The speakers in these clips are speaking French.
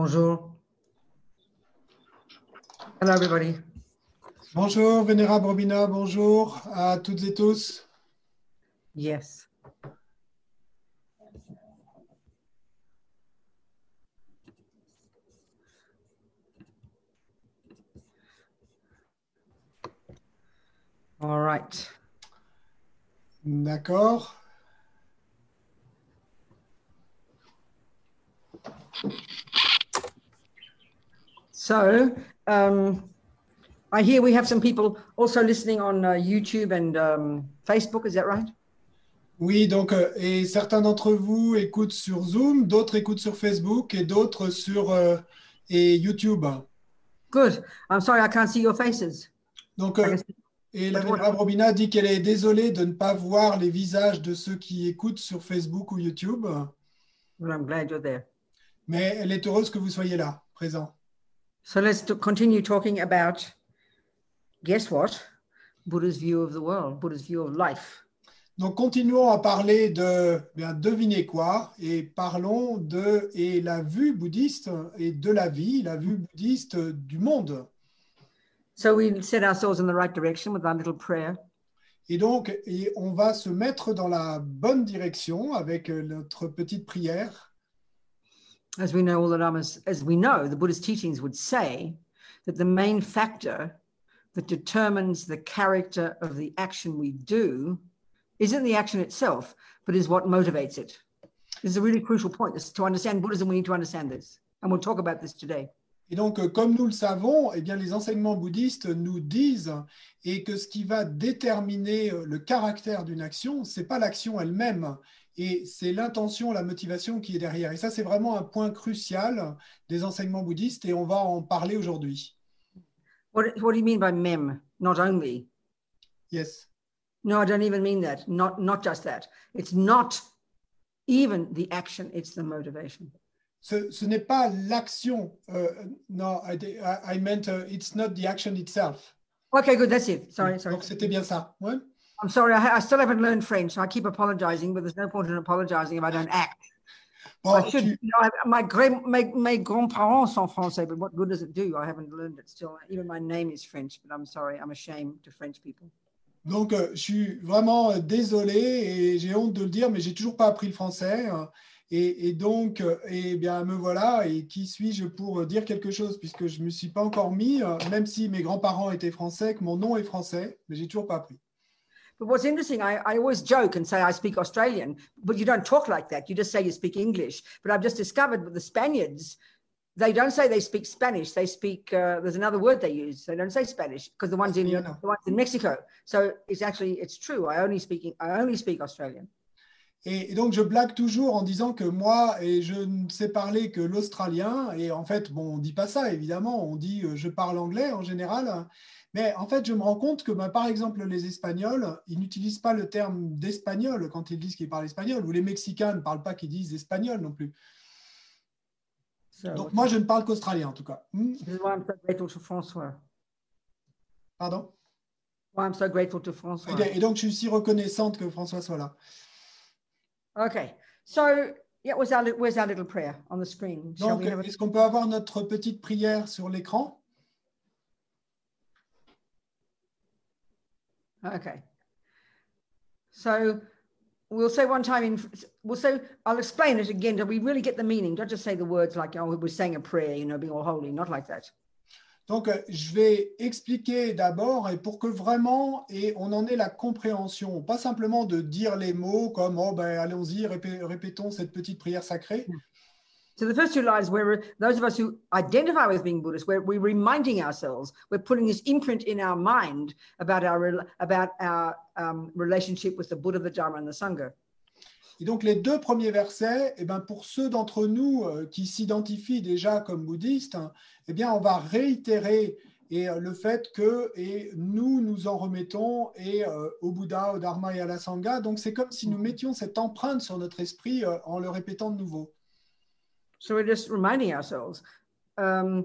Bonjour. Hello, everybody. Bonjour, Vénérable Robina, bonjour à toutes et tous. Yes. All right. D'accord. So, um, I hear we have some people also listening on uh, YouTube and um, Facebook. Is that right? Oui, donc, euh, et certains d'entre vous écoutent sur Zoom, d'autres écoutent sur Facebook et d'autres sur euh, et YouTube. Good. I'm sorry I can't see your faces. Donc, euh, et la Vénérable Robina dit qu'elle est désolée de ne pas voir les visages de ceux qui écoutent sur Facebook ou YouTube, Well, I'm glad you're there. mais elle est heureuse que vous soyez là, présent. So let's continue talking about, guess what? Buddha's view of the world, Buddha's view of life. Donc, continuons à parler de, bien, devinez quoi, et parlons de et la vue bouddhiste et de la vie, la vue bouddhiste du monde. So we set ourselves in the right direction with our little prayer. Et donc, et on va se mettre dans la bonne direction avec euh, notre petite prière. As we know, all the Dhammas, as we know, the Buddhist teachings would say that the main factor that determines the character of the action we do isn't the action itself, but is what motivates it. This is a really crucial point. This, to understand Buddhism, we need to understand this. And we'll talk about this today. Et donc, euh, comme nous le savons, eh bien, les enseignements bouddhistes nous disent et que ce qui va déterminer euh, le caractère d'une action, c'est pas l'action elle-même, et c'est l'intention, la motivation qui est derrière. Et ça, c'est vraiment un point crucial des enseignements bouddhistes, et on va en parler aujourd'hui. What, what do you mean by mem? Not only. Yes. No, I don't even mean that. Not, not just that. It's not even the action, it's the motivation. Ce, ce n'est pas l'action. non, I, I- I meant uh, it's not the action itself. Okay, good. That's it. Sorry, sorry. Donc, c'était bien ça. Ouais. I'm sorry. I, I still haven't learned French. I keep apologizing, but there's no point in apologizing if I don't act. Bon, I should. tu- You know, I, my great, my, my grands-parents sont français, but what good does it do? I haven't learned it still. Even my name is French, but I'm sorry. I'm ashamed to French people. Donc, euh, je suis vraiment euh, désolé et j'ai honte de le dire, mais j'ai toujours pas appris le français. euh, Et, et donc, euh, eh bien, me voilà. Et qui suis-je pour dire quelque chose? Puisque je me suis pas encore mis, même si mes grands-parents étaient français, que mon nom est français, mais j'ai toujours pas appris. But what's interesting, I, I always joke and say I speak Australian, but you don't talk like that. You just say you speak English. But I've just discovered with the Spaniards, they don't say they speak Spanish. They speak. Uh, there's another word they use. They don't say Spanish because the ones in the ones in Mexico. So it's actually it's true. I only speak I only speak Australian. Et, et donc, je blague toujours en disant que moi, et je ne sais parler que l'australien. Et en fait, bon, on dit pas ça, évidemment. On dit euh, je parle anglais en général. Mais en fait, je me rends compte que, bah, par exemple, les Espagnols, ils n'utilisent pas le terme d'espagnol quand ils disent qu'ils parlent espagnol. Ou les Mexicains ne parlent pas qu'ils disent espagnol non plus. So Donc, moi, je ne parle qu'australien, en tout cas. Hmm, why I'm so grateful to François. Pardon? Why I'm so grateful to et, François. et donc, je suis si reconnaissante que François soit là. Okay. So yeah, where's our where's our little prayer on the screen? Shall Donc, a- est-ce qu'on peut avoir notre petite prière sur l'écran Okay. So we'll say one time in, we'll say, I'll explain it again. Do we really get the meaning? Don't just say the words like, oh, we're saying a prayer, you know, being all holy, not like that. Donc, euh, je vais expliquer d'abord, et pour que vraiment, et on en ait la compréhension, pas simplement de dire les mots comme, oh ben, allons-y, répé- répétons cette petite prière sacrée. So the first two lines, where those of us who identify with being Buddhist, we're, we're reminding ourselves, we're putting this imprint in our mind about our about our um, relationship with the Buddha, the Dharma, and the Sangha. Et donc, les deux premiers versets, eh ben, pour ceux d'entre nous euh, qui s'identifient déjà comme bouddhistes, hein, eh bien, on va réitérer et, euh, le fait que et nous nous en remettons et, euh, au Bouddha, au Dharma et à la Sangha. Donc, c'est comme si nous mettions cette empreinte sur notre esprit euh, en le répétant de nouveau. So we're just reminding ourselves um,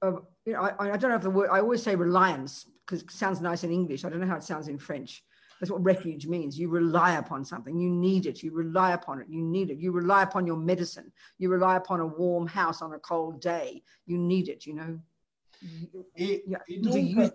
of, you know, I, I don't know if the word, I always say reliance because it sounds nice in English. I don't know how it sounds in French. That's what refuge means. You rely upon something. You need it. You rely upon it. You need it. You rely upon your medicine. You rely upon a warm house on a cold day. You need it, you know? Et, Yeah. et donc, use-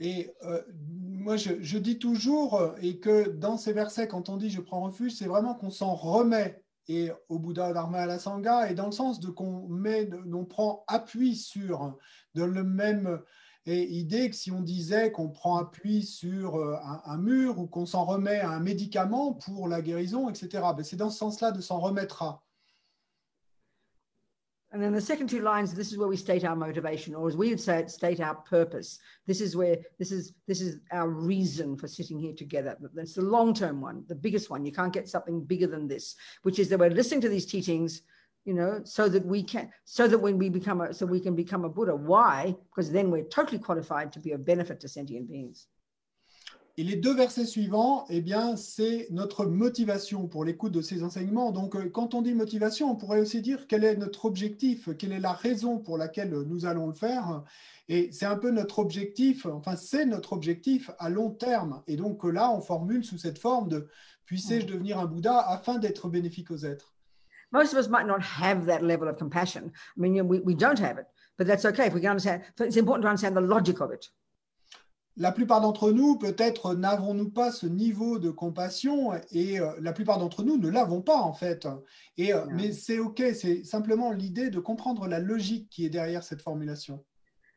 et euh, moi, je, je dis toujours, euh, et que dans ces versets, quand on dit je prends refuge, c'est vraiment qu'on s'en remet et au Bouddha, Dharma, à la Sangha, et dans le sens de qu'on met, on prend appui sur, de le même et idée que si on disait qu'on prend appui sur euh, un, un mur ou qu'on s'en remet à un médicament pour la guérison, etc. Ben, c'est dans ce sens-là de s'en remettre à. And then the second two lines, this is where we state our motivation, or as we would say it, state our purpose. This is where this is this is our reason for sitting here together. That's the long-term one, the biggest one. You can't get something bigger than this, which is that we're listening to these teachings, you know, so that we can so that when we become a so we can become a Buddha. Why? Because then we're totally qualified to be of benefit to sentient beings. Et les deux versets suivants, eh bien, c'est notre motivation pour l'écoute de ces enseignements. Donc, euh, quand on dit motivation, on pourrait aussi dire quel est notre objectif, quelle est la raison pour laquelle nous allons le faire. Et c'est un peu notre objectif, enfin, c'est notre objectif à long terme. Et donc là, on formule sous cette forme de puissais-je devenir un Bouddha afin d'être bénéfique aux êtres. Most of us might not have that level of compassion. I mean, you know, we, we don't have it, but that's okay if we can understand. It's important to understand the logic of it. La plupart d'entre nous, peut-être, n'avons-nous pas ce niveau de compassion et euh, la plupart d'entre nous ne l'avons pas en fait. Et, euh. Mais c'est OK, c'est simplement l'idée de comprendre la logique qui est derrière cette formulation.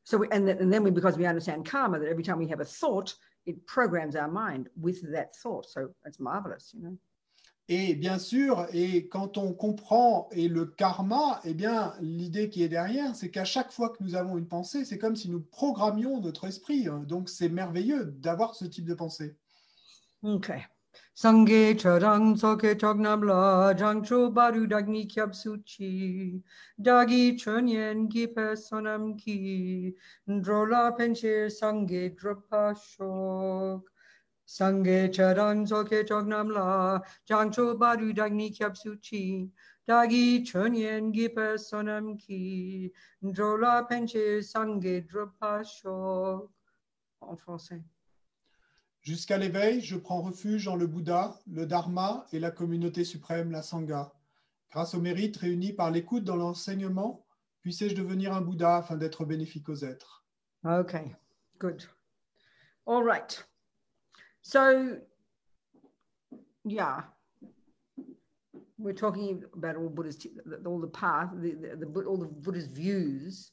So, we, and, and then we, because we understand karma, that every time we have a thought, it programs our mind with that thought. So it's marvelous, you know. Et bien sûr, et quand on comprend et le karma, eh bien l'idée qui est derrière, c'est qu'à chaque fois que nous avons une pensée, c'est comme si nous programmions notre esprit. Donc c'est merveilleux d'avoir ce type de pensée. Okay. Sange charang soke chognam la jangcho baru dagni dagi chunyen gipe sonam ki drola penche sange dropa shok sange charang soke chognam la jangcho baru dagni kyab suchi dagi chunyen gipe sonam ki drola penche sange dropa shok en français. Jusqu'à l'éveil, je prends refuge en le Bouddha, le Dharma et la communauté suprême, la Sangha. Grâce au mérite réuni par l'écoute dans l'enseignement, puissais-je devenir un Bouddha afin d'être bénéfique aux êtres? Okay, good. All right. So, yeah, we're talking about all Buddhist, all the path, the, the, the, all the Buddhist views,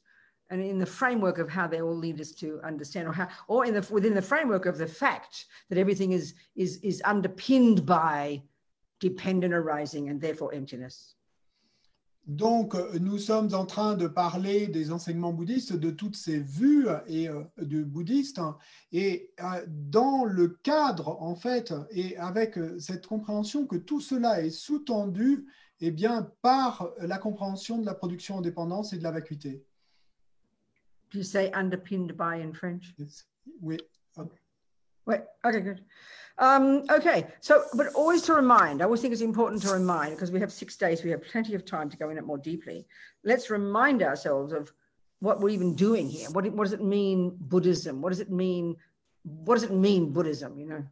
and in the framework of how they all lead us to understand, or how, or in the within the framework of the fact that everything is is is underpinned by dependent arising and therefore emptiness. Donc, euh, nous sommes en train de parler des enseignements bouddhistes, de toutes ces vues et euh, du bouddhiste, et euh, dans le cadre, en fait, et avec cette compréhension que tout cela est sous-tendu, eh bien, par la compréhension de la production en dépendance et de la vacuité. Do you say underpinned by in French? Oui. Wait, okay, good. Um, okay, so, but always to remind, I always think it's important to remind because we have six days, we have plenty of time to go in it more deeply. Let's remind ourselves of what we're even doing here. What, what does it mean, Buddhism? What does it mean? What does it mean, Buddhism? You know?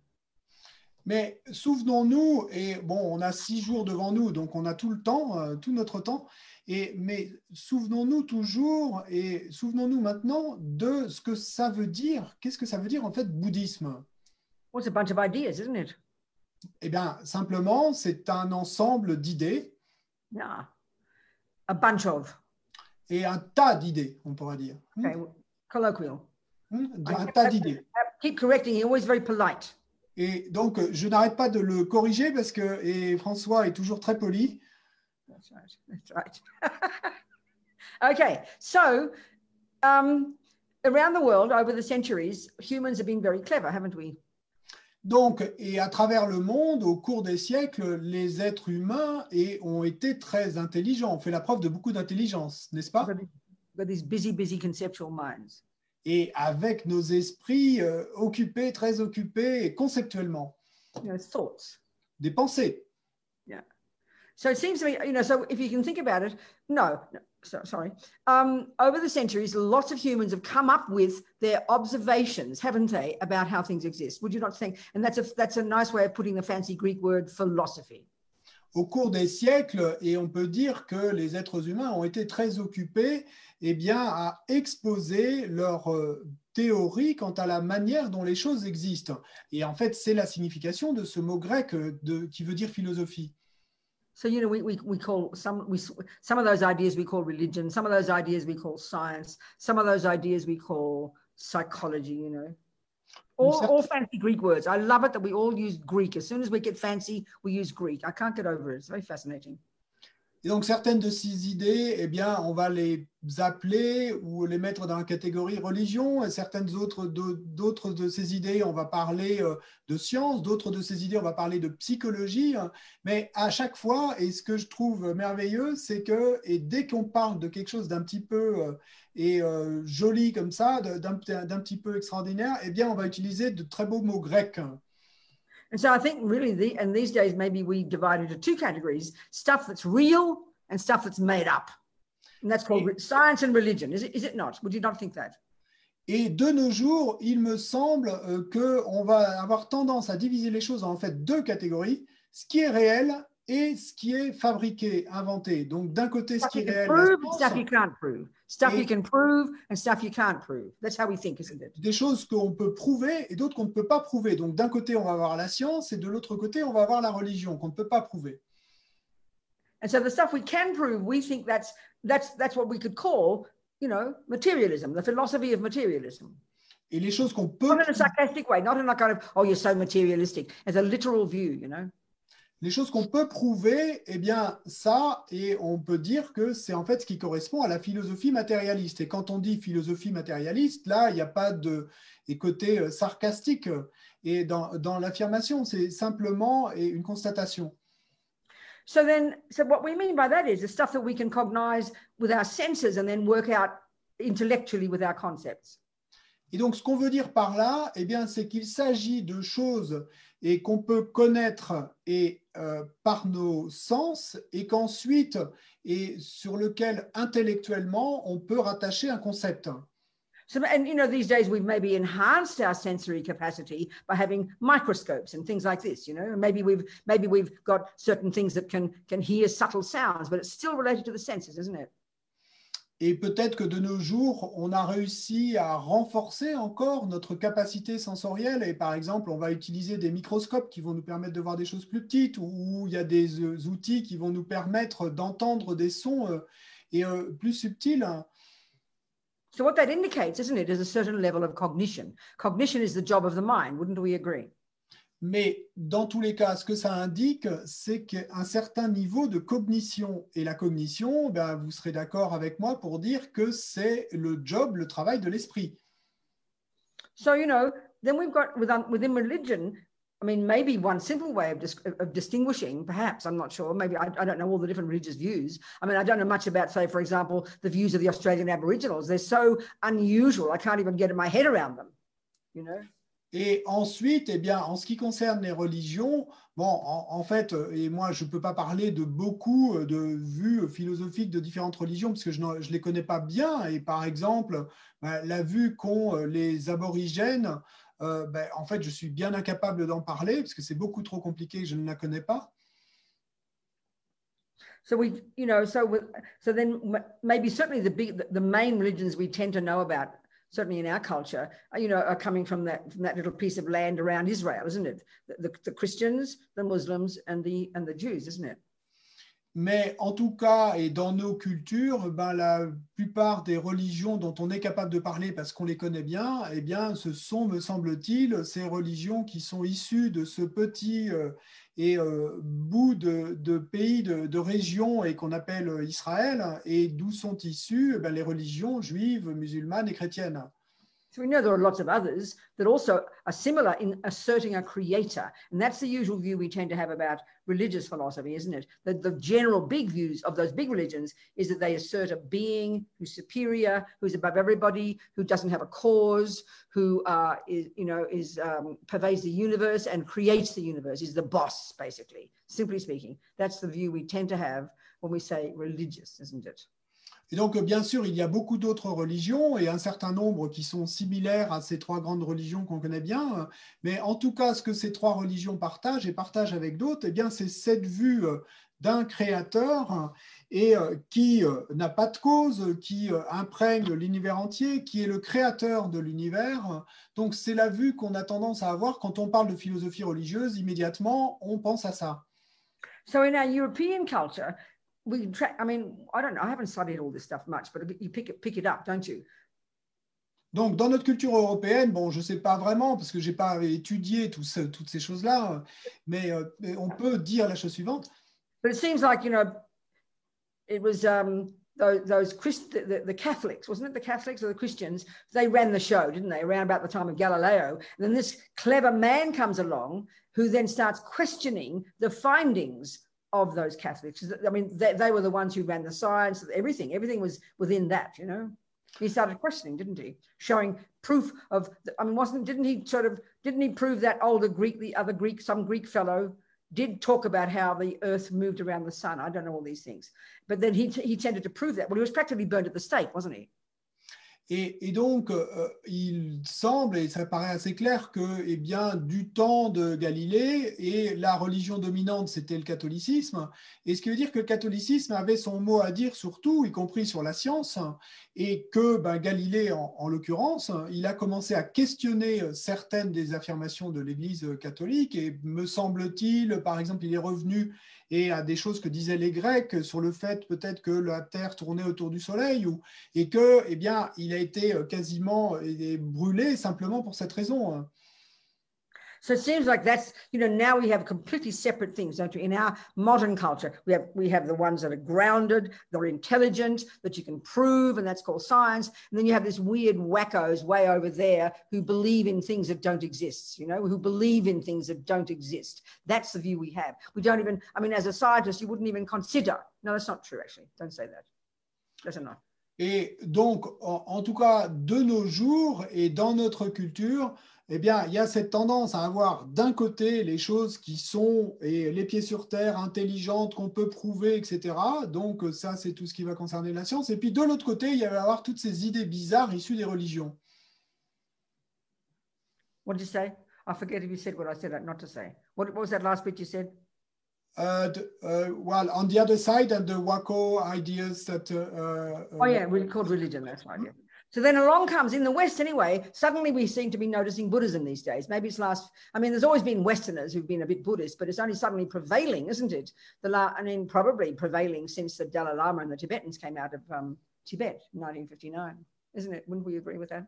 Mais souvenons-nous, et bon, on a six jours devant nous, donc on a tout le temps, euh, tout notre temps, et, mais souvenons-nous toujours, et souvenons-nous maintenant de ce que ça veut dire, qu'est-ce que ça veut dire en fait bouddhisme? Well, it's a bunch of ideas, isn't it? Eh bien, simplement, c'est un ensemble d'idées Yeah. A bunch of, et un tas d'idées, on pourrait dire. Hmm, colloquial. hmm, Un tas d'idées. Keep correcting, he's always very polite. Et donc, je n'arrête pas de le corriger parce que et François est toujours très poli. That's right. That's right. okay, so um, around the world over the centuries, humans have been very clever, haven't we? Donc, et à travers le monde, au cours des siècles, les êtres humains et ont été très intelligents, ont fait la preuve de beaucoup d'intelligence, n'est-ce pas? We've got these- busy, busy conceptual minds. Et avec nos esprits euh, occupés, très occupés, et conceptuellement, You know, thoughts. des pensées. So it seems to me, you know, so if you can think about it, no, no so, sorry. Um, over the centuries, lots of humans have come up with their observations, haven't they, about how things exist? Would you not think? And that's a that's a nice way of putting the fancy Greek word philosophy. Au cours des siècles, et on peut dire que les êtres humains ont été très occupés eh bien, à exposer leurs euh, théories quant à la manière dont les choses existent. Et en fait, c'est la signification de ce mot grec euh, qui veut dire philosophie. So you know, we, we, we call some we some of those ideas we call religion, some of those ideas we call science, some of those ideas we call psychology. You know, all, all fancy Greek words. I love it that we all use Greek. As soon as we get fancy, we use Greek. I can't get over it. It's very fascinating. Et donc certaines de ces idées, eh bien, on va les appeler ou les mettre dans la catégorie religion, et certaines autres d'autres de, ces idées, on va parler euh, de science, d'autres de ces idées, on va parler de psychologie. Mais à chaque fois, et ce que je trouve merveilleux, c'est que et dès qu'on parle de quelque chose d'un petit peu euh, et euh, joli comme ça, d'un petit peu extraordinaire, eh bien, on va utiliser de très beaux mots grecs. And so I think really, the, and these days, maybe we divide into two categories stuff that's real and stuff that's made up. And that's called science and religion. Is it, is it not? Would you not think that? Et de nos jours, il me semble euh, qu'on va avoir tendance à diviser les choses en, en fait deux catégories, ce qui est réel et ce qui est fabriqué, inventé. Donc d'un côté, ce qui est réel. Can't prove. Stuff you can prove and stuff you can't prove. That's how we think, isn't it? Des choses qu'on peut prouver et d'autres qu'on ne peut pas prouver. Donc d'un côté, on va avoir la science et de l'autre côté, on va avoir la religion qu'on ne peut pas prouver. And so the stuff we can prove, we think that's that's that's what we could call, you know, materialism, the philosophy of materialism. Et les choses qu'on peut. Not in a sarcastic way, not in a kind of, oh, you're so materialistic, as a literal view, you know. Les choses qu'on peut prouver, eh bien ça, et on peut dire que c'est en fait ce qui correspond à la philosophie matérialiste. Et quand on dit philosophie matérialiste, là, il n'y a pas de côté euh, sarcastique et dans, dans l'affirmation, c'est simplement une constatation. So then, so what we mean by that is the stuff that we can cognize with our senses and then work out intellectually with our concepts. Et donc, ce qu'on veut dire par là, eh bien, c'est qu'il s'agit de choses et qu'on peut connaître et euh, par nos sens et qu'ensuite et sur lequel intellectuellement on peut rattacher un concept. So, and you know, these days we've maybe enhanced our sensory capacity by having microscopes and things like this. You know, maybe we've maybe we've got certain things that can can hear subtle sounds, but it's still related to the senses, isn't it? Et peut-être que de nos jours, on a réussi à renforcer encore notre capacité sensorielle. Et par exemple, on va utiliser des microscopes qui vont nous permettre de voir des choses plus petites, ou il y a des euh, outils qui vont nous permettre d'entendre des sons euh, et euh, plus subtils. So what that indicates, isn't it, is a certain level of cognition. Cognition is the job of the mind, wouldn't we agree? Mais dans tous les cas, ce que ça indique, c'est qu'un certain niveau de cognition. Et la cognition, ben, vous serez d'accord avec moi pour dire que c'est le job, le travail de l'esprit. So, you know, then we've got within, within religion, I mean, maybe one simple way of, dis of distinguishing, perhaps, I'm not sure, maybe I, I, don't know all the different religious views. I mean, I don't know much about, say, for example, the views of the Australian Aboriginals. They're so unusual, I can't even get my head around them, you know? Et ensuite, eh bien, en ce qui concerne les religions, bon, en, fait, et moi, je ne peux pas parler de beaucoup de vues philosophiques de différentes religions parce que je ne les connais pas bien. Et par exemple, ben, la vue qu'ont euh, les aborigènes, euh, ben, en fait, je suis bien incapable d'en parler parce que c'est beaucoup trop compliqué, je ne la connais pas. So we, you know, so so then maybe certainly the big, the main religions we tend to know about certainly in our culture, uh, you know, are coming from that from that little piece of land around Israel, isn't it? The, the, the Christians, the Muslims, and the and the Jews, isn't it? Mais en tout cas, et dans nos cultures, ben, la plupart des religions dont on est capable de parler parce qu'on les connaît bien, eh bien, ce sont, me semble-t-il, ces religions qui sont issues de ce petit euh, et euh, bout de, pays, de, de région et qu'on appelle Israël, et d'où sont issues eh ben, les religions juives, musulmanes et chrétiennes. So we know there are lots of others that also are similar in asserting a creator. And that's the usual view we tend to have about religious philosophy, isn't it? That the general big views of those big religions is that they assert a being who's superior, who's above everybody, who doesn't have a cause, who uh, is, you know, is um, pervades the universe and creates the universe, is the boss, basically. Simply speaking, that's the view we tend to have when we say religious, isn't it? Et donc, bien sûr, il y a beaucoup d'autres religions et un certain nombre qui sont similaires à ces trois grandes religions qu'on connaît bien. Mais en tout cas, ce que ces trois religions partagent et partagent avec d'autres, eh bien, c'est cette vue d'un créateur et euh, qui euh, n'a pas de cause, qui euh, imprègne l'univers entier, qui est le créateur de l'univers. Donc, c'est la vue qu'on a tendance à avoir quand on parle de philosophie religieuse. Immédiatement, on pense à ça. So in our European culture, we track. I mean, I don't know. I haven't studied all this stuff much, but you pick it, pick it up, don't you? Donc, dans notre culture européenne, bon, je ne sais pas vraiment parce que je n'ai pas étudié tout ce, toutes ces choses-là, mais, euh, on peut dire la chose suivante. But it seems like, you know, it was um, those, those Christ, the, the, Catholics, wasn't it? The Catholics or the Christians? They ran the show, didn't they? Around about the time of Galileo. And then this clever man comes along who then starts questioning the findings of those Catholics. I mean, they, they were the ones who ran the science, everything. Everything was within that, you know. He started questioning, didn't he? Showing proof of. I mean, wasn't didn't he sort of didn't he prove that older Greek, the other Greek, some Greek fellow did talk about how the Earth moved around the sun. I don't know all these things, but then he he tended to prove that. Well, he was practically burned at the stake, wasn't he? Et, donc, euh, il semble, et ça paraît assez clair, que eh bien, du temps de Galilée, et la religion dominante, c'était le catholicisme, et ce qui veut dire que le catholicisme avait son mot à dire sur tout, y compris sur la science, et que ben, Galilée, en, en l'occurrence, il a commencé à questionner certaines des affirmations de l'Église catholique, et me semble-t-il, par exemple, il est revenu et à des choses que disaient les Grecs sur le fait peut-être que la Terre tournait autour du Soleil ou, et que, eh il a été quasiment brûlé simplement pour cette raison. So it seems like that's, you know, now we have completely separate things, don't you? In our modern culture, we have we have the ones that are grounded, they're intelligent, that you can prove, and that's called science. And then you have this weird wackos way over there who believe in things that don't exist, you know, who believe in things that don't exist. That's the view we have. We don't even, I mean, as a scientist, you wouldn't even consider. No, that's not true, actually. Don't say that. That's not. Et donc, en, en, tout cas, de nos jours et dans notre culture, eh bien, il y a cette tendance à avoir d'un côté les choses qui sont et les pieds sur terre, intelligentes, qu'on peut prouver, etc. Donc, ça, c'est tout ce qui va concerner la science. Et puis, de l'autre côté, il va y avoir toutes ces idées bizarres issues des religions. What did you say? I forget if you said what I said not to say. What, what was that last bit you said? Uh, uh, well, on the other side, and the Waco ideas that. Uh, uh oh yeah, we called religion. That's right. Yeah. So then along comes in the West anyway. Suddenly we seem to be noticing Buddhism these days. Maybe it's last. I mean, there's always been Westerners who've been a bit Buddhist, but it's only suddenly prevailing, isn't it? The la- I mean, probably prevailing since the Dalai Lama and the Tibetans came out of um, Tibet in 1959, isn't it? Wouldn't we agree with that?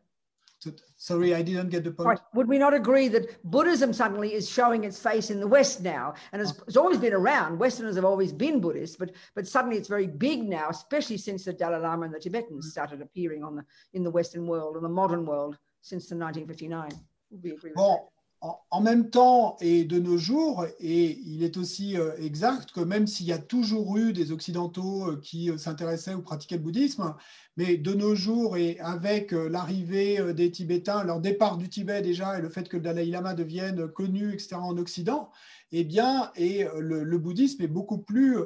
Sorry, I didn't get the point. Right. Would we not agree that Buddhism suddenly is showing its face in the West now? And it's, it's, always been around. Westerners have always been Buddhist, but but suddenly it's very big now, especially since the Dalai Lama and the Tibetans started appearing on the in the Western world and the modern world since the 1959. Would we agree with bon, en même temps et de nos jours, et il est aussi euh, exact que même s'il y a toujours eu des Occidentaux euh, qui euh, s'intéressaient ou pratiquaient le bouddhisme, mais de nos jours et avec l'arrivée des Tibétains, leur départ du Tibet déjà et le fait que le Dalai Lama devienne connu, etc., en Occident, eh bien, et le, bouddhisme est beaucoup plus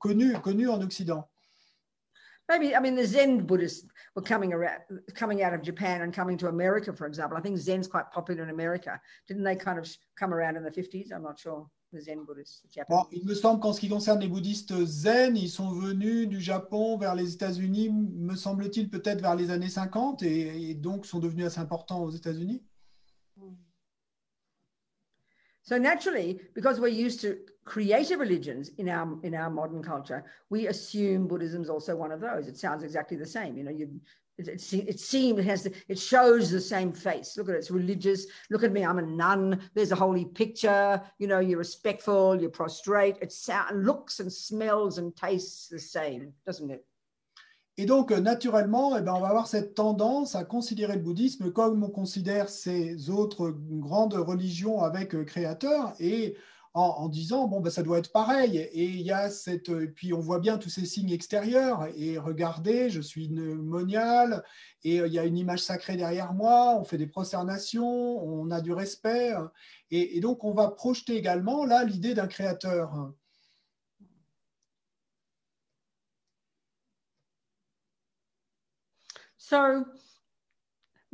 connu, en Occident. I mean the Zen Buddhists were coming around, coming out of Japan and coming to America, for example. I think Zen's quite popular in America. Didn't they kind of come around in the 50s? I'm not sure. The Zen Buddhists, bon, il me semble qu'en ce qui concerne les bouddhistes zen, ils sont venus du Japon vers les États-Unis, me semble-t-il, peut-être vers les années 50 et, et, donc sont devenus assez importants aux États-Unis. So naturally, because we're used to creative religions in our in our modern culture, we assume Buddhism is also one of those. It sounds exactly the same. You know, you it, it, it seems it has it shows the same face. Look at it, it's religious. Look at me, I'm a nun. There's a holy picture. You know, you're respectful, you're prostrate. It sound, looks and smells and tastes the same, doesn't it? Et donc, euh, naturellement, eh ben, on va avoir cette tendance à considérer le bouddhisme comme on considère ces autres grandes religions avec euh, créateurs et en, disant, bon, ben, ça doit être pareil. Et il y a euh, puis on voit bien tous ces signes extérieurs. Et regardez, je suis monial et il y a une image sacrée derrière moi, on fait des prosternations, on a du respect. et donc, on va projeter également là l'idée d'un créateur. So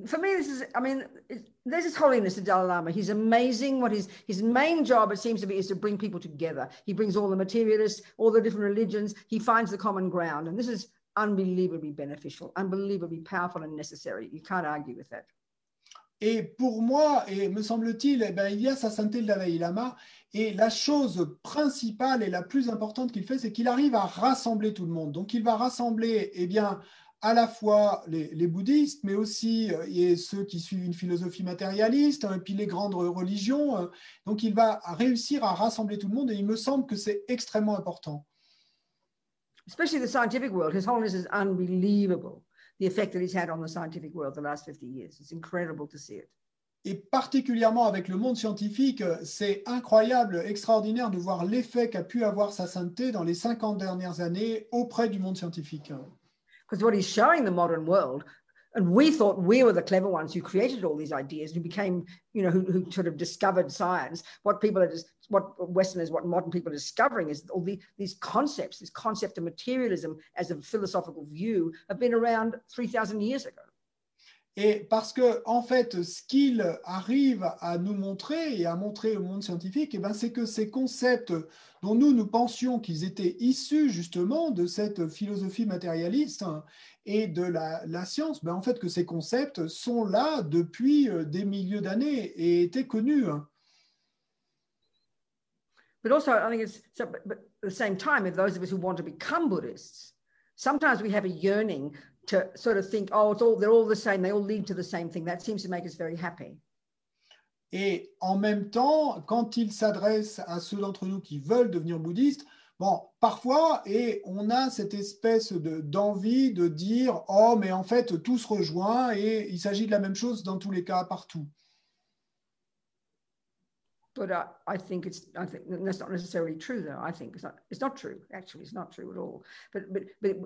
for me, this is, I mean, there's his holiness, the Dalai Lama. He's amazing. What his, his main job, it seems to be, is to bring people together. He brings all the materialists, all the different religions. He finds the common ground. And this is unbelievably beneficial, unbelievably powerful and necessary. You can't argue with that. Et pour moi, et me semble-t-il, eh ben, il y a sa sainteté le Dalai Lama. Et la chose principale et la plus importante qu'il fait, c'est qu'il arrive à rassembler tout le monde. Donc, il va rassembler, eh bien, à la fois les, bouddhistes, mais aussi euh, et ceux qui suivent une philosophie matérialiste, hein, et puis les grandes religions. Euh. donc il va réussir à rassembler tout le monde et il me semble que c'est extrêmement important. Especially the scientific world. His holiness is unbelievable. The effect that he's had on the scientific world the last 50 years. It's incredible to see it. Et particulièrement avec le monde scientifique, c'est incroyable, extraordinaire de voir l'effet qu'a pu avoir sa sainteté dans les 50 dernières années auprès du monde scientifique. Because what he's showing the modern world and we thought we were the clever ones who created all these ideas who became you know who, who sort of discovered science what people are just what westerners what modern people are discovering is all the, these concepts this concept of materialism as a philosophical view have been around 3000 years ago Et parce que, en fait, ce qu'il arrive à nous montrer et à montrer au monde scientifique, eh ben, c'est que ces concepts dont nous, nous pensions qu'ils étaient issus justement de cette philosophie matérialiste et de la, science, ben, en fait, que ces concepts sont là depuis euh, des milliers d'années et étaient connus. But also, I think it's so, but at the same time, if those of us who want to become Buddhists, sometimes we have a yearning to sort of think, oh, it's all, they're all the same, they all lead to the same thing. That seems to make us very happy. Et en même temps, quand il s'adresse à ceux d'entre nous qui veulent devenir bouddhistes, bon, parfois, et on a cette espèce de, d'envie de dire, oh, mais en fait, tout se rejoint et il s'agit de la même chose dans tous les cas, partout. But uh, I think it's I think that's not necessarily true though. I think it's not it's not true. Actually, it's not true at all. But but but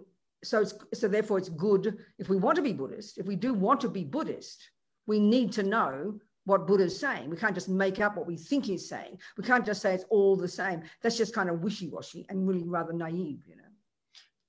so, so therefore, it's good if we want to be Buddhist, if we do want to be Buddhist, we need to know what Buddha's saying. We can't just make up what we think he's saying. We can't just say it's all the same. That's just kind of wishy-washy and really rather naive, you know.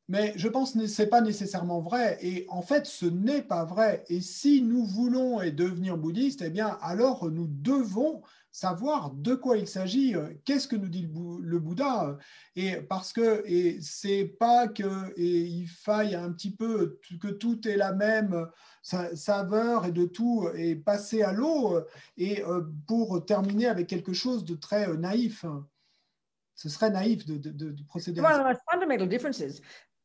Mais je pense que ce n'est pas nécessairement vrai. Et en fait, ce n'est pas vrai. Et si nous voulons devenir bouddhistes, eh bien, alors nous devons savoir de quoi il s'agit, euh, qu'est-ce que nous dit le, Bouddha, et parce que et c'est pas que et il faille un petit peu que tout est la même saveur et de tout est passé à l'eau et euh, pour terminer avec quelque chose de très euh, naïf. Ce serait naïf de, de, de procéder. One of the fundamental differences,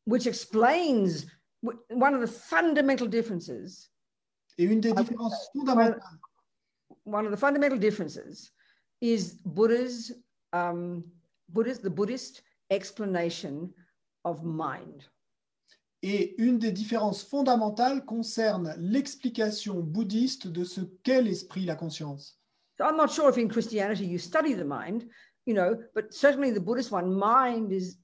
which explains one of the fundamental differences. Et une des différences fondamentales one of the fundamental differences is Buddha's, um, Buddha's the Buddhist explanation of mind. Et une des différences fondamentales concerne l'explication bouddhiste de ce qu'est l'esprit, la conscience. So I'm not sure if in Christianity you study the mind, you know, but certainly the Buddhist one, mind is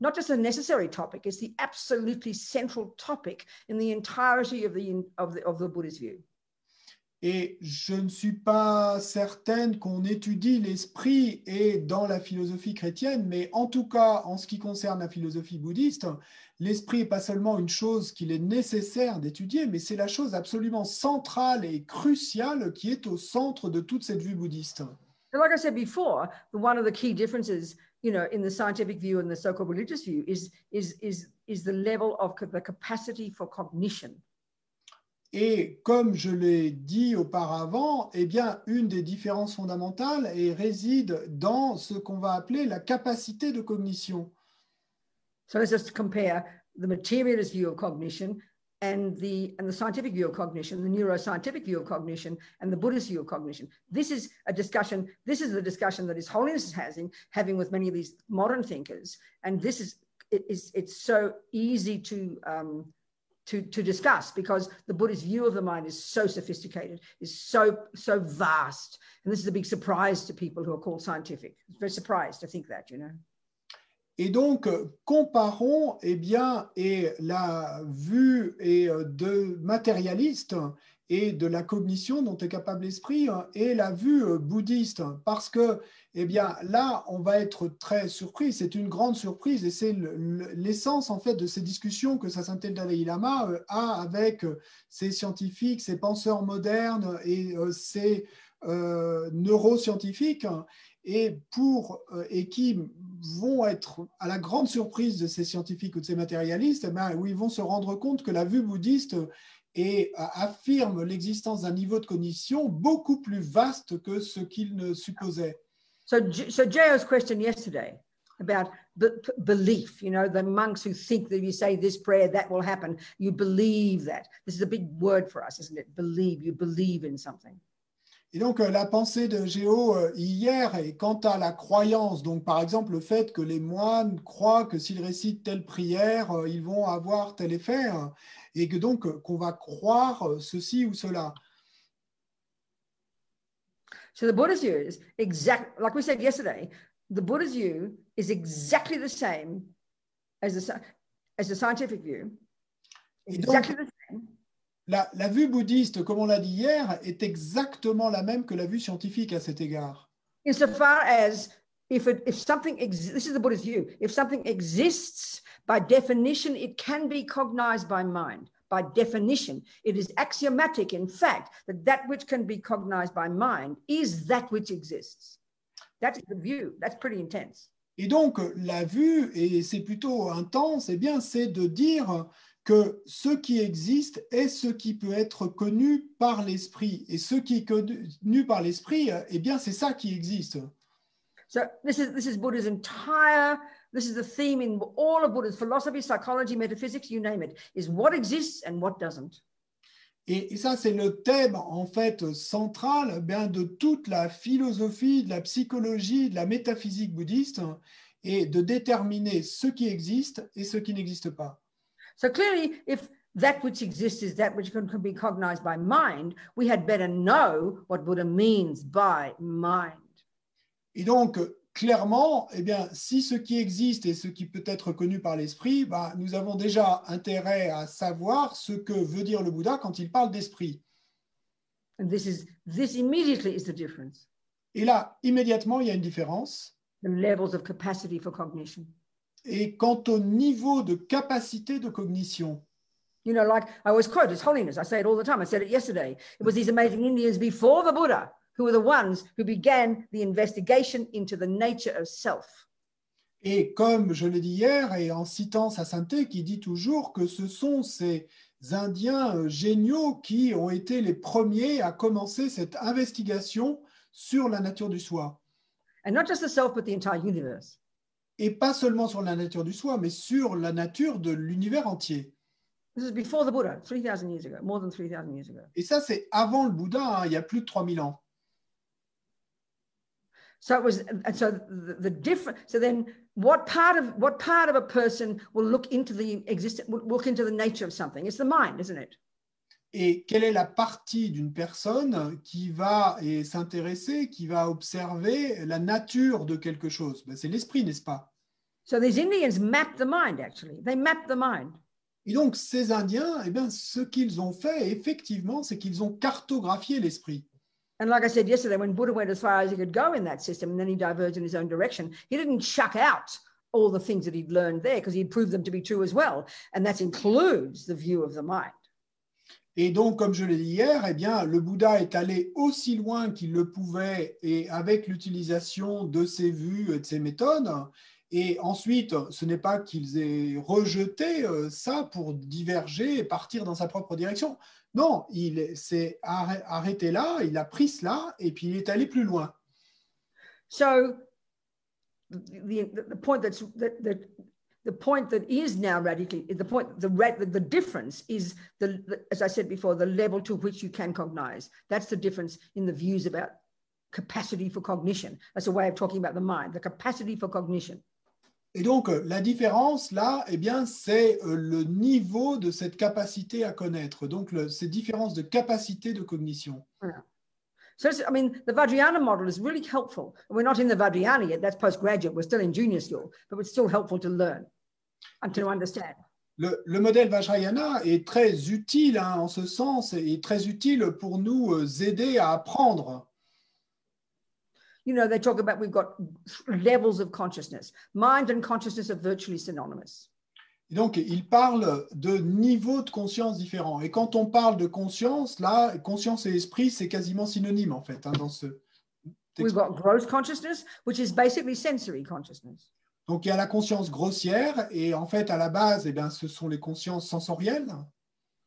not just a necessary topic, it's the absolutely central topic in the entirety of the, of the, of the Buddhist view. Et je ne suis pas certaine qu'on étudie l'esprit et dans la philosophie chrétienne, mais en tout cas, en ce qui concerne la philosophie bouddhiste, l'esprit n'est pas seulement une chose qu'il est nécessaire d'étudier, mais c'est la chose absolument centrale et cruciale qui est au centre de toute cette vue bouddhiste. Like I said before, one of the key differences, you know, in the scientific view and the so-called religious view is, is, is, is the level of the capacity for cognition. Et comme je l'ai dit auparavant, eh bien, une des différences fondamentales réside dans ce qu'on va appeler la capacité de cognition. So let's just compare the materialist view of cognition and the, scientific view of cognition, the neuroscientific view of cognition, and the Buddhist view of cognition. This is a discussion, this is the discussion that His Holiness is having, having with many of these modern thinkers. And this is it is it's so easy to um, to to discuss because the Buddhist view of the mind is so sophisticated, is so so vast, and this is a big surprise to people who are called scientific. It's very surprised to think that, you know. Et donc, comparons eh bien, et la vue et de matérialiste et de la cognition dont est capable l'esprit et la vue bouddhiste. Parce que, eh bien, là, on va être très surpris. C'est une grande surprise et c'est l'essence, en fait, de ces discussions que Sainte Dalai Lama a avec ces scientifiques, ces penseurs modernes et euh, neuroscientifiques euh, et qui vont être à la grande surprise de ces scientifiques ou de ces matérialistes, eh ben, où ils vont se rendre compte que la vue bouddhiste et euh, affirme l'existence d'un niveau de cognition beaucoup plus vaste que ce qu'ils ne supposaient. So, so J.O.'s question yesterday about belief, you know, the monks who think that if you say this prayer, that will happen, you believe that. This is a big word for us, isn't it? Believe, you believe in something. Et donc, euh, la pensée de Géo euh, hier est quant à la croyance, donc par exemple le fait que les moines croient que s'ils récitent telle prière, euh, ils vont avoir tel effet, hein, et que donc qu'on va croire ceci ou cela. So the Buddha's view is exact, like we said yesterday, the Buddha's view is exactly the same as the, as the scientific view. Exactly the same. La, vue bouddhiste, comme on l'a dit hier, est exactement la même que la vue scientifique à cet égard. Insofar as if, it, if something exists, this is the Buddhist view, if something exists, by definition, it can be cognized by mind. By definition, it is axiomatic, in fact, that that which can be cognized by mind is that which exists. That's the view. That's pretty intense. Et donc, la vue, et c'est plutôt intense, eh bien, c'est de dire que ce qui existe est ce qui peut être connu par l'esprit. Et ce qui est connu par l'esprit, eh bien, c'est ça qui existe. So this is this is Buddha's entire. This is the theme in all of Buddha's philosophy, psychology, metaphysics, you name it, is what exists and what doesn't. Et, ça, c'est le thème en fait central eh bien, de toute la philosophie, de la psychologie, de la métaphysique bouddhiste, et de déterminer ce qui existe et ce qui n'existe pas. So clearly, if that which exists is that which can, can be cognized by mind, we had better know what Buddha means by mind. Et donc, clairement, eh bien, si ce qui existe est ce qui peut être connu par l'esprit, bah, nous avons déjà intérêt à savoir ce que veut dire le Bouddha quand il parle d'esprit. And this is this immediately is the difference. Et là, immédiatement, il y a une différence. The levels of capacity for cognition. Et quant au niveau de capacité de cognition. You know, like I always quote His Holiness, I say it all the time. I said it yesterday. It was these amazing Indians before the Buddha who were the ones who began the investigation into the nature of self. Et comme je l'ai dit hier, et en citant sa sainteté, qui dit toujours que ce sont ces Indiens euh, géniaux qui ont été les premiers à commencer cette investigation sur la nature du soi. And not just the self, but the entire universe et pas seulement sur la nature du soi, mais sur la nature de l'univers entier. This is before the Buddha, 3000 years ago, more than 3000 years ago. Et ça, c'est avant le Bouddha, hein, il y a plus de 3000 ans. So it was, and so the, the different. So then, what part of what part of a person will look into the existence, will look into the nature of something? It's the mind, isn't it? Et quelle est la partie d'une personne qui va s'intéresser, qui va observer la nature de quelque chose? Ben, C'est l'esprit, n'est-ce pas? So these Indians mapped the mind, actually. They mapped the mind. Et donc, ces Indiens, eh bien, ce qu'ils ont fait, effectivement, c'est qu'ils ont cartographié l'esprit. And like I said yesterday, when Buddha went as far as he could go in that system, and then he diverged in his own direction, he didn't chuck out all the things that he'd learned there because he'd proved them to be true as well. And that includes the view of the mind. Et donc, comme je l'ai dit hier, eh bien, le Bouddha est allé aussi loin qu'il le pouvait et avec l'utilisation de ses vues et de ses méthodes. Et ensuite, ce n'est pas qu'ils aient rejeté euh, ça pour diverger et partir dans sa propre direction. Non, il s'est arrêté là, il a pris cela et puis il est allé plus loin. So, the, point that's, that, that, the point that is now radically the point the the difference is the, the as I said before the level to which you can cognize. That's the difference in the views about capacity for cognition. That's a way of talking about the mind, the capacity for cognition. Et donc, euh, la différence, là, eh bien, c'est euh, le niveau de cette capacité à connaître. Donc, le, ces différences de capacité de cognition. So, I mean, the Vajrayana model is really helpful. We're not in the Vajrayana yet, that's postgraduate, we're still in junior school, but it's still helpful to learn and to understand. Le, le modèle Vajrayana est très utile hein, en ce sens et très utile pour nous euh, aider à apprendre. You know, they talk about we've got levels of consciousness. Mind and consciousness are virtually synonymous. Et donc, il parle de niveaux de conscience différents. Et quand on parle de conscience, là, conscience et esprit, c'est quasiment synonyme, en fait, hein, dans ce We've texte. got gross consciousness, which is basically sensory consciousness. Donc, il y a la conscience grossière, et en fait, à la base, eh bien, ce sont les consciences sensorielles.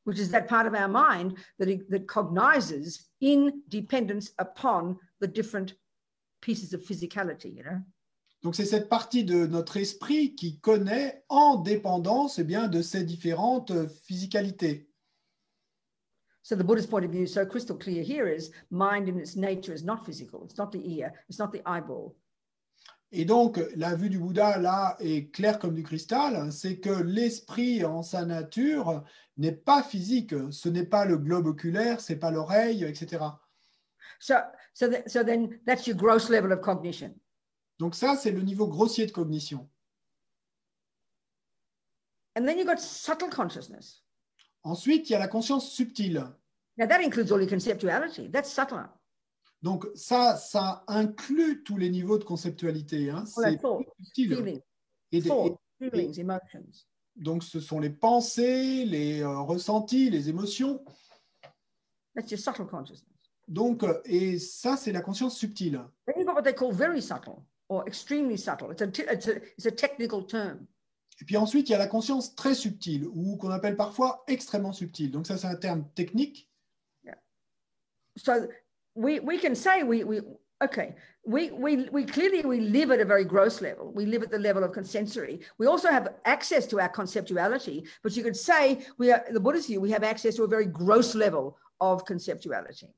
which is that part of our mind that, it, that cognizes in dependence upon the different pieces of physicality, you know? Donc, c'est cette partie de notre esprit qui connaît en dépendance eh bien, de ces différentes euh, physicalités. So the Buddhist point of view, so crystal clear here is mind in its nature is not physical. It's not the ear. It's not the eyeball. Et donc, la vue du Bouddha, là, est claire comme du cristal, c'est que l'esprit en sa nature n'est pas physique. Ce n'est pas le globe oculaire, c'est pas l'oreille, etc. So, so then that's your gross level of cognition. Donc ça, c'est le niveau grossier de cognition. And then you've got subtle consciousness. Ensuite, il y a la conscience subtile. Now that includes all your conceptuality. That's subtler. Donc ça, ça inclut tous les niveaux de conceptualité. hein. All that C'est thought, subtil. feeling, Et des- thought, feelings, emotions. donc ce sont les pensées, les euh, ressentis, les émotions. That's your subtle consciousness. Donc, euh, et ça, c'est la conscience subtile. Then you've got what they call very subtle or extremely subtle. It's a, it's a, it's a technical term. Et puis ensuite, il y a la conscience très subtile, ou qu'on appelle parfois extrêmement subtile. Donc ça, c'est un terme technique. So we, we can say we, we okay, we, we, we clearly we live at a very gross level. We live at the level of consensory. We also have access to our conceptuality, but you could say we are the Buddhist view, we have access to a very gross level of conceptuality.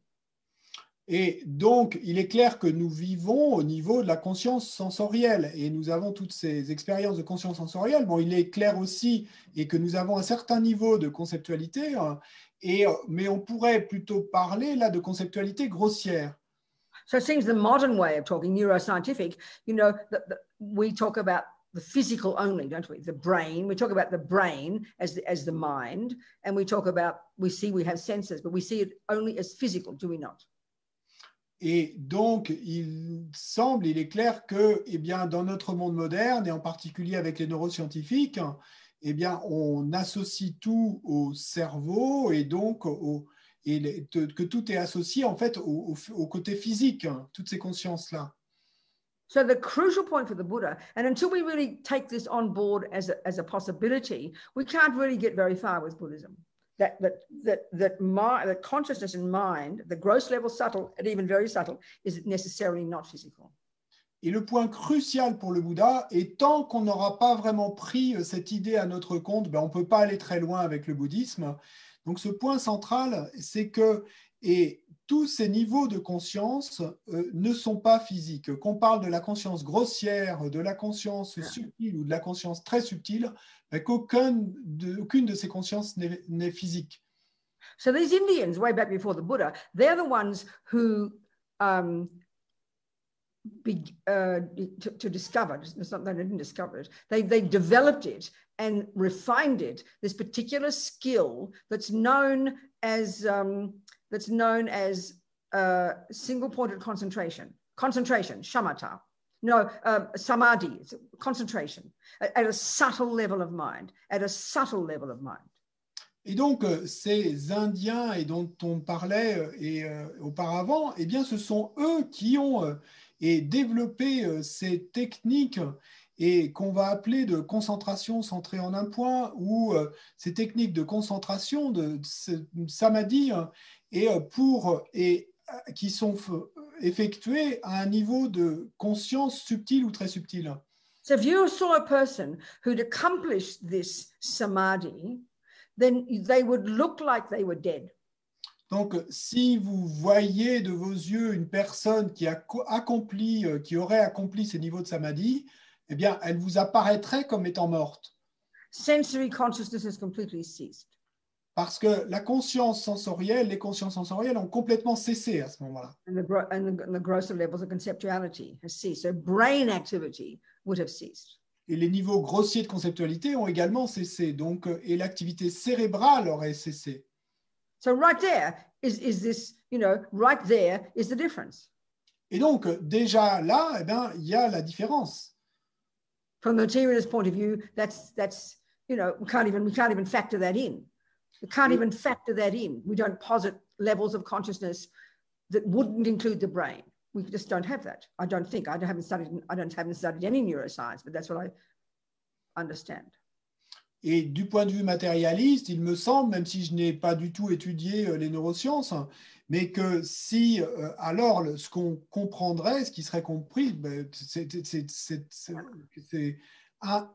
Et donc, il est clair que nous vivons au niveau de la conscience sensorielle et nous avons toutes ces expériences de conscience sensorielle. Bon, il est clair aussi et que nous avons un certain niveau de conceptualité, hein, et, euh, mais on pourrait plutôt parler là de conceptualité grossière. So it seems the modern way of talking, neuroscientific, you know, that that we talk about the physical only, don't we? The brain. We talk about the brain as the, as the mind, and we talk about we see we have senses, but we see it only as physical, do we not? Et donc, il semble, il est clair que, eh bien, dans notre monde moderne, et en particulier avec les neuroscientifiques, eh bien, on associe tout au cerveau et donc que tout est associé en fait au, côté physique, hein, toutes ces consciences-là. So the crucial point for the Buddha, and until we really take this on board as a possibility, we can't really get very far with Buddhism. That that that that my that consciousness and mind, the gross level, subtle, and even very subtle, is necessarily not physical. Et le point crucial pour le Bouddha est tant qu'on n'aura pas vraiment pris euh, cette idée à notre compte, ben, on ne peut pas aller très loin avec le bouddhisme. Donc ce point central, c'est que et tous ces niveaux de conscience euh, ne sont pas physiques. Qu'on parle de la conscience grossière, de la conscience subtile ou de la conscience très subtile, ben, qu'aucun de, aucune de ces consciences n'est physique. So these Indians, way back before the Buddha, they're the ones who um, be, uh, to, to discover. It's not they didn't discover it. They they developed it and refined it. This particular skill that's known as um, that's known as uh, single-pointed concentration. Concentration, shamatha. No, um, samadhi, concentration at, a subtle level of mind. At a subtle level of mind. Et donc, euh, ces Indiens et dont on parlait euh, et, euh, auparavant, eh bien, ce sont eux qui ont euh, et développé euh, ces techniques et qu'on va appeler de concentration centrée en un point ou euh, ces techniques de concentration de, ce samadhi hein, et euh, pour et euh, qui sont effectuées à un niveau de conscience subtil ou très subtil. So if you saw a person who'd accomplished this samadhi, then they would look like they were dead. Donc, si vous voyez de vos yeux une personne qui a co- accompli, euh, qui aurait accompli ces niveaux de samadhi, eh bien, elle vous apparaîtrait comme étant morte. Sensory consciousness has completely ceased. Parce que la conscience sensorielle, les consciences sensorielles ont complètement cessé à ce moment-là. And the, and the, the grosser levels of conceptuality has ceased. So brain activity would have ceased. Et les niveaux grossiers de conceptualité ont également cessé. Donc, euh, et l'activité cérébrale aurait cessé. So right there is, is this, you know, right there is the difference. Et donc, euh, déjà là, eh bien, il y a la différence. From the materialist point of view, that's that's you know, we can't even we can't even factor that in. We can't even factor that in. We don't posit levels of consciousness that wouldn't include the brain. We just don't have that. I don't think. I haven't studied. I don't haven't studied any neuroscience, but that's what I understand. Et du point de vue matérialiste, il me semble, même si je n'ai pas du tout étudié euh, les neurosciences, mais que si, euh, alors, ce qu'on comprendrait, ce qui serait compris, ben, c'est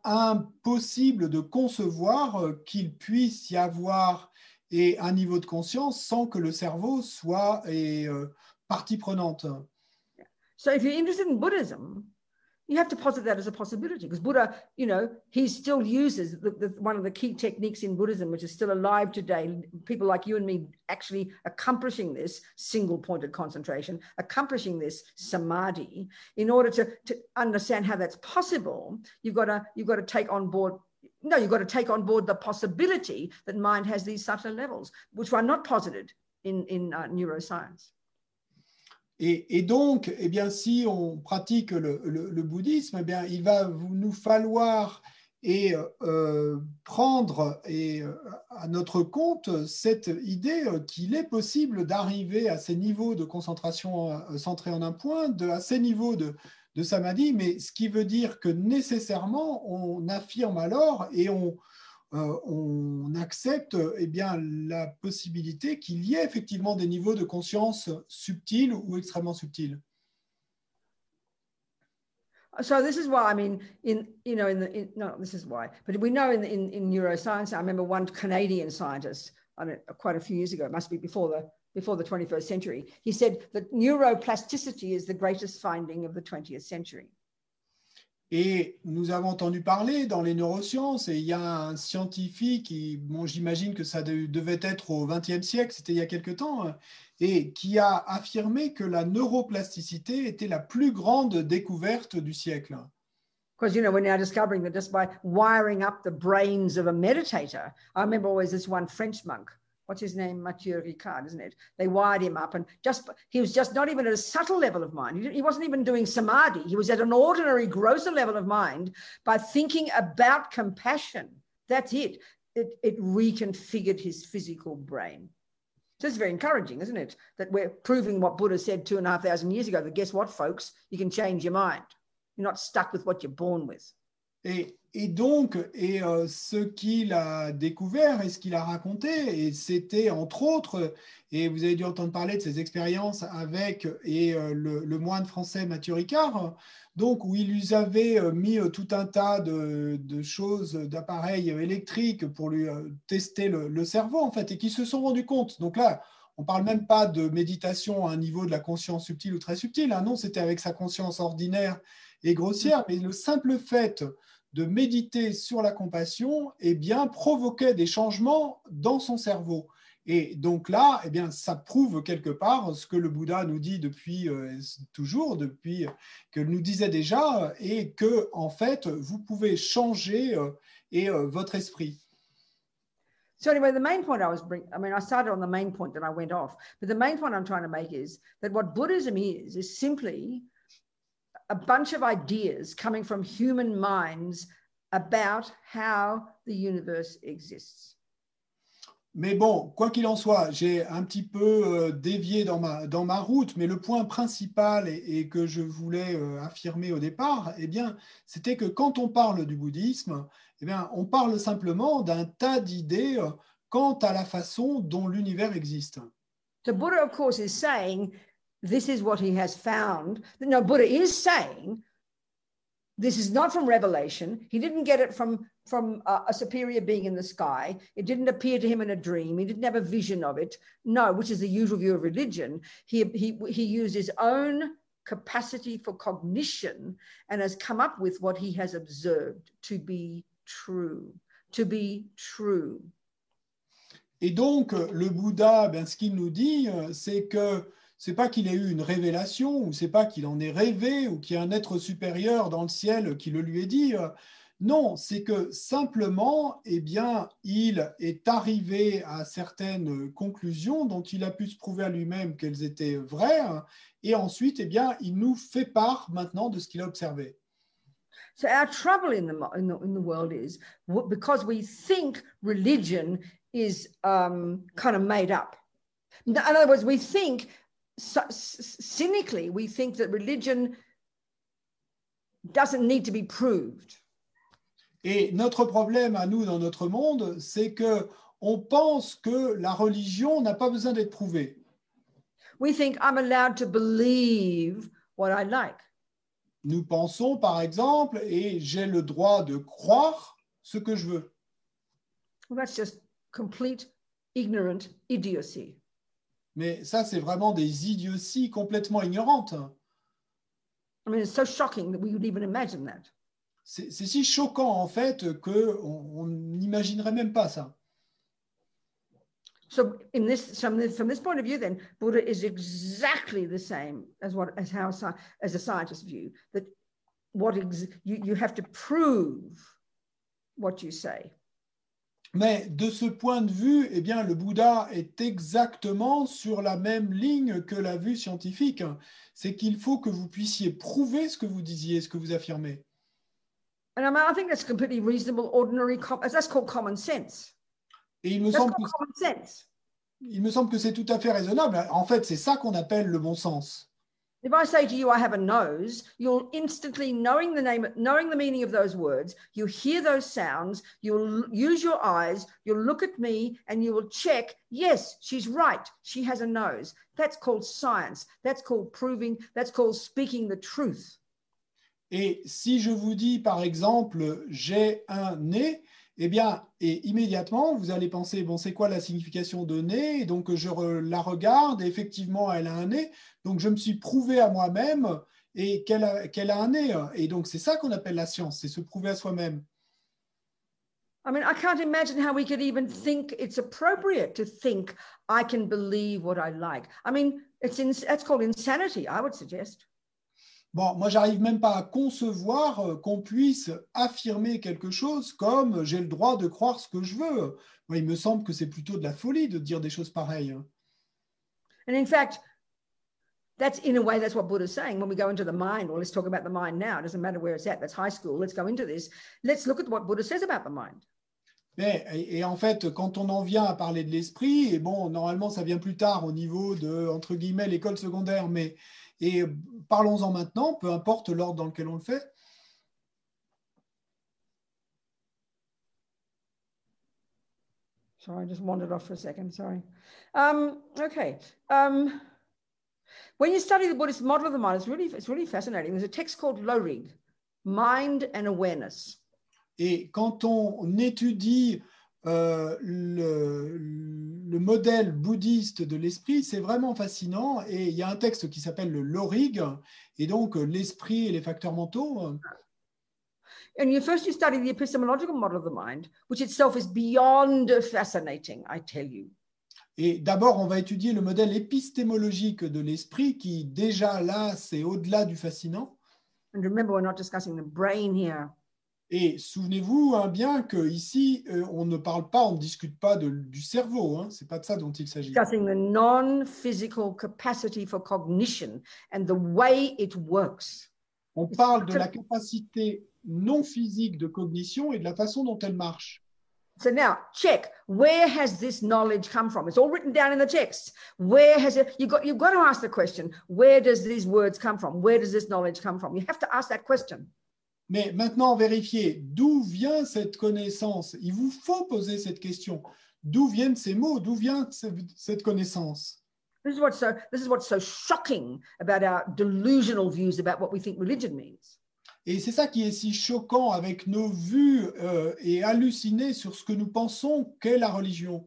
impossible de concevoir euh, qu'il puisse y avoir et un niveau de conscience sans que le cerveau soit euh, partie prenante. So if you're interested in Buddhism, you have to posit that as a possibility because Buddha, you know, he still uses the, the, one of the key techniques in Buddhism, which is still alive today. People like you and me actually accomplishing this single pointed concentration, accomplishing this samadhi. In order to, to understand how that's possible, you've got to you've got to take on board. No, you've got to take on board the possibility that mind has these subtler levels, which are not posited in in uh, neuroscience. Et, donc, eh bien, si on pratique le, bouddhisme, eh bien, il va nous falloir et, euh, prendre euh, à notre compte cette idée qu'il est possible d'arriver à ces niveaux de concentration euh, centrés en un point, à ces niveaux de, de samadhi, mais ce qui veut dire que nécessairement on affirme alors et on, on accepte eh bien, la possibilité qu'il y ait effectivement des niveaux de conscience subtils ou extrêmement subtils. so this is why I mean in you know in the no this is why but we know in, in in neuroscience I remember one Canadian scientist quite a few years ago it must be before the before the 21st century he said that neuroplasticity is the greatest finding of the 20th century Et nous avons entendu parler dans les neurosciences, et il y a un scientifique, qui, bon, j'imagine que ça de- devait être au XXe siècle, c'était il y a quelque temps, et qui a affirmé que la neuroplasticité était la plus grande découverte du siècle. because you know we're now discovering that just by wiring up the brains of a meditator I remember always this one French monk what's his name? Mathieu Ricard isn't it? They wired him up and just he was just not even at a subtle level of mind. He, wasn't even doing samadhi. He was at an ordinary grosser level of mind by thinking about compassion. That's it. It, it reconfigured his physical brain. So it's very encouraging isn't it? That we're proving what buddha said two and a half thousand years ago that guess what folks? You can change your mind. You're not stuck with what you're born with Et, donc, et euh, ce qu'il a découvert et ce qu'il a raconté, et c'était entre autres, et vous avez dû entendre parler de ses expériences avec et euh, le, moine français Mathieu Ricard, donc où il lui avait euh, mis tout un tas de, choses, d'appareils électriques pour lui tester le, le cerveau en fait, et qui se sont rendus compte. Donc là, on parle même pas de méditation à un niveau de la conscience subtile ou très subtile. hein. non, c'était avec sa conscience ordinaire et grossière, mais le simple fait de méditer sur la compassion, eh bien, provoquait des changements dans son cerveau. Et donc là, eh bien, ça prouve quelque part ce que le Bouddha nous dit depuis euh, toujours, depuis que nous disait déjà, et que en fait, vous pouvez changer euh, et euh, votre esprit. So anyway, the main point I was bring, I mean, I started on the main point that I went off, but the main point I'm trying to make is that what Buddhism is is simply a bunch of ideas coming from human minds about how the universe exists. Mais bon, quoi qu'il en soit, j'ai un petit peu euh, dévié dans ma, dans ma route, mais le point principal et, et que je voulais euh, affirmer au départ, eh bien, c'était que quand on parle du bouddhisme, eh bien, on parle simplement d'un tas d'idées euh, quant à la façon dont l'univers existe. So Buddha, of course, is saying this is what he has found. No, Buddha is saying this is not from revelation. He didn't get it from from a, a superior being in the sky. It didn't appear to him in a dream. He didn't have a vision of it. No, which is the usual view of religion. He he he used his own capacity for cognition and has come up with what he has observed to be true. To be true. Et donc, le Bouddha, ben, ce qu'il nous dit, c'est que c'est pas qu'il ait eu une révélation, ou c'est pas qu'il en ait rêvé, ou qu'il y a un être supérieur dans le ciel qui le lui ait dit. Non, c'est que simplement, eh bien, il est arrivé à certaines conclusions dont il a pu se prouver à lui-même qu'elles étaient vraies, et ensuite, eh bien, il nous fait part maintenant de ce qu'il a observé. So our trouble in the, in the, in the world is because we think religion is um, kind of made up. In other words, we think cynically, we think that religion doesn't need to be proved. Et notre problème à nous dans notre monde, c'est que on pense que la religion n'a pas besoin d'être prouvée. We think I'm allowed to believe what I like. Nous pensons par exemple et j'ai le droit de croire ce que je veux. That's just complete ignorant idiocy. Mais ça c'est vraiment des idioties complètement ignorantes. I mean, it's so shocking that we would even imagine that c'est si choquant en fait que on n'imaginerait même pas ça. So in this, from this, from this point of view, then Buddha is exactly the same as what as how as a scientist view that what ex, you, you have to prove what you say. Mais de ce point de vue, eh bien, le Bouddha est exactement sur la même ligne que la vue scientifique. C'est qu'il faut que vous puissiez prouver ce que vous disiez, ce que vous affirmez. And I, mean, I think that's completely reasonable, ordinary, that's called common sense. Et il me, semble que, il me semble que c'est tout à fait raisonnable. En fait, c'est ça qu'on appelle le bon sens. If I say to you, I have a nose, you'll instantly, knowing the name, knowing the meaning of those words, you hear those sounds, you'll use your eyes, you'll look at me, and you will check, yes, she's right, she has a nose. That's called science. That's called proving, that's called speaking the truth. Et si je vous dis, par exemple, j'ai un nez, eh bien, et immédiatement, vous allez penser, bon, c'est quoi la signification de nez? Et donc, je la regarde, et effectivement, elle a un nez. Donc, je me suis prouvé à moi-même et qu'elle a, a un nez. Et donc, c'est ça qu'on appelle la science, c'est se prouver à soi-même. I mean, I can't imagine how we could even think it's appropriate to think I can believe what I like. I mean, it's in, that's called insanity, I would suggest. Bon, moi, j'arrive même pas à concevoir euh, qu'on puisse affirmer quelque chose comme j'ai le droit de croire ce que je veux. Moi, il me semble que c'est plutôt de la folie de dire des choses pareilles. And in fact, that's in a way that's what Buddha's saying when we go into the mind. Well, let's talk about the mind now. It doesn't matter where it's at. That's high school. Let's go into this. Let's look at what Buddha says about the mind. Mais, et, et, en fait, quand on en vient à parler de l'esprit, et bon, normalement, ça vient plus tard au niveau de, entre guillemets, l'école secondaire, mais et parlons-en maintenant, peu importe l'ordre dans lequel on le fait. Sorry, I just wandered off for a second. Sorry. Um, okay. Um, when you study the Buddhist model of the mind, it's really, it's really fascinating. There's a text called Lorig, Mind and Awareness. Et quand on étudie euh, le, le, modèle bouddhiste de l'esprit, c'est vraiment fascinant. Et il y a un texte qui s'appelle le Lorig, et donc euh, l'esprit et les facteurs mentaux. And you first you study the epistemological model of the mind, which itself is beyond fascinating, I tell you. Et d'abord, on va étudier le modèle épistémologique de l'esprit, qui déjà là, c'est au-delà du fascinant. And remember, we're not discussing the brain here. Et souvenez-vous hein, bien qu'ici, euh, on ne parle pas, on ne discute pas de, du cerveau. Hein, Ce n'est pas de ça dont il s'agit. Discussing the non-physical capacity for cognition and the way it works. On parle de la capacité non physique de cognition et de la façon dont elle marche. So now, check. Where has this knowledge come from? It's all written down in the text. Where has it? You got. You've got to ask the question. Where does these words come from? Where does this knowledge come from? You have to ask that question. Mais maintenant, vérifiez d'où vient cette connaissance? Il vous faut poser cette question. D'où viennent ces mots? D'où vient cette connaissance? This is what's so this is what's so shocking about our delusional views about what we think religion means. Et c'est ça qui est si choquant avec nos vues euh, et hallucinées sur ce que nous pensons qu'est la religion.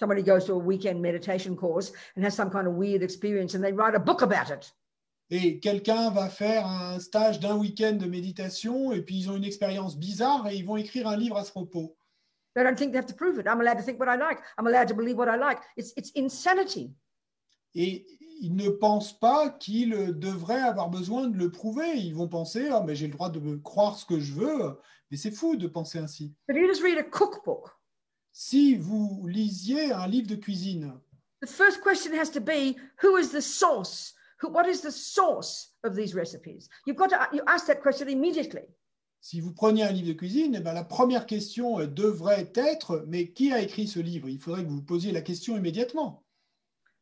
Somebody goes to a weekend meditation course and has some kind of weird experience and they write a book about it. Et quelqu'un va faire un stage d'un week-end de méditation et puis ils ont une expérience bizarre et ils vont écrire un livre à ce propos. They don't think they have to prove it. I'm allowed to think what I like. I'm allowed to believe what I like. It's, it's insanity. Et ils ne pensent pas qu'ils devraient avoir besoin de le prouver. Ils vont penser, ah, mais j'ai le droit de me croire ce que je veux. Mais c'est fou de penser ainsi. If you just read a cookbook, Si vous lisiez un livre de cuisine, the first question has to be who is the source? What is the source of these recipes? You've got to you ask that question immediately. si vous preniez un livre de cuisine, eh ben, la première question euh, devrait être, mais qui a écrit ce livre Il faudrait que vous vous posiez la question immédiatement.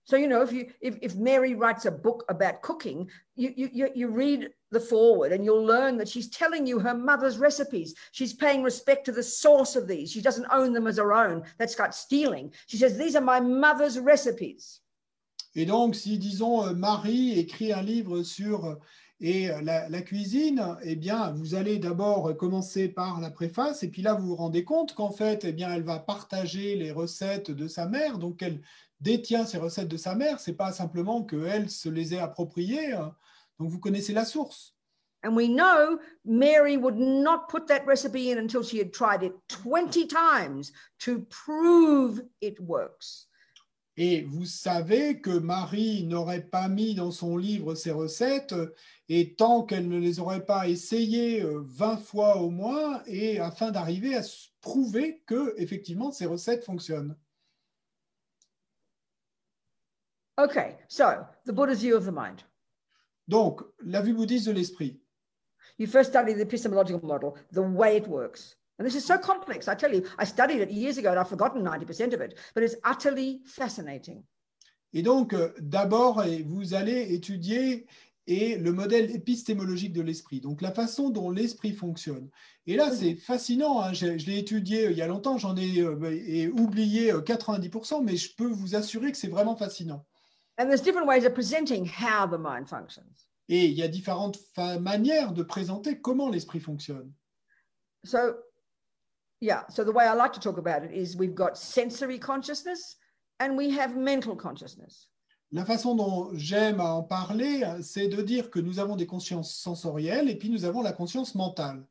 So you know, if you if, if Mary writes a book about cooking, you, you you you read the forward and you'll learn that she's telling you her mother's recipes. She's paying respect to the source of these. She doesn't own them as her own. That's got stealing. She says, These are my mother's recipes. Et donc, si, disons, euh, Marie écrit un livre sur euh, et euh, la, cuisine, eh bien, vous allez d'abord commencer par la préface, et puis là, vous vous rendez compte qu'en fait, eh bien, elle va partager les recettes de sa mère, donc elle détient ces recettes de sa mère, c'est pas simplement qu'elle se les ait appropriées, hein. donc vous connaissez la source. And we know Mary would not put that recipe in until she had tried it 20 times to prove it works. Et vous savez que Marie n'aurait pas mis dans son livre ces recettes, et tant qu'elle ne les aurait pas essayées euh, 20 fois au moins, et afin d'arriver à prouver que effectivement ces recettes fonctionnent. Okay, so the Buddha's view of the mind. Donc, la vue bouddhiste de l'esprit. You first study the epistemological model, the way it works. And this is so complex. I tell you, I studied it years ago and I've forgotten 90% of it, but it's utterly fascinating. Et donc, euh, d'abord, et vous allez étudier et le modèle épistémologique de l'esprit, donc la façon dont l'esprit fonctionne. Et là, c'est fascinant, hein, je, je l'ai étudié il y a longtemps, j'en ai euh, et oublié euh, 90%, mais je peux vous assurer que c'est vraiment fascinant. And there's different ways of presenting how the mind functions. Et il y a différentes manières de présenter comment l'esprit fonctionne. So, yeah, so the way I like to talk about it is we've got sensory consciousness and we have mental consciousness. La façon dont j'aime à en parler, c'est de dire que nous avons des consciences sensorielles et puis nous avons la conscience mentale.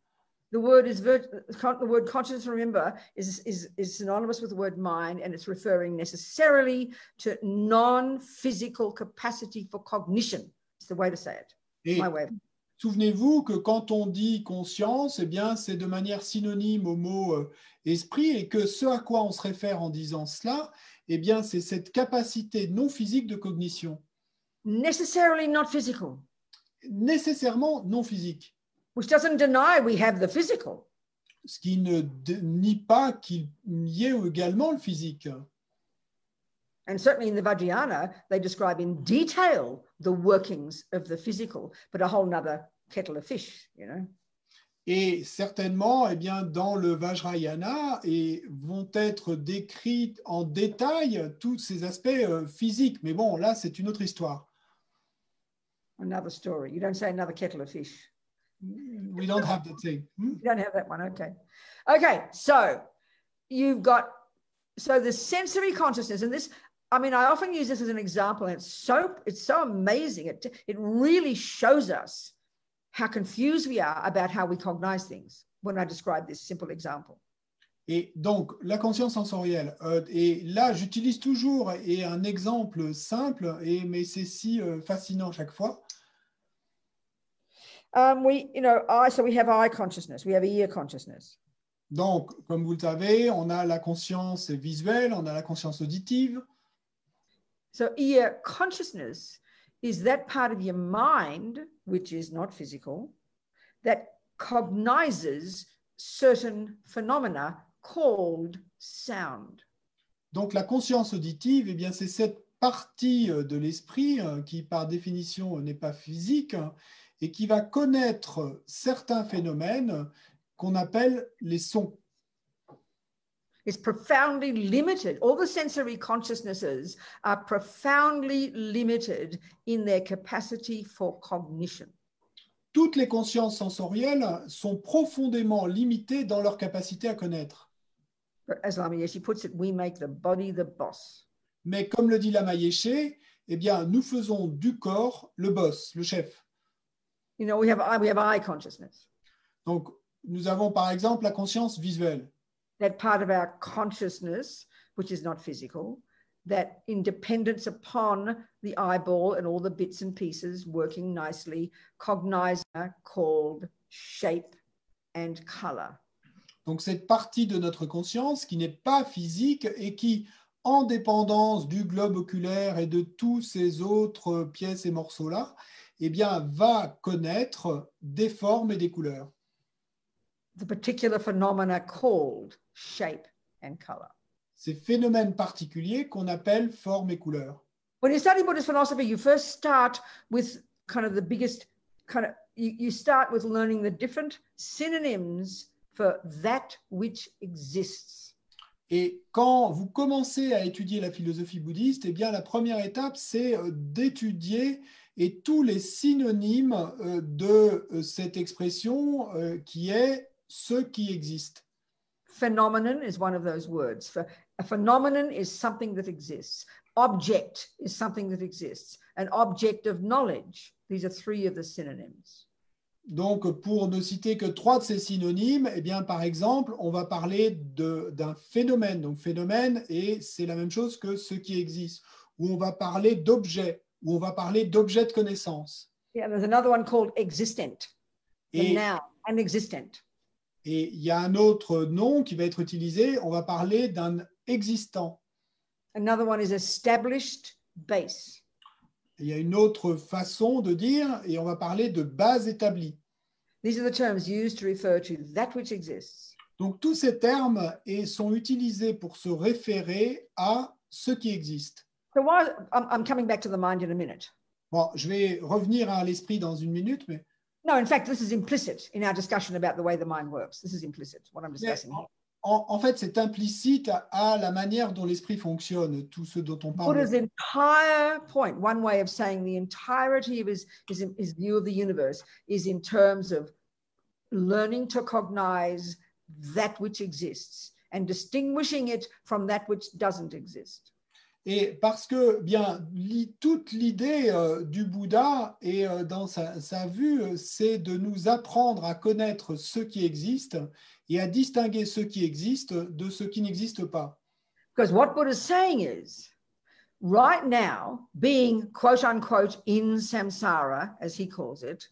The word is the word consciousness. Remember, is, is is synonymous with the word mind, and it's referring necessarily to non-physical capacity for cognition. It's the way to say it. Et My way. of- souvenez-vous que quand on dit conscience, eh bien, c'est de manière synonyme au mot euh, esprit et que ce à quoi on se réfère en disant cela, eh bien, c'est cette capacité non physique de cognition, Necessarily not physical, nécessairement non physique, which doesn't deny we have the physical. ce qui ne nie pas qu'il y ait également le physique. And certainly in the Vajrayana, they describe in detail the workings of the physical, but a whole nother kettle of fish, you know. Et certainement, eh bien, dans le Vajrayana, et vont être décrits en détail tous ces aspects euh, physiques. Mais bon, là, c'est une autre histoire. Another story. You don't say another kettle of fish. We don't have that thing. Hmm? You don't have that one. Okay. Okay. So you've got, so the sensory consciousness, and this, I mean, I often use this as an example, and it's so, it's so amazing. It, it really shows us how confused we are about how we cognize things when I describe this simple example. Et donc, la conscience sensorielle. euh, et là, j'utilise toujours et un exemple simple, et, mais c'est si euh, fascinant chaque fois. Um, we, you know, eye, so we have eye consciousness, we have ear consciousness. Donc, comme vous le savez, on a la conscience visuelle, on a la conscience auditive. So, ear consciousness is that part of your mind, which is not physical, that cognizes certain phenomena called sound. Donc, la conscience auditive, eh bien, c'est cette partie euh, de l'esprit euh, qui, par définition, n'est pas physique et qui va connaître certains phénomènes qu'on appelle les sons. It's profoundly limited. All the sensory consciousnesses are profoundly limited in their capacity for cognition. Toutes les consciences sensorielles sont profondément limitées dans leur capacité à connaître. But as Lama Yeshe puts it, we make the body the boss. Mais comme le dit Lama Yeshe, eh bien, nous faisons du corps le boss, le chef. You know, we have we have eye consciousness. Donc, nous avons par exemple la conscience visuelle. That part of our consciousness, which is not physical, that independence upon the eyeball and all the bits and pieces working nicely, cognizer called shape and color. Donc, cette partie de notre conscience qui n'est pas physique et qui, en dépendance du globe oculaire et de tous ces autres pièces et morceaux-là, eh bien, va connaître des formes et des couleurs. The particular phenomena called shape and color. Ces phénomènes particuliers qu'on appelle formes et couleurs. when you study Buddhist philosophy, you first start with kind of the biggest kind of you, you start with learning the different synonyms for that which exists. Et quand vous commencez à étudier la philosophie bouddhiste, eh bien, la première étape, c'est euh, d'étudier et tous les synonymes euh, de euh, cette expression qui est ce qui existe. Phenomenon is one of those words. For a phenomenon is something that exists. Object is something that exists. An object of knowledge. These are three of the synonyms. Donc, pour ne citer que trois de ces synonymes, eh bien, par exemple, on va parler d'un phénomène. Donc, phénomène, et c'est la même chose que ce qui existe. Ou on va parler d'objet, ou on va parler d'objet de connaissance. Yeah, there's another one called existent. The Et noun and existent. Et il y a un autre nom qui va être utilisé, on va parler d'un existant. Another one is established base. Il y a une autre façon de dire, et on va parler de base établie. These are the terms used to refer to that which exists. Donc, tous ces termes et sont utilisés pour se référer à ce qui existe. So why I'm, I'm coming back to the mind in a minute. Bon, je vais revenir à l'esprit dans une minute, mais No, in fact, this is implicit in our discussion about the way the mind works. This is implicit, what I'm discussing here. en, en fait, c'est implicite à, à la manière dont l'esprit fonctionne, tout ce dont on parle. Buddha's entire point, one way of saying the entirety of his, his, his view of the universe is in terms of learning to cognize that which exists and distinguishing it from that which doesn't exist. Et parce que, bien, toute l'idée euh, du Bouddha et euh, dans sa, sa vue, euh, c'est de nous apprendre à connaître ce qui existe et à distinguer ce qui existe de ce qui n'existe pas. Because what Buddha's saying is, right now, being quote unquote in samsara, as he calls it,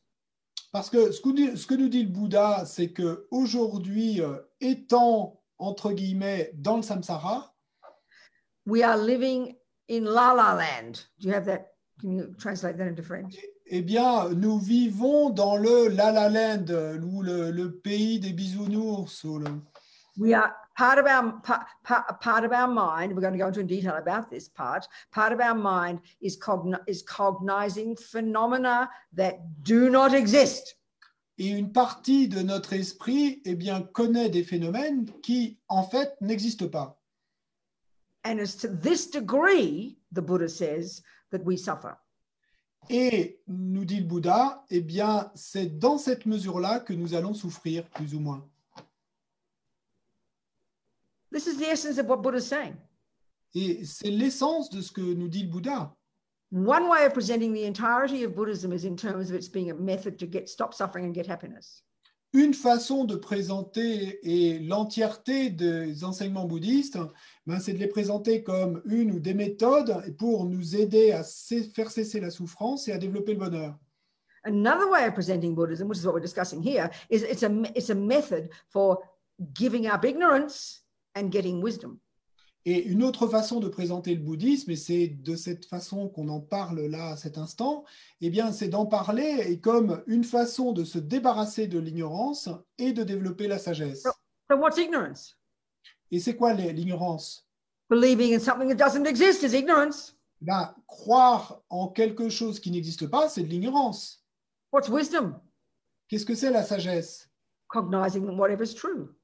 Parce que ce que, dit- ce que nous dit le Bouddha, c'est que aujourd'hui, euh, étant entre guillemets dans le samsara, we are living in la la land. Do you have that? Can you translate that into French? eh bien, nous vivons dans le La La Land, ou le, le pays des bisounours. ou le- We are part of our part, part, of our mind. We're going to go into detail about this part. Part of our mind is cogn- is cognizing phenomena that do not exist. Et une partie de notre esprit eh bien, connaît des phénomènes qui, en fait, n'existent pas. And it's to this degree, the Buddha says, that we suffer. Et nous dit le Bouddha, eh bien, c'est dans cette mesure-là que nous allons souffrir, plus ou moins. This is the essence of what Buddha is saying. Et c'est l'essence de ce que nous dit le Bouddha. One way of presenting the entirety of Buddhism is in terms of its being a method to get stop suffering and get happiness. Une façon de présenter et l'entièreté des enseignements bouddhistes, ben, c'est de les présenter comme une ou des méthodes pour nous aider à faire cesser la souffrance et à développer le bonheur. Another way of presenting Buddhism, which is what we're discussing here, is it's a it's a method for giving up ignorance and getting wisdom. Et une autre façon de présenter le bouddhisme, et c'est de cette façon qu'on en parle là à cet instant, eh bien, c'est d'en parler et comme une façon de se débarrasser de l'ignorance et de développer la sagesse. So what's ignorance? Et c'est quoi l'ignorance? Believing in something that doesn't exist is ignorance. Croire en quelque chose qui n'existe pas, c'est de l'ignorance. What's wisdom? Qu'est-ce que c'est la sagesse? Cognizing whatever's true.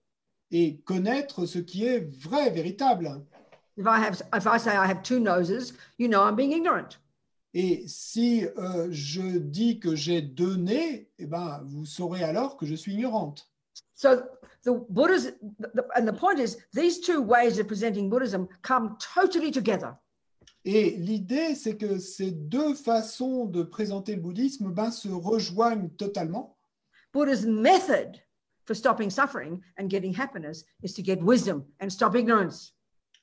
Et connaître ce qui est vrai, véritable. If I have if I say I have two noses, you know I'm being ignorant. Et si euh, je dis que j'ai deux nez, eh ben, vous saurez alors que je suis ignorante. So the Buddha's the, and the point is these two ways of presenting Buddhism come totally together. Et l'idée, c'est que ces deux façons de présenter le bouddhisme ben, se rejoignent totalement. Buddha's method for stopping suffering and getting happiness is to get wisdom and stop ignorance.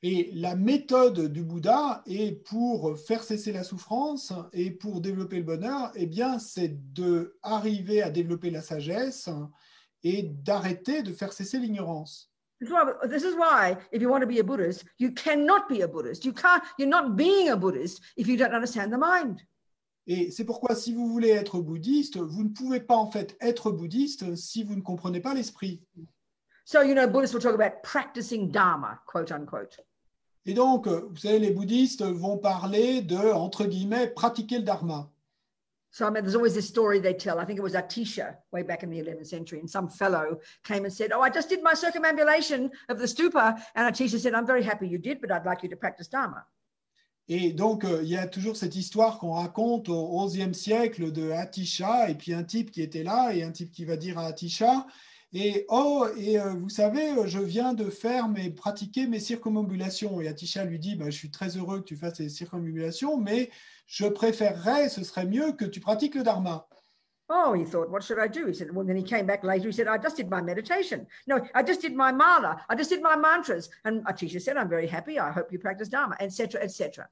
Et la méthode du Bouddha est pour faire cesser la souffrance et pour développer le bonheur, eh bien, c'est de arriver à développer la sagesse et d'arrêter de faire cesser l'ignorance. This is, why, this is why, if you want to be a Buddhist, you cannot be a Buddhist. You can't, you're not being a Buddhist if you don't understand the mind. Et c'est pourquoi, si vous voulez être bouddhiste, vous ne pouvez pas en fait être bouddhiste si vous ne comprenez pas l'esprit. So, you know, Buddhists will talk about practicing Dharma, quote unquote. Et donc, vous savez, les bouddhistes vont parler de, entre guillemets, pratiquer le dharma. So I mean, there's always this story they tell. I think it was Atisha way back in the 11th century, and some fellow came and said, "Oh, I just did my circumambulation of the stupa," and Atisha said, "I'm very happy you did, but I'd like you to practice Dharma." Et donc, euh, il y a toujours cette histoire qu'on raconte au XIe siècle de Atisha, et puis un type qui était là, et un type qui va dire à Atisha, et oh, et euh, vous savez, euh, je viens de faire mes pratiquer mes circumambulations. Et Atisha lui dit, bah, je suis très heureux que tu fasses ces circumambulations, mais je préférerais, ce serait mieux que tu pratiques le dharma. Oh, he thought, what should I do? He said, well, then he came back later. He said, I just did my meditation. No, I just did my mala. I just did my mantras. And Atisha said, I'm very happy. I hope you practice Dharma, etc., etc.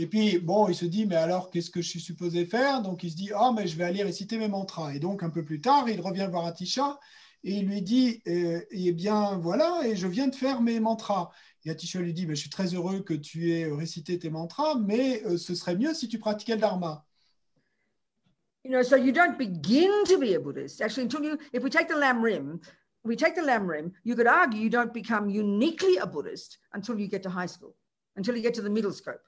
Et puis, bon, il se dit, mais alors, qu'est-ce que je suis supposé faire? Donc, il se dit, oh, mais je vais aller réciter mes mantras. Et donc, un peu plus tard, il revient voir Atisha et il lui dit, eh, eh bien, voilà, et je viens de faire mes mantras. Et Atisha lui dit, ben, je suis très heureux que tu aies récité tes mantras, mais euh, ce serait mieux si tu pratiquais le dharma. You know, so you don't begin to be a Buddhist. Actually, until you, if we take the Lamrim, we take the Lamrim, you could argue you don't become uniquely a Buddhist until you get to high school, until you get to the middle scope.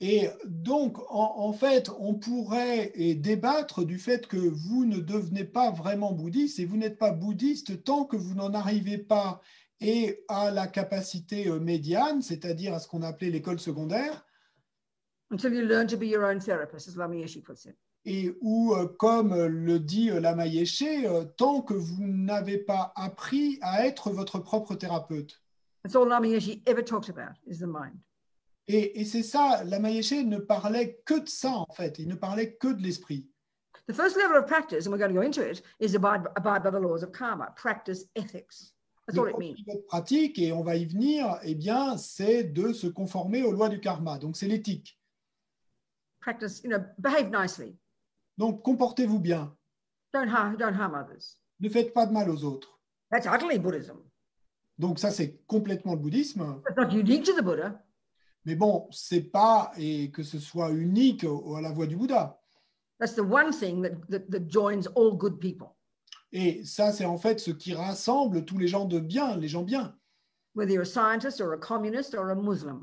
Et donc, en, en, fait, on pourrait débattre du fait que vous ne devenez pas vraiment bouddhiste et vous n'êtes pas bouddhiste tant que vous n'en arrivez pas et à la capacité euh, médiane, c'est-à-dire à ce qu'on appelait l'école secondaire. Until you learn to be your own therapist, as Lama Yeshe puts it. Et où, euh, comme le dit euh, Lama Yeshe, tant que vous n'avez pas appris à être votre propre thérapeute. That's all Lama Yeshe ever talks about is the mind. Et, et c'est ça, Lama Yeshe ne parlait que de ça en fait, il ne parlait que de l'esprit. The first level of practice, and we're going to go into it, is abide, abide by the laws of karma, practice ethics. That's Le all it premier means. niveau de pratique, et on va y venir, eh bien, c'est de se conformer aux lois du karma. Donc, c'est l'éthique. Practice, you know, behave nicely. Donc, comportez-vous bien. Don't harm, don't harm others. Ne faites pas de mal aux autres. That's utterly Buddhism. Donc, ça, c'est complètement le bouddhisme. It's not unique to the Buddha. Mais bon, c'est pas et que ce soit unique à la voie du Bouddha. That's the one thing that, that, that joins all good people, Et ça, c'est en fait ce qui rassemble tous les gens de bien, les gens bien. whether you're a scientist or a communist or a Muslim,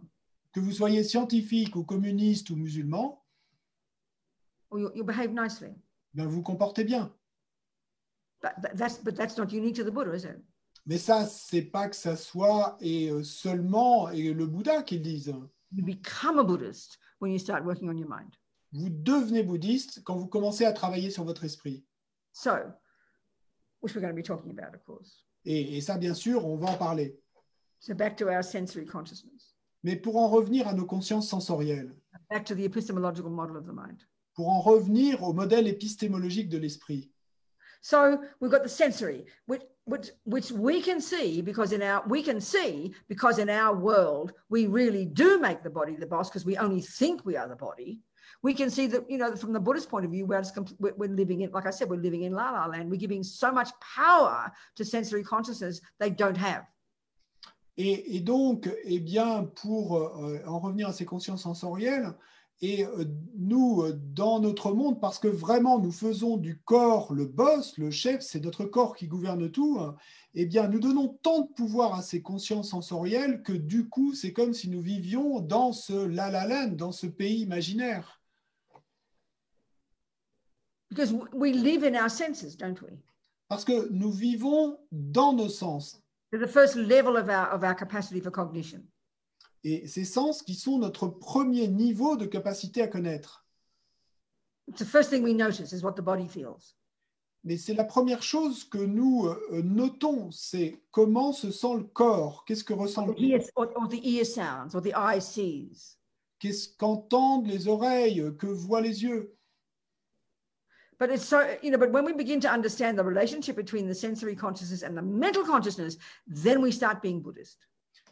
Que vous soyez scientifique ou communiste ou musulman, or you, you behave nicely. ben vous comportez bien. But that, that's, but that's not unique to the Buddha, is it? Mais ça, c'est pas que ça soit et euh, seulement et le Bouddha qui le disent. You become a Buddhist when you start working on your mind. Vous devenez bouddhiste quand vous commencez à travailler sur votre esprit. So, which we're going to be talking about, of course. Et, et ça, bien sûr, on va en parler. So back to our sensory consciousness, Mais pour en revenir à nos consciences sensorielles, back to the epistemological model of the mind. Pour en revenir au modèle épistémologique de l'esprit. So we've got the sensory, which, which, which we can see because in our we can see because in our world we really do make the body the boss because we only think we are the body. We can see that you know from the Buddhist point of view, we're, just we're we're living in, like I said, we're living in la la land. We're giving so much power to sensory consciousness they don't have. Et, et donc, eh bien, pour euh, en revenir à ces consciences sensorielles, et euh, nous, euh, dans notre monde, parce que vraiment nous faisons du corps le boss, le chef, c'est notre corps qui gouverne tout, hein, eh bien, nous donnons tant de pouvoir à ces consciences sensorielles que du coup, c'est comme si nous vivions dans ce la la land, dans ce pays imaginaire. Because w- we live in our senses, don't we? Parce que nous vivons dans nos sens. The first level of our of our capacity for cognition. Et ces sens qui sont notre premier niveau de capacité à connaître. It's the first thing we notice is what the body feels. Mais c'est la première chose que nous euh, notons, c'est comment se sent le corps, qu'est-ce que ressent le sees. qu'est-ce qu'entendent les oreilles, que voient les yeux. But it's so, you know, but when we begin to understand the relationship between the sensory consciousness and the mental consciousness, then we start being Buddhist.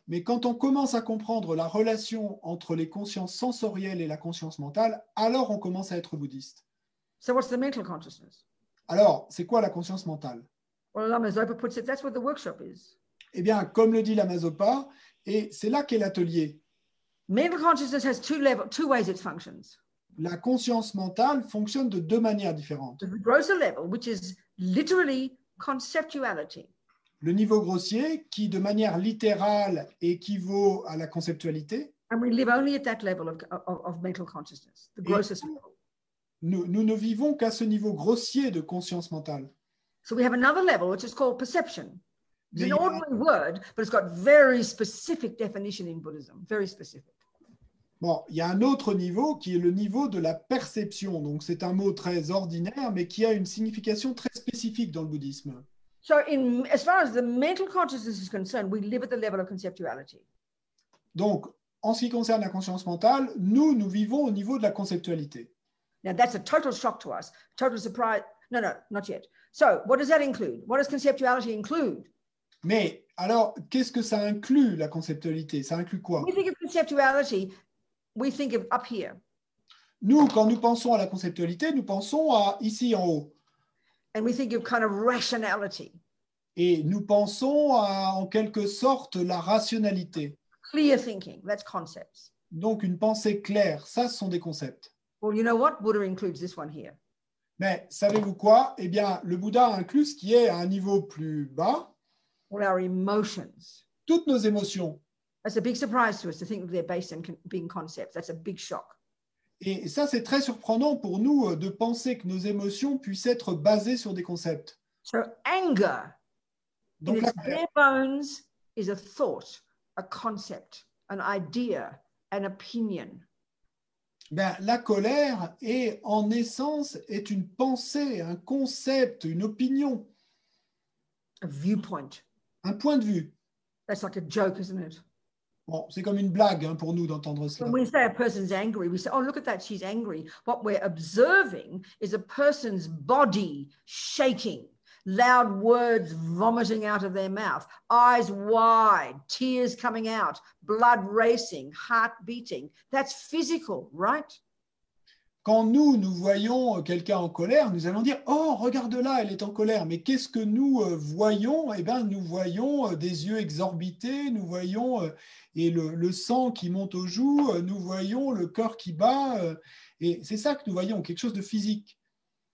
Mais quand on commence à comprendre la relation entre les consciences sensorielles et la conscience mentale, alors on commence à être bouddhiste. So what's the mental consciousness? Alors, c'est quoi la conscience mentale? Well, Lama Zopa puts it, that's what the workshop is. Eh bien, comme le dit la Mazopa, et c'est là qu'est l'atelier. Mental consciousness has two level, two ways it functions. La conscience mentale fonctionne de deux manières différentes. The grosser level, which is literally conceptuality. Le niveau grossier, qui de manière littérale équivaut à la conceptualité, And we live only at that level of, of, of mental consciousness, the grossest level. nous, nous ne vivons qu'à ce niveau grossier de conscience mentale. So we have another level, which is called perception. It's Mais an il y a- ordinary word, but it's got very specific definition in Buddhism, very specific. Bon, il y a un autre niveau qui est le niveau de la perception. Donc, c'est un mot très ordinaire, mais qui a une signification très spécifique dans le bouddhisme. So, in as far as the mental consciousness is concerned, we live at the level of conceptuality. Donc, en ce qui concerne la conscience mentale, nous, nous vivons au niveau de la conceptualité. Now, that's a total shock to us, total surprise. No, no, not yet. So, what does that include? What does conceptuality include? Mais alors, qu'est-ce que ça inclut, la conceptualité? Ça inclut quoi? We think of conceptuality, we think of up here, Nous, quand nous pensons à la conceptualité, nous pensons à ici en haut. And we think of kind of rationality, Et nous pensons à, en quelque sorte, la rationalité. clear thinking. That's concepts. Donc, une pensée claire, ça, ce sont des concepts. Well, you know what? Buddha includes this one here. Mais savez-vous quoi? Eh bien, le Bouddha inclut ce qui est à un niveau plus bas, All our emotions. toutes nos émotions. That's a big surprise to us to think that they're based on being concepts. That's a big shock. Et ça, c'est très surprenant pour nous euh, de penser que nos émotions puissent être basées sur des concepts. So, anger Donc, la its bare bones is a thought, a concept, an idea, an opinion. ben, la colère est en essence est une pensée, un concept, une opinion, a viewpoint. un point de vue. That's like a joke, isn't it? Bon, c'est comme une blague hein, pour nous d'entendre cela. When we say a person's angry, we say, oh, look at that, she's angry. What we're observing is a person's body shaking, loud words vomiting out of their mouth, eyes wide, tears coming out, blood racing, heart beating. That's physical, right? Quand nous, nous voyons euh, quelqu'un en colère, nous allons dire Oh, regarde là, elle est en colère. Mais qu'est-ce que nous euh, voyons? Eh bien, nous voyons euh, des yeux exorbités, nous voyons et le, le sang qui monte aux joues, nous voyons le cœur qui bat. et c'est ça que nous voyons, quelque chose de physique,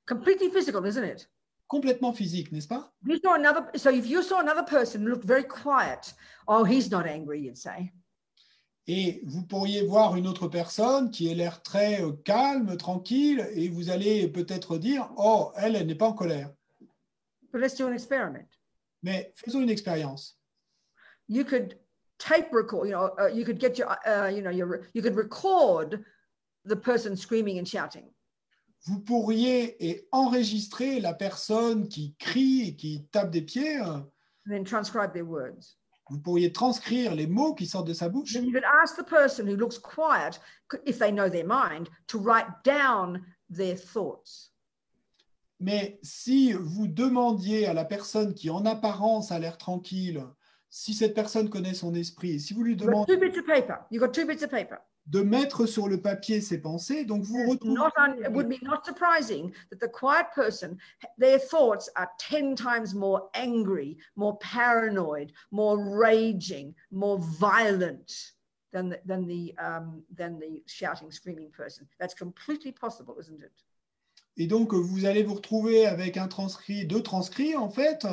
Completely physical, isn't it? complètement physique, n'est-ce pas? You saw another, so if you saw another person look very quiet, oh, he's not angry, you'd say. Et vous pourriez voir une autre personne qui a l'air très euh, calme, tranquille, et vous allez peut-être dire Oh, elle, elle n'est pas en colère. But let's do an experiment. Mais faisons une expérience. you could tape record you know uh, you could get your uh, you know your you could record the person screaming and shouting vous pourriez et enregistrer la personne qui crie et qui tape des pieds. and then transcribe their words Vous pourriez transcrire les mots qui sortent de sa bouche. then you could ask the person who looks quiet if they know their mind to write down their thoughts. Mais si vous demandiez à la personne qui en apparence a l'air tranquille, si cette personne connaît son esprit, si vous lui you've got demandez two bits of paper. You've got two bits of paper de mettre sur le papier ses pensées, donc vous retrouvez not un- it would be not surprising that the quiet person their thoughts are 10 times more angry more paranoid more raging more violent than the, than the um, than the shouting screaming person. That's completely possible isn't it? Et donc, vous allez vous retrouver avec un transcrit, deux transcrits, en fait.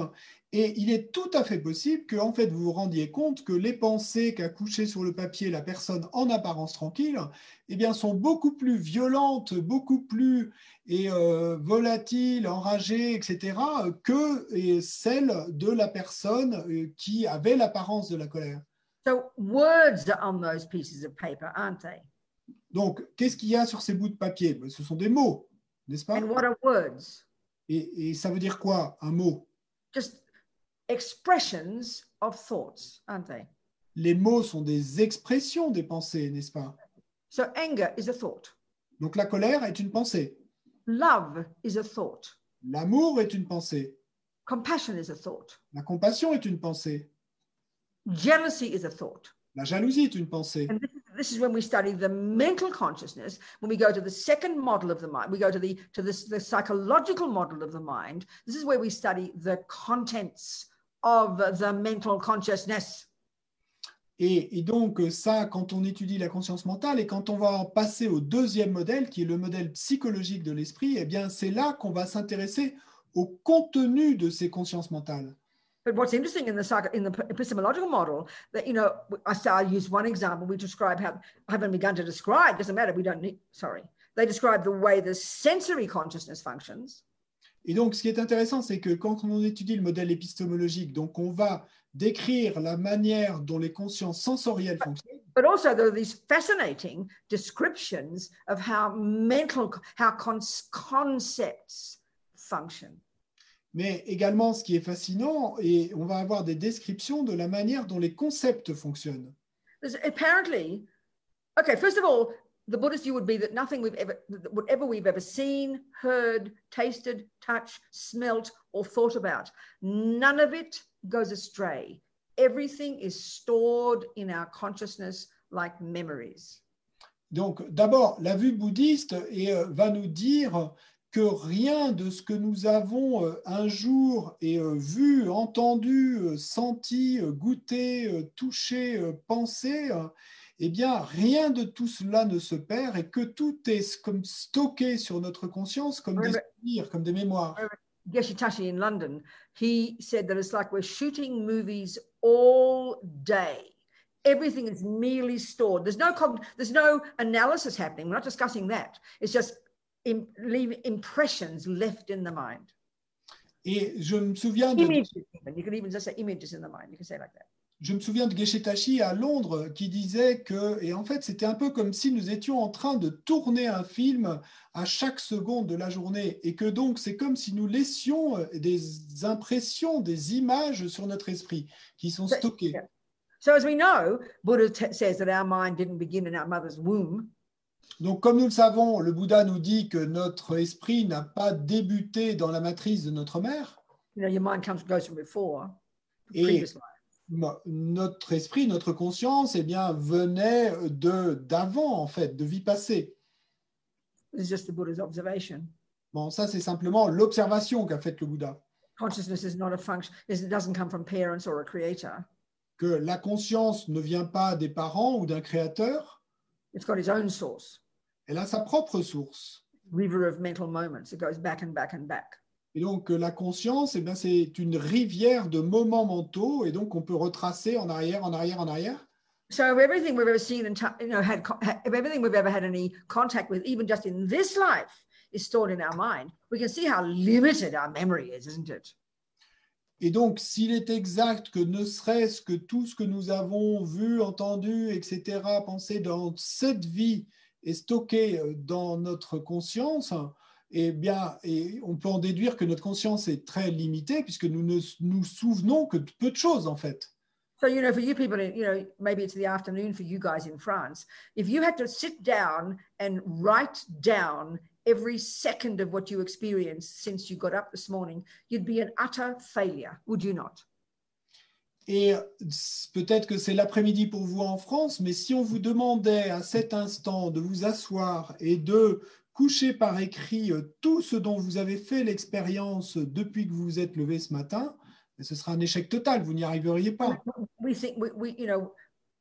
Et il est tout à fait possible que, en fait, vous vous rendiez compte que les pensées qu'a couchées sur le papier la personne en apparence tranquille, eh bien, sont beaucoup plus violentes, beaucoup plus et, euh, volatiles, enragées, etc., que et celles de la personne euh, qui avait l'apparence de la colère. so words are on those pieces of paper aren't they? Donc, qu'est-ce qu'il y a sur ces bouts de papier? Ben, Ce sont des mots, n'est-ce pas and what are words? Et, et ça veut dire quoi, un mot? Just expressions of thoughts aren't they? Les mots sont des expressions des pensées, n'est-ce pas? So anger is a thought. Donc la colère est une pensée. Love is a thought. L'amour est une pensée. Compassion is a thought. La compassion est une pensée. Jealousy is a thought. La jalousie est une pensée. And this is, this is when we study the mental consciousness. When we go to the second model of the mind, we go to the to this the psychological model of the mind. This is where we study the contents of the mental consciousness. Et, et donc ça, quand on étudie la conscience mentale et quand on va en passer au deuxième modèle, qui est le modèle psychologique de l'esprit, eh bien c'est là qu'on va s'intéresser au contenu de ces consciences mentales. But what's interesting in the psycho, in the epistemological model that you know, I I use one example. We describe how I haven't begun to describe. Doesn't matter. We don't need. Sorry, they describe the way the sensory consciousness functions. Et donc, ce qui est intéressant, c'est que quand on étudie le modèle épistémologique, donc on va décrire la manière dont les consciences sensorielles fonctionnent, But also there are these fascinating descriptions of how mental, how con- concepts function. Mais également ce qui est fascinant, et on va avoir des descriptions de la manière dont les concepts fonctionnent. Apparently, okay, first of all, the Buddhist view would be that nothing we've ever, whatever we've ever seen, heard, tasted, touched, smelt, or thought about, none of it goes astray. Everything is stored in our consciousness like memories. Donc, d'abord, la vue bouddhiste et, euh, va nous dire que rien de ce que nous avons euh, un jour et euh, vu, entendu, euh, senti, goûté, touché, pensé, eh bien, rien de tout cela ne se perd et que tout est comme stocké sur notre conscience comme des souvenirs, comme des mémoires. Geshe in London, he said that it's like we're shooting movies all day. Everything is merely stored. There's no cogn- there's no analysis happening. We're not discussing that. It's just im- leave impressions left in the mind. Et je me souviens de Images. Even. You could even just say images in the mind. You can say it like that. je me souviens de Geshe Tashi à Londres qui disait que, et en fait, c'était un peu comme si nous étions en train de tourner un film à chaque seconde de la journée, et que donc c'est comme si nous laissions euh, des impressions, des images sur notre esprit qui sont stockées. yeah. So as we know, Buddha says that our mind didn't begin in our mother's womb. Donc, comme nous le savons, le Bouddha nous dit que notre esprit n'a pas débuté dans la matrice de notre mère, You know, your mind comes goes from before, et previous life. mo- notre esprit, notre conscience, eh bien, venait de d'avant, en fait, de vie passée. This is just the Buddha's observation. Bon, ça, c'est simplement l'observation qu'a faite le Bouddha. Consciousness is not a function. It doesn't come from parents or a creator. que la conscience ne vient pas des parents ou d'un créateur, It's got its own source, elle a sa propre source. river of mental moments. It goes back and back and back. Et donc euh, la conscience, eh bien, c'est une rivière de moments mentaux, et donc on peut retracer en arrière, en arrière, en arrière. So everything we've ever seen and you know had, everything we've ever had any contact with, even just in this life, is stored in our mind. We can see how limited our memory is, isn't it? Et donc, s'il est exact que ne serait-ce que tout ce que nous avons vu, entendu, etc., pensé dans cette vie est stocké euh, dans notre conscience, eh bien, on peut en déduire que notre conscience est très limitée puisque nous ne nous souvenons que de peu de choses en fait. So you know, for you people, you know, maybe it's the afternoon for you guys in France. If you had to sit down and write down every second of what you experienced since you got up this morning, you'd be an utter failure, would you not? Et peut-être que c'est l'après-midi pour vous en France, mais si on vous demandait à cet instant de vous asseoir et de coucher par écrit euh, tout ce dont vous avez fait l'expérience depuis que vous vous êtes levé ce matin, ce sera un échec total, vous n'y arriveriez pas. We think we, we you know,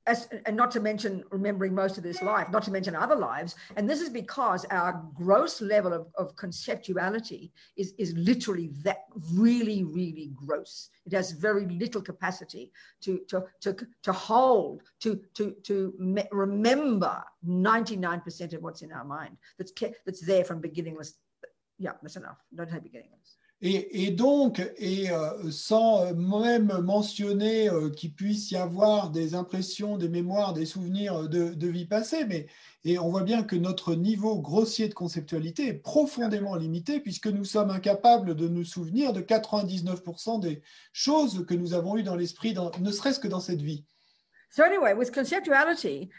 as, and not to mention remembering most of this life, not to mention other lives. And this is because our gross level of, of conceptuality is, is literally that really, really gross. It has very little capacity to, to, to, to hold, to, to, to me- remember 99% of what's in our mind that's, that's there from beginningless. Yeah, that's enough. Don't say beginningless. Et, donc, et euh, sans même mentionner euh, qu'il puisse y avoir des impressions, des mémoires, des souvenirs de, vie passée, mais et on voit bien que notre niveau grossier de conceptualité est profondément limité puisque nous sommes incapables de nous souvenir de 99% des choses que nous avons eues dans l'esprit, ne serait-ce que dans cette vie. So anyway, with conceptuality,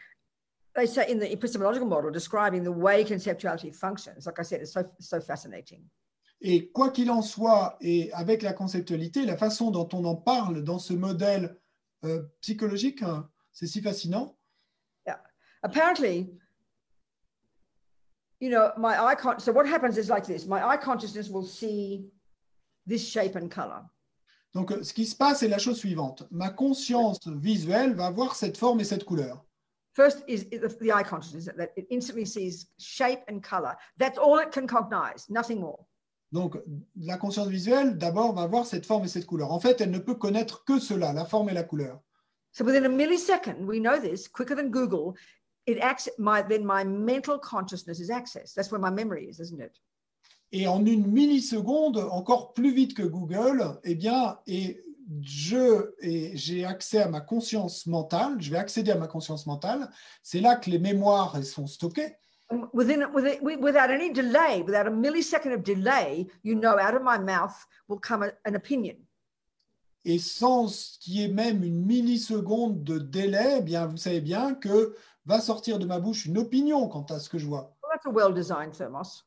they say in the epistemological model describing the way conceptuality functions, like I said, it's so, so fascinating. Et quoi qu'il en soit, et avec la conceptualité, la façon dont on en parle dans ce modèle euh, psychologique, hein, c'est si fascinant. Yeah. Apparently, you know, my eye con- so what happens is like this. My eye consciousness will see this shape and color. Donc, ce qui se passe est la chose suivante. Ma conscience visuelle va voir cette forme et cette couleur. First is the eye consciousness that it instantly sees shape and color. That's all it can cognize, nothing more. Donc, la conscience visuelle, d'abord, va voir cette forme et cette couleur. En fait, elle ne peut connaître que cela, la forme et la couleur. So within a millisecond, we know this quicker than Google. It acts my then my mental consciousness is accessed. That's where my memory is, isn't it? Et en une milliseconde, encore plus vite que Google, eh bien, et je et j'ai accès à ma conscience mentale, je vais accéder à ma conscience mentale. C'est là que les mémoires elles sont stockées. Within, within without any delay, without a millisecond of delay, you know, out of my mouth will come a- an opinion. Et sans qu'il y ait même une milliseconde de délai, eh bien, vous savez bien que va sortir de ma bouche une opinion quant à ce que je vois. Well, that's a well-designed thermos.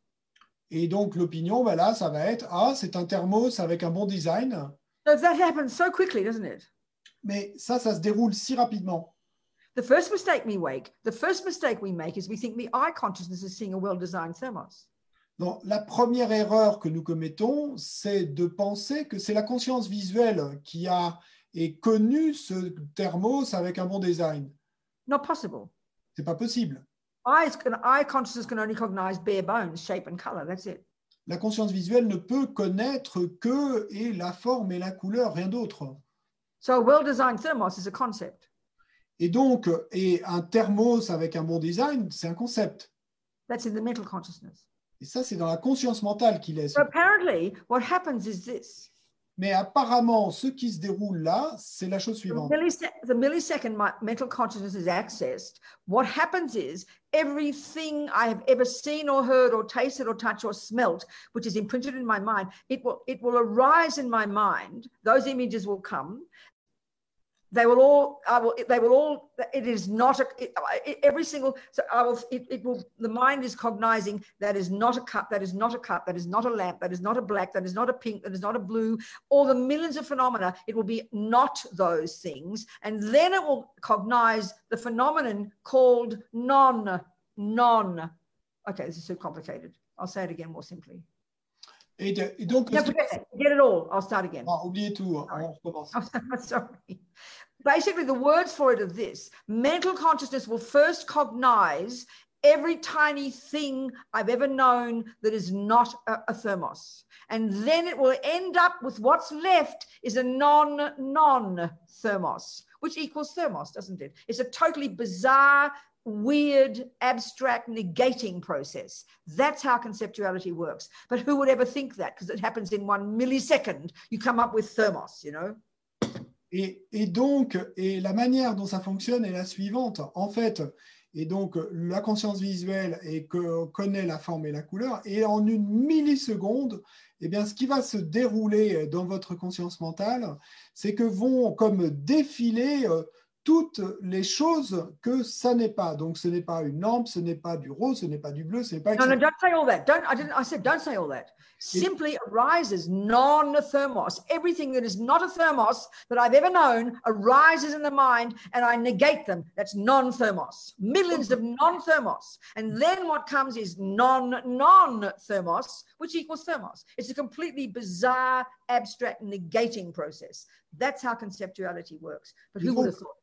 Et donc, l'opinion, ben là, ça va être Ah, c'est un thermos avec un bon design. So that happens so quickly, doesn't it? Mais ça, ça se déroule si rapidement. The first mistake we make, the first mistake we make is we think the eye consciousness is seeing a well-designed thermos. Donc, la première erreur que nous commettons, c'est de penser que c'est la conscience visuelle qui a et connu ce thermos avec un bon design. Not possible. C'est pas possible. Eyes can, eye consciousness can only cognize bare bones, shape, and color. That's it. La conscience visuelle ne peut connaître que et la forme et la couleur, rien d'autre. So a well-designed thermos is a concept. Et donc, et un thermos avec un bon design, c'est un concept. That's in the mental consciousness. Et ça, c'est dans la conscience mentale qu'il est. So apparently, what happens is this: Mais apparemment, ce qui se déroule là, c'est la chose the, suivante. millise- the millisecond my mental consciousness is accessed. What happens is everything I have ever seen or heard or tasted or touched or smelt, which is imprinted in my mind, it will it will arise in my mind. Those images will come. They will all. I will. They will all. It is not a. It, every single. So I will. It, it will. The mind is cognizing that is not a cup. That is not a cup. That is not a lamp. That is not a black. That is not a pink. That is not a blue. All the millions of phenomena. It will be not those things, and then it will cognize the phenomenon called non. Non. Okay, this is too complicated. I'll say it again more simply. Et, de- et donc, forget. Get it all. I'll start again. Ah, oubliez tout, on recommence. I'm sorry. Basically, the words for it are this mental consciousness will first cognize every tiny thing I've ever known that is not a, a thermos. And then it will end up with what's left is a non non thermos, which equals thermos, doesn't it? It's a totally bizarre, weird, abstract negating process. That's how conceptuality works. But who would ever think that? Because it happens in one millisecond. You come up with thermos, you know? Et, et donc, et la manière dont ça fonctionne est la suivante. En fait, et donc la conscience visuelle et que connaît la forme et la couleur, et en une milliseconde, eh bien, ce qui va se dérouler dans votre conscience mentale, c'est que vont comme défiler euh, toutes les choses que ça n'est pas. Donc, ce n'est pas une lampe, ce n'est pas du rose, ce n'est pas du bleu, ce n'est pas. No, no, don't say all that. Don't I didn't I said don't say all that. Simply arises non-thermos. Everything that is not a thermos that I've ever known arises in the mind and I negate them. That's non-thermos. Millions of non-thermos. And then what comes is non-non-thermos, which equals thermos. It's a completely bizarre, abstract negating process. That's how conceptuality works. But who would have thought?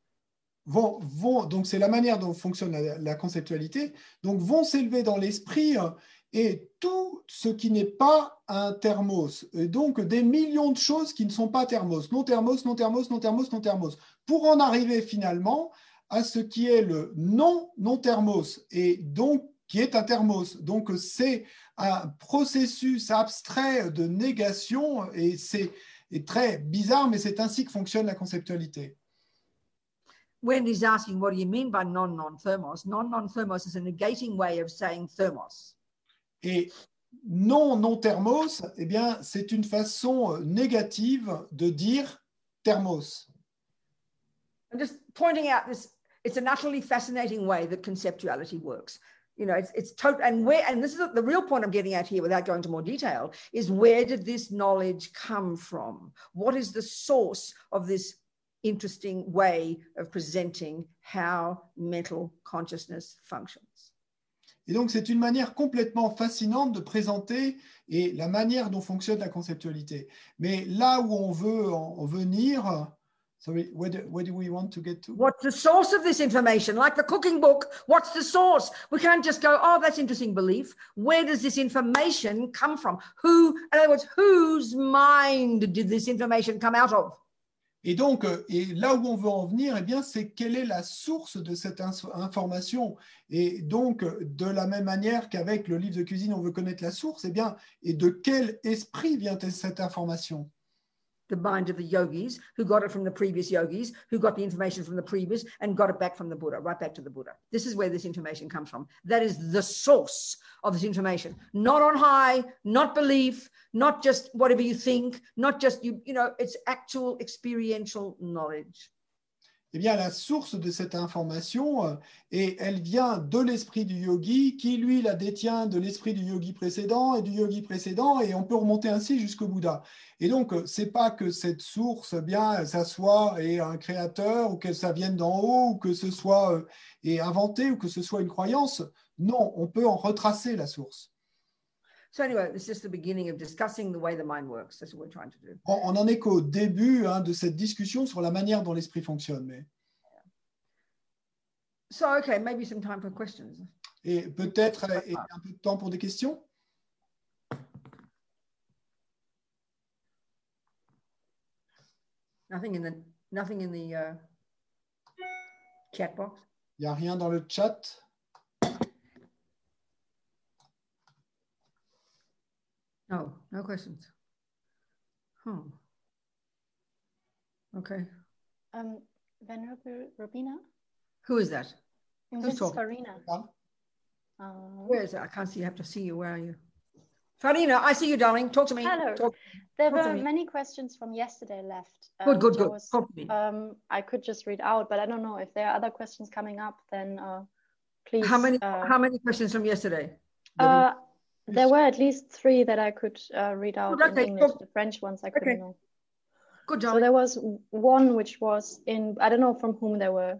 vont, vont donc c'est la manière dont fonctionne la, la conceptualité, donc vont s'élever dans l'esprit euh, et tout ce qui n'est pas un thermos, et donc des millions de choses qui ne sont pas thermos, non thermos, non thermos, non thermos, non thermos, pour en arriver finalement à ce qui est le non non thermos et donc qui est un thermos. Donc c'est un processus abstrait de négation et c'est est très bizarre, mais c'est ainsi que fonctionne la conceptualité. Wendy's asking, what do you mean by non-non-thermos? Non-non-thermos is a negating way of saying thermos. Et non non thermos, eh bien, c'est une façon négative de dire thermos. I'm just pointing out this. it's an utterly fascinating way that conceptuality works. You know, it's it's total and where and this is the real point I'm getting at here without going into more detail is where did this knowledge come from? What is the source of this interesting way of presenting how mental consciousness functions? Et donc, c'est une manière complètement fascinante de présenter et la manière dont fonctionne la conceptualité. Mais là où on veut en venir, Sorry, where do, where do we want to get to? What's the source of this information? Like the cooking book, what's the source? We can't just go, oh, that's interesting belief. Where does this information come from? Who, in other words, whose mind did this information come out of? Et donc, euh, et là où on veut en venir, eh bien, c'est quelle est la source de cette information. Et donc, de la même manière qu'avec le livre de cuisine, on veut connaître la source, eh bien, et de quel esprit vient cette information? The mind of the yogis who got it from the previous yogis who got the information from the previous and got it back from the buddha right back to the buddha. This is where this information comes from. That is the source of this information. Not on high not belief not just whatever you think not just you you know it's actual experiential knowledge eh bien, la source de cette information, euh, et elle vient de l'esprit du yogi, qui lui la détient de l'esprit du yogi précédent et du yogi précédent, et on peut remonter ainsi jusqu'au Bouddha. Et donc, euh, c'est pas que cette source, eh bien, ça soit un créateur, ou que ça vienne d'en haut, ou que ce soit euh, inventé, ou que ce soit une croyance. Non, on peut en retracer la source. So anyway, it's just the beginning of discussing the way the mind works. That's what we're trying to do. On, on en est qu'au début hein, de cette discussion sur la manière dont l'esprit fonctionne. Mais... So okay, maybe some time for questions. Et peut-être un peu de temps pour des questions? Nothing in the nothing in the uh, chat box? Il n'y a rien dans le chat? No, no questions. Hmm. Okay. Um, Venerable Robina? Who is that? Who's talking? Farina. Uh, Where is it? I can't see. You have to see you. Where are you? Farina, I see you, darling. Talk to me. Hello. Talk, there talk were many questions from yesterday left. Um, good, good, good. Was, talk to me. Um, I could just read out, but I don't know if there are other questions coming up. Then uh, please. How many? Uh, how many questions from yesterday? Uh, there were at least three that I could uh, read out okay, in English. The French ones I couldn't okay. know. Good job. So there was one which was in I don't know from whom they were.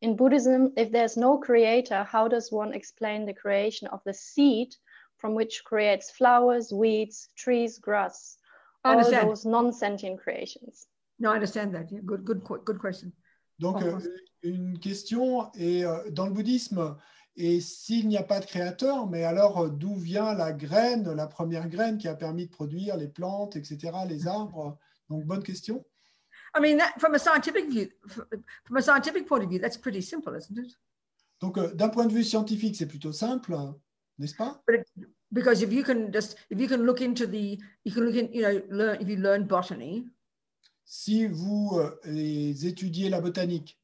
In Buddhism, if there's no creator, how does one explain the creation of the seed from which creates flowers, weeds, trees, grass, all those non-sentient creations? No, I understand that. Yeah, good, good, good question. Donc, euh, une question, et euh, dans le bouddhisme, Et s'il n'y a pas de créateur, mais alors euh, d'où vient la graine, la première graine qui a permis de produire les plantes, etc., les arbres? Donc, bonne question. I mean, that, from a scientific view, from a scientific point of view, that's pretty simple, isn't it? Donc, euh, d'un point de vue scientifique, c'est plutôt simple, n'est-ce pas? But it, because if you can just, if you can look into the, you can look in, you know, learn, if you learn botany. Si vous euh, étudiez la botanique.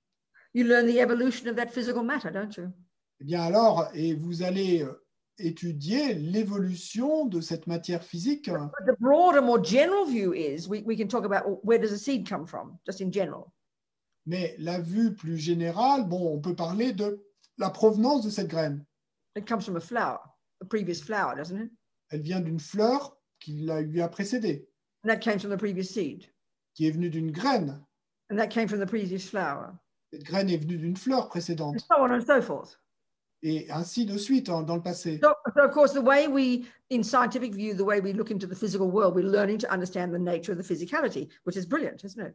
You learn the evolution of that physical matter, don't you? Eh bien alors, et vous allez euh, étudier l'évolution de cette matière physique. The broader, more general view is we, we can talk about where does a seed come from, just in general. Mais la vue plus générale, bon, on peut parler de la provenance de cette graine. It comes from a flower, a previous flower, doesn't it? Elle vient d'une fleur qui la, lui a précédé. And that came from the previous seed. Qui est venue d'une graine. And that came from the previous flower. Cette graine est venue d'une fleur précédente. And so on and so forth et ainsi de suite hein, dans le passé. So, so, of course, the way we, in scientific view, the way we look into the physical world, we're learning to understand the nature of the physicality, which is brilliant, isn't it?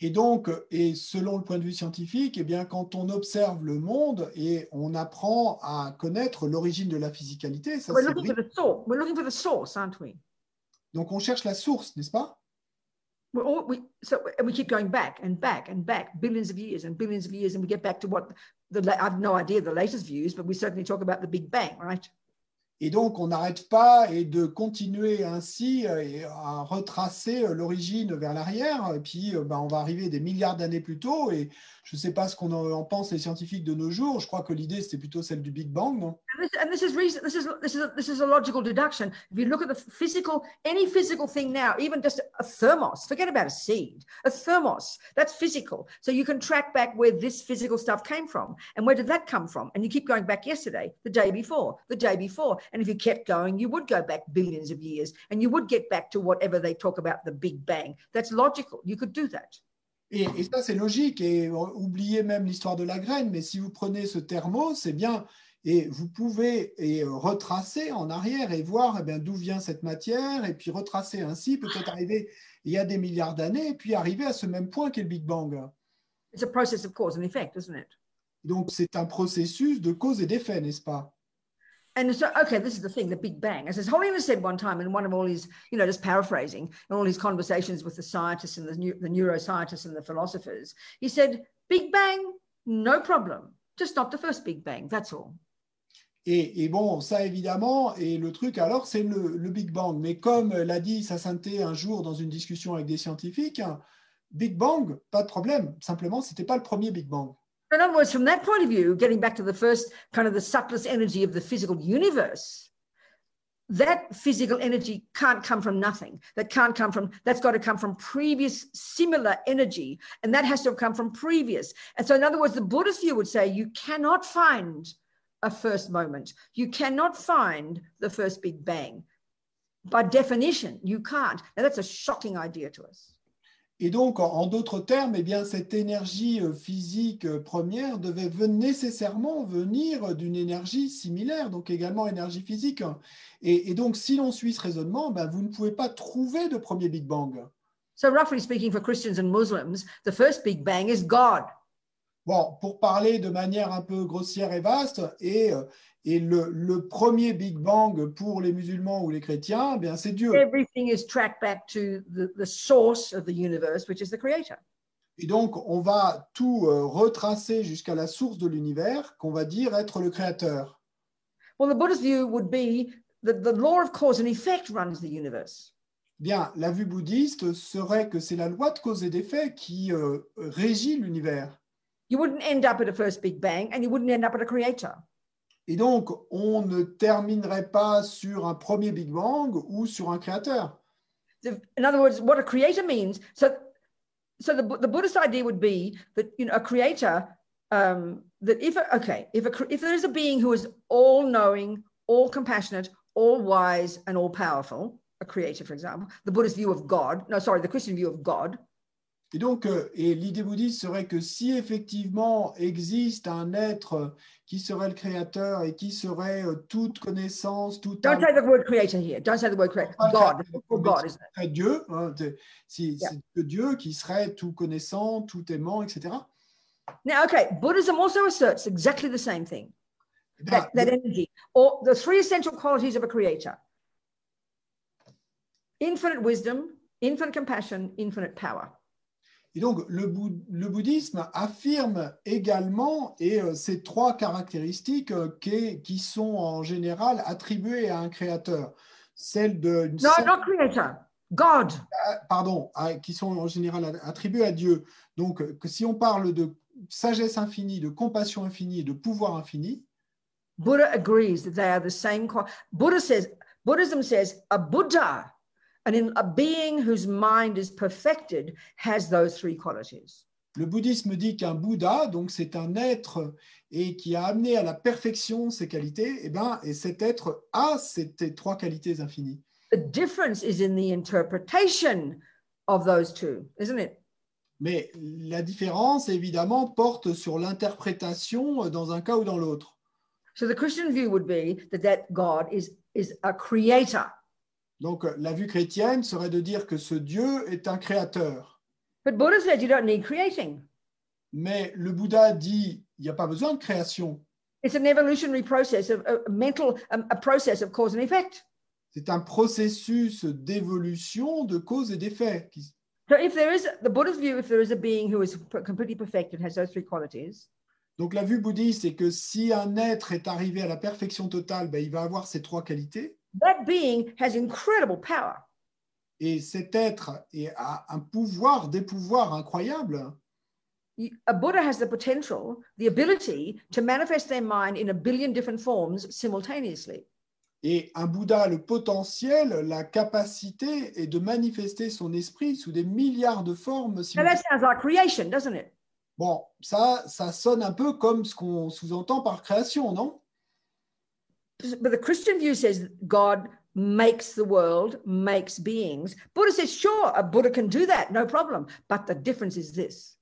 Et donc, et selon le point de vue scientifique, eh bien, quand on observe le monde et on apprend à connaître l'origine de la physicalité, ça we're looking, for the source. we're looking for the source, aren't we? Donc, on cherche la source, n'est-ce pas? We're all, we, so, and we keep going back and back and back, billions of years and billions of years, and we get back to what the, I have no idea the latest views, but we certainly talk about the Big Bang, right? Et donc, on n'arrête pas et de continuer ainsi euh, à retracer euh, l'origine vers l'arrière. Et puis, euh, ben, on va arriver des milliards d'années plus tôt. Et je ne sais pas ce qu'on en en pense les scientifiques de nos jours. Je crois que l'idée, c'était plutôt celle du Big Bang, non? And this is reason. This is this is a, this is a logical deduction. If you look at the physical, any physical thing now, even just a thermos, forget about a seed, a thermos, that's physical. So you can track back where this physical stuff came from, and where did that come from? And you keep going back yesterday, the day before, the day before, and if you kept going, you would go back billions of years, and you would get back to whatever they talk about the Big Bang. That's logical. You could do that. Et, et ça, c'est logique. Et euh, oubliez même l'histoire de la graine, mais si vous prenez ce thermo, c'est bien. Et vous pouvez et, euh, retracer en arrière et voir eh d'où vient cette matière, et puis retracer ainsi, peut-être arriver il y a des milliards d'années, et puis arriver à ce même point qu'est le Big Bang. It's a process of cause and effect, isn't it? Donc, c'est un processus de cause et d'effet, n'est-ce pas? And so, okay, this is the thing, the Big Bang. As His Holiness said one time in one of all his, you know, just paraphrasing, in all his conversations with the scientists and the, neu- the neuroscientists and the philosophers, he said, Big Bang, no problem. Just not the first Big Bang, that's all. Et, et bon, ça évidemment, et le truc alors, c'est le, Big Bang. Mais comme l'a dit Sa Sainteté un jour dans une discussion avec des scientifiques, Big Bang, pas de problème. Simplement, c'était pas le premier Big Bang. In other words, from that point of view, getting back to the first kind of the subtlest energy of the physical universe, that physical energy can't come from nothing. That can't come from, that's got to come from previous similar energy. And that has to have come from previous. And so, in other words, the Buddhist view would say you cannot find a first moment. You cannot find the first Big Bang. By definition, you can't. Now, that's a shocking idea to us. Et donc, en, en d'autres termes, eh bien, cette énergie euh, physique euh, première devait nécessairement venir d'une énergie similaire, donc également énergie physique. Et, et donc, si l'on suit ce raisonnement, ben, vous ne pouvez pas trouver de premier Big Bang. So, roughly speaking, for Christians and Muslims, the first Big Bang is God. Bon, pour parler de manière un peu grossière et vaste, et, euh, et le, le premier Big Bang pour les musulmans ou les chrétiens, eh bien, c'est Dieu. Everything is tracked back to the, the source of the universe, which is the creator. Et donc, on va tout euh, retracer jusqu'à la source de l'univers, qu'on va dire être le créateur. Well, the Buddhist view would be that the law of cause and effect runs the universe. Bien, la vue bouddhiste serait que c'est la loi de cause et d'effet qui euh, régit l'univers. You wouldn't end up at a first Big Bang and you wouldn't end up at a creator. Et donc, on ne terminerait pas sur un premier Big Bang ou sur un créateur. In other words, what a creator means. So, so the, the Buddhist idea would be that you know a creator. Um, that if a- okay, if a, if there is a being who is all knowing, all compassionate, all wise, and all powerful, a creator, for example, the Buddhist view of God. No, sorry, the Christian view of God. Et donc, euh, et l'idée bouddhiste serait que si effectivement existe un être qui serait le créateur et qui serait euh, toute connaissance, tout Don't say the word creator here. Don't say the word creator. God. God, isn't it? Dieu, hein, c'est- si- Yeah. c'est que Dieu qui serait tout connaissant, tout aimant, etc. Now, okay, Buddhism also asserts exactly the same thing. Eh That, that energy, or the three essential qualities of a creator: infinite wisdom, infinite compassion, infinite power. Et donc, le, bou- le bouddhisme affirme également et, euh, ces trois caractéristiques euh, qui, sont en général attribuées à un créateur. Celle de, No, not creator. God. pardon, à- qui sont en général attribuées à Dieu. Donc, euh, que si on parle de sagesse infinie, de compassion infinie de pouvoir infini, Buddha agrees that they are the same. Buddha says, Buddhism says a Buddha, and in a being whose mind is perfected, has those three qualities. le bouddhisme dit qu'un Bouddha, donc c'est un être et qui a amené à la perfection ses qualités, et, ben, et cet être a ces trois qualités infinies. The difference is in the interpretation of those two, isn't it? Mais la différence, évidemment, porte sur l'interprétation euh, dans un cas ou dans l'autre. So the Christian view would be that that God is is a creator. Donc, euh, la vue chrétienne serait de dire que ce Dieu est un créateur. But Buddha said you don't need creating. Mais le Bouddha dit, il n'y a pas besoin de création. It's an evolutionary process of a mental um, a process of cause and effect. C'est un processus d'évolution de cause et d'effet. So if there is the Buddha's view, if there is a being who is completely perfected, has those three qualities, Donc la vue bouddhiste, c'est que si un être est arrivé à la perfection totale, ben, il va avoir ces trois qualités. That being has incredible power. Et cet être est- a un pouvoir, des pouvoirs incroyables. A Buddha has the potential, the ability to manifest their mind in a billion different forms simultaneously. Et un Bouddha a le potentiel, la capacité est de manifester son esprit sous des milliards de formes simultanées. that sounds like creation, doesn't it? Bon, ça, ça sonne un peu comme ce qu'on sous-entend par création, non? But the Christian view says God makes the world, makes beings. Buddha says, sure, a Buddha can do that, no problem. But the difference is this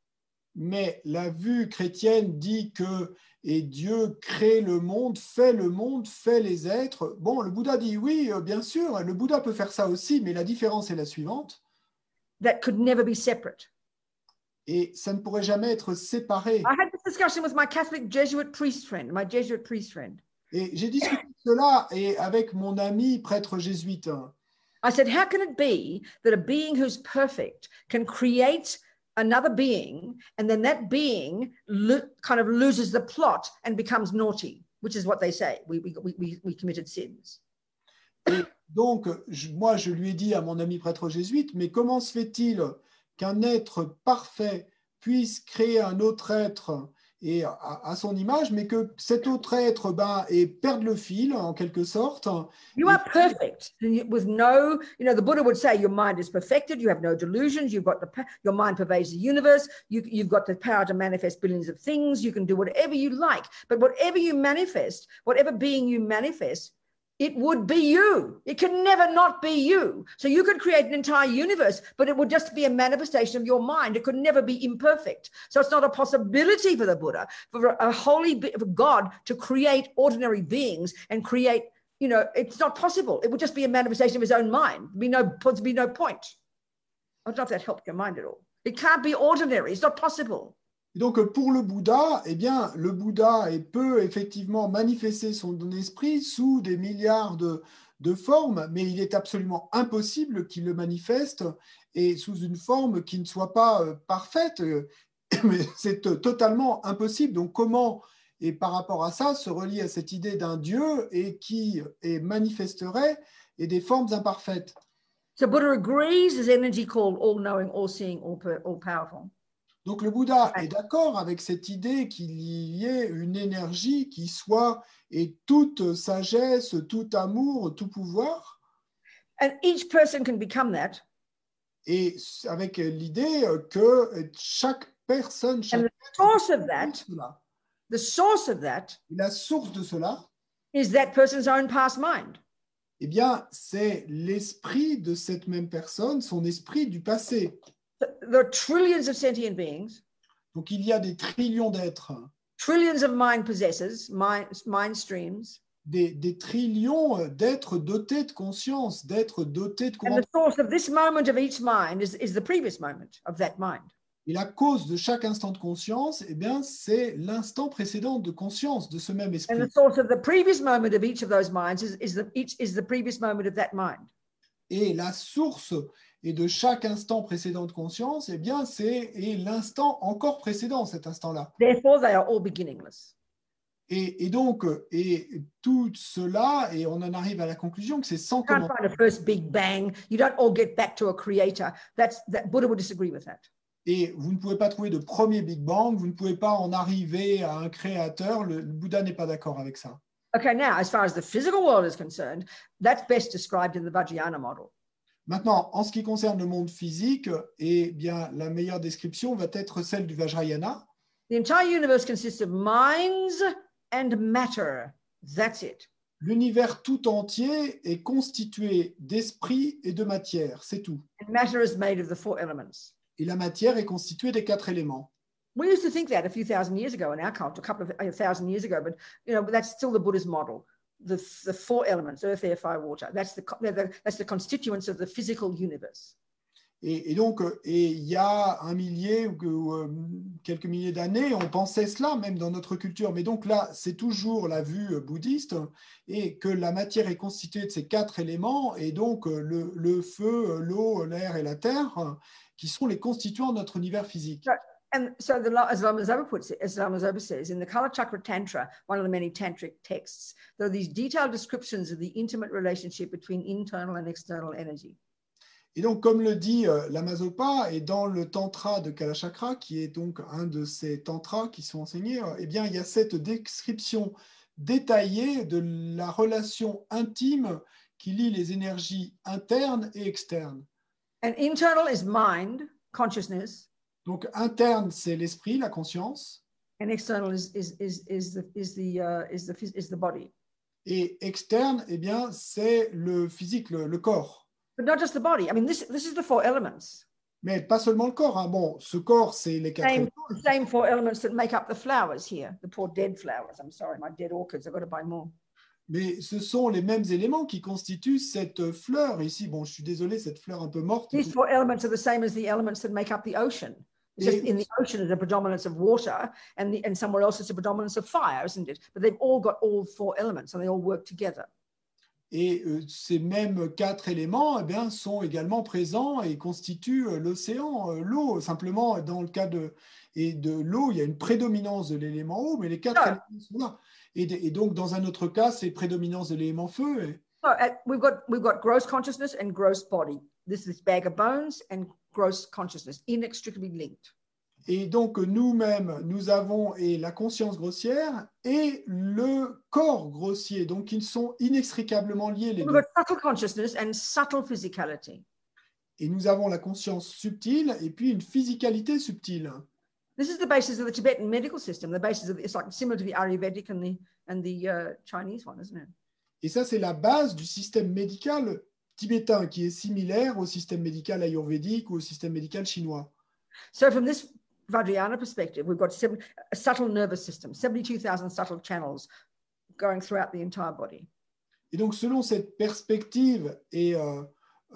Mais la vue chrétienne dit que et Dieu crée le monde, fait le monde, fait les êtres. Bon, le Bouddha dit oui, euh, bien sûr, le Bouddha peut faire ça aussi, mais la différence est la suivante. that could never be separate. Et ça ne pourrait jamais être séparé. I had this discussion with my Catholic Jesuit priest friend, my Jesuit priest friend. Et j'ai discuté de cela et avec mon ami prêtre jésuite. I said, How can it be that a being who's perfect can create another being and then that being lo- kind of loses the plot and becomes naughty, which is what they say? We, we, we- we, committed sins. Et donc, je- moi, je lui ai dit à mon ami prêtre jésuite, mais comment se fait-il qu'un être parfait puisse créer un autre être et à, à son image, mais que cet autre être ben, et perde le fil en quelque sorte. You are perfect. With no, you know, the Buddha would say your mind is perfected, you have no delusions, you've got the, your mind pervades the universe, you, you've got the power to manifest billions of things, you can do whatever you like. But whatever you manifest, whatever being you manifest, it would be you. It can never not be you. So you could create an entire universe, but it would just be a manifestation of your mind. It could never be imperfect. So it's not a possibility for the Buddha, for a holy for God to create ordinary beings and create you know, it's not possible. It would just be a manifestation of his own mind. Be no, there'd be no point. I don't know if that helped your mind at all. It can't be ordinary. It's not possible. Donc, pour le Bouddha, eh bien, le Bouddha peut effectivement manifester son esprit sous des milliards de, formes, mais il est absolument impossible qu'il le manifeste et sous une forme qui ne soit pas euh, parfaite. euh, c'est euh, totalement impossible. Donc, comment, et par rapport à ça, se relier à cette idée d'un Dieu et qui et manifesterait et des formes imparfaites? So Buddha agrees there's energy called all knowing, all Donc le Bouddha est d'accord avec cette idée qu'il y ait une énergie qui soit et toute sagesse, tout amour, tout pouvoir, And each person can become that. et avec l'idée que chaque personne, chaque And the source of that, cela. the source of that la source de cela, is that person's own past mind. eh bien, c'est l'esprit de cette même personne, son esprit du passé. There are trillions of sentient beings, Donc il y a des trillions d'êtres, trillions of mind possessors, mind, mind streams. des, des trillions d'êtres dotés de conscience, d'êtres dotés de And courant the source of this moment of each mind is, is the previous moment of that mind. Et la cause de chaque instant de conscience, eh bien, c'est l'instant précédent de conscience de ce même And esprit. the source of the previous moment of each of those minds is, is the each is the previous moment of that mind. Et la source et de chaque instant précédent de conscience, eh bien, c'est l'instant encore précédent, cet instant-là. Therefore, they are all beginningless. Et, et donc, et tout cela, et on en arrive à la conclusion que c'est sans You can't commentaire. find a first big bang. You don't all get back to a creator. That's that Buddha would disagree with that. Et vous ne pouvez pas trouver de premier Big Bang, vous ne pouvez pas en arriver à un créateur. Le, le Bouddha n'est pas d'accord avec ça. Okay, now as far as the physical world is concerned, that's best described in the Vajrayana model. Maintenant, en ce qui concerne le monde physique, eh bien, la meilleure description va être celle du Vajrayana. The entire universe consists of minds and matter. That's it. L'univers tout entier est constitué d'esprit et de matière, c'est tout. And matter is made of the four elements. Et la matière est constituée des quatre éléments. We used to think that a few thousand years ago in our culture, a couple of a thousand years ago, but you know that's still the Buddha's model. The, the four elements: earth, air, fire, water. That's the, the that's the constituents of the physical universe. Et, et donc, euh, et il y a un millier ou euh, quelques milliers d'années, on pensait cela même dans notre culture. Mais donc là, c'est toujours la vue euh, bouddhiste et que la matière est constituée de ces quatre éléments et donc le, le feu, l'eau, l'air et la terre, qui sont les constituants de notre univers physique. And so, the, as Lama puts it, as Lama says, in the Kala Chakra Tantra, one of the many tantric texts, there are these detailed descriptions of the intimate relationship between internal and external energy. Et donc, comme le dit euh, l'Amazopa, et dans le Tantra de Kalachakra, qui est donc un de ces tantras qui sont enseignés, euh, eh bien, il y a cette description détaillée de la relation intime qui lie les énergies internes et externes. And internal is mind, consciousness, Donc, interne, c'est l'esprit, la conscience, and external is is is is the is the uh, is the is the body. et externe, eh bien, c'est le physique, le, le corps. But not just the body. I mean, this this is the four elements. Mais pas seulement le corps. hein. Bon, ce corps, c'est les quatre Same, same four elements that make up the flowers here. The poor dead flowers. I'm sorry, my dead orchids. I've got to buy more. Mais ce sont les mêmes éléments qui constituent cette fleur ici. Bon, je suis désolé, cette fleur un peu morte. These four elements are the same as the elements that make up the ocean. Just in the ocean is a predominance of water, and the, and somewhere else it's a predominance of fire, isn't it? But they've all got all four elements, and they all work together. Et euh, ces mêmes quatre éléments eh bien, sont également présents et constituent euh, l'océan, euh, l'eau. Simplement, dans le cas de, et de l'eau, il y a une prédominance de l'élément eau, mais les quatre Ah. éléments sont là. Et, de- et donc, dans un autre cas, c'est prédominance de l'élément feu. Et- So uh, we've got we've got gross consciousness and gross body. This is bag of bones and gross consciousness, inextricably linked. Et donc, nous-mêmes, nous avons et la conscience grossière et le corps grossier. Donc, ils sont inextricablement liés, les deux. subtle consciousness and subtle physicality. Et nous avons la conscience subtile et puis une physicalité subtile. This is the basis of the Tibetan medical system. The basis of it's like similar to the Ayurvedic and the and the uh, Chinese one, isn't it? Et ça, c'est la base du système médical tibétain qui est similaire au système médical ayurvédique ou au système médical chinois. So from this Vajrayana perspective, we've got seven, a subtle nervous system, 72,000 subtle channels going throughout the entire body. Et donc, selon cette perspective et, euh,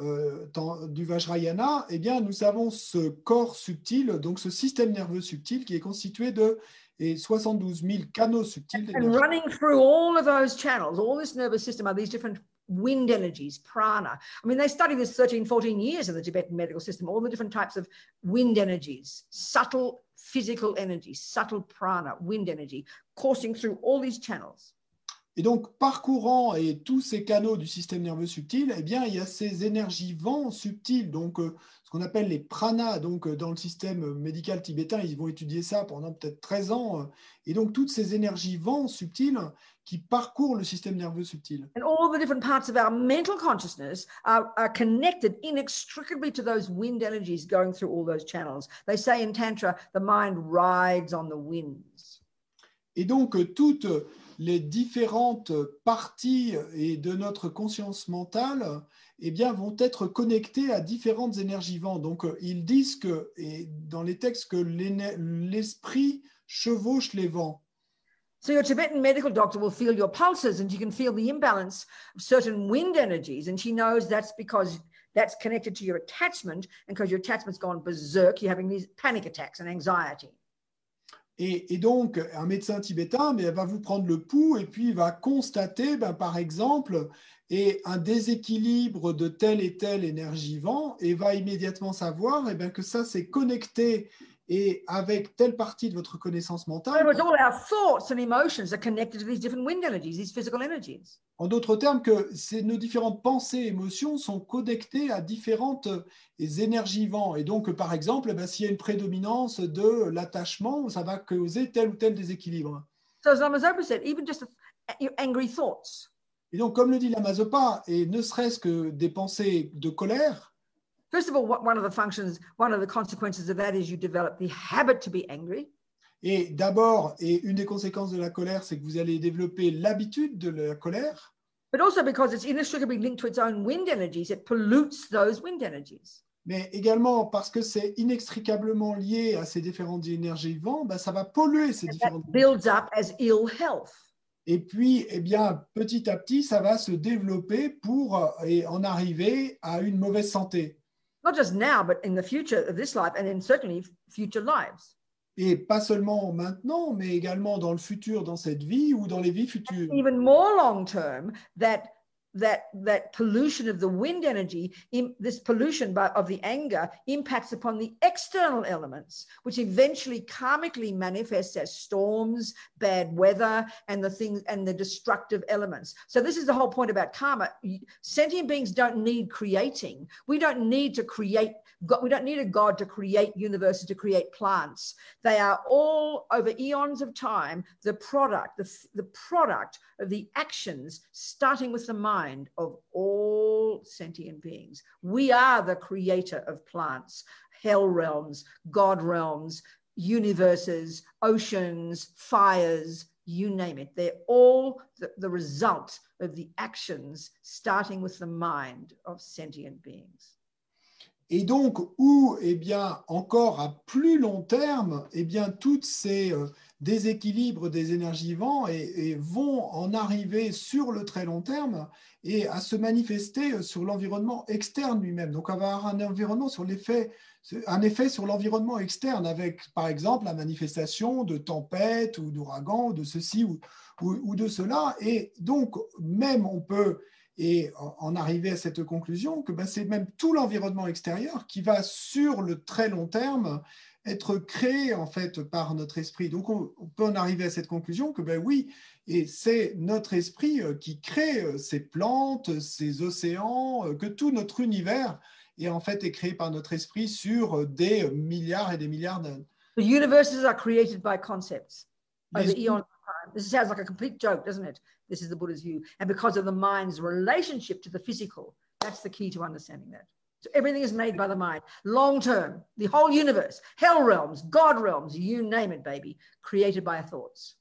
euh, dans- du Vajrayana, eh bien, nous avons ce corps subtil, donc ce système nerveux subtil qui est constitué de et 72 000 canaux subtils. And running through all of those channels, all this nervous system are these different wind energies, prana. I mean, they study this 13, 14 years in the Tibetan medical system, all the different types of wind energies, subtle physical energy, subtle prana, wind energy, coursing through all these channels. Et donc, parcourant et tous ces canaux du système nerveux subtil, eh bien, il y a ces énergies vents subtiles, donc euh, ce qu'on appelle les pranas. Donc, euh, dans le système médical tibétain, ils vont étudier ça pendant peut-être 13 ans. euh, Et donc, toutes ces énergies vents subtiles qui parcourent le système nerveux subtil. And all the different parts of our mental consciousness are, are connected inextricably to those wind energies going through all those channels. They say in Tantra, the mind rides on the winds. Et donc, euh, toutes les différentes parties et de notre conscience mentale eh bien, vont être connectées à différentes énergies vents. Donc, euh, ils disent que, dans les textes, que l'esprit chevauche les vents. So your Tibetan medical doctor will feel your pulses and you can feel the imbalance of certain wind energies. And she knows that's because that's connected to your attachment and because your attachment's gone berserk, you're having these panic attacks and anxiety. Et, donc, un médecin tibétain va vous prendre le pouls et puis va constater, ben, par exemple, et un déséquilibre de telle et telle énergie vent et va immédiatement savoir eh ben, que ça c'est connecté et avec telle partie de votre connaissance mentale. other words, all our thoughts and emotions are connected to these different wind energies, these physical energies. En d'autres termes, que ces- nos différentes pensées et émotions sont connectées à différentes euh, énergies vent. Et donc, par exemple, ben, s'il y a une prédominance de l'attachement, ça va causer tel ou tel déséquilibre. Thoughts. Et donc, comme le dit la Mazopa, et ne serait-ce que des pensées de colère, First of all, what, one of the functions, one of the consequences of that is you develop the habit to be angry. et d'abord, et une des conséquences de la colère, c'est que vous allez développer l'habitude de la colère, But also because it's inextricably linked to its own wind energies, it pollutes those wind energies. mais également parce que c'est inextricablement lié à ces différentes énergies vent, ben, ça va polluer ces That différentes builds up as ill health. Et puis, eh bien, petit à petit, ça va se développer pour euh, et en arriver à une mauvaise santé. Not just now, but in the future of this life and in certainly future lives. Et pas seulement maintenant, mais également dans le futur, dans cette vie ou dans les vies futures. Even more long term, that that that pollution of the wind energy in, this pollution by, of the anger impacts upon the external elements which eventually karmically manifests as storms bad weather and the things and the destructive elements. So this is the whole point about karma. Sentient beings don't need creating. We don't need to create God, we don't need a God to create universes, to create plants. They are all over eons of time the product, the, the product of the actions, starting with the mind of all sentient beings. We are the creator of plants, hell realms, God realms, universes, oceans, fires, you name it. They're all the, the result of the actions, starting with the mind of sentient beings. Et donc, où, eh bien, encore à plus long terme, eh bien, toutes ces euh, déséquilibres des énergies vents et, vont en arriver sur le très long terme et à se manifester sur l'environnement externe lui-même. Donc, avoir un sur effet sur l'environnement externe avec, par exemple, la manifestation de tempêtes ou d'ouragans, de ceci ou, ou de cela. Et donc, même on peut et en arriver à cette conclusion que ben, c'est même tout l'environnement extérieur qui va sur le très long terme être créé en fait par notre esprit. Donc on, peut en arriver à cette conclusion que ben oui, et c'est notre esprit euh, qui crée euh, ces plantes, ces océans, euh, que tout notre univers est en fait créé par notre esprit sur des milliards et des milliards d'années. The universes are created by concepts over eons of time. This sounds like a complete joke, doesn't it? This is the Buddha's view. And because of the mind's relationship to the physical, that's the key to understanding that. So everything is made by the mind. Long term, the whole universe, hell realms, God realms, you name it, baby, created by our thoughts.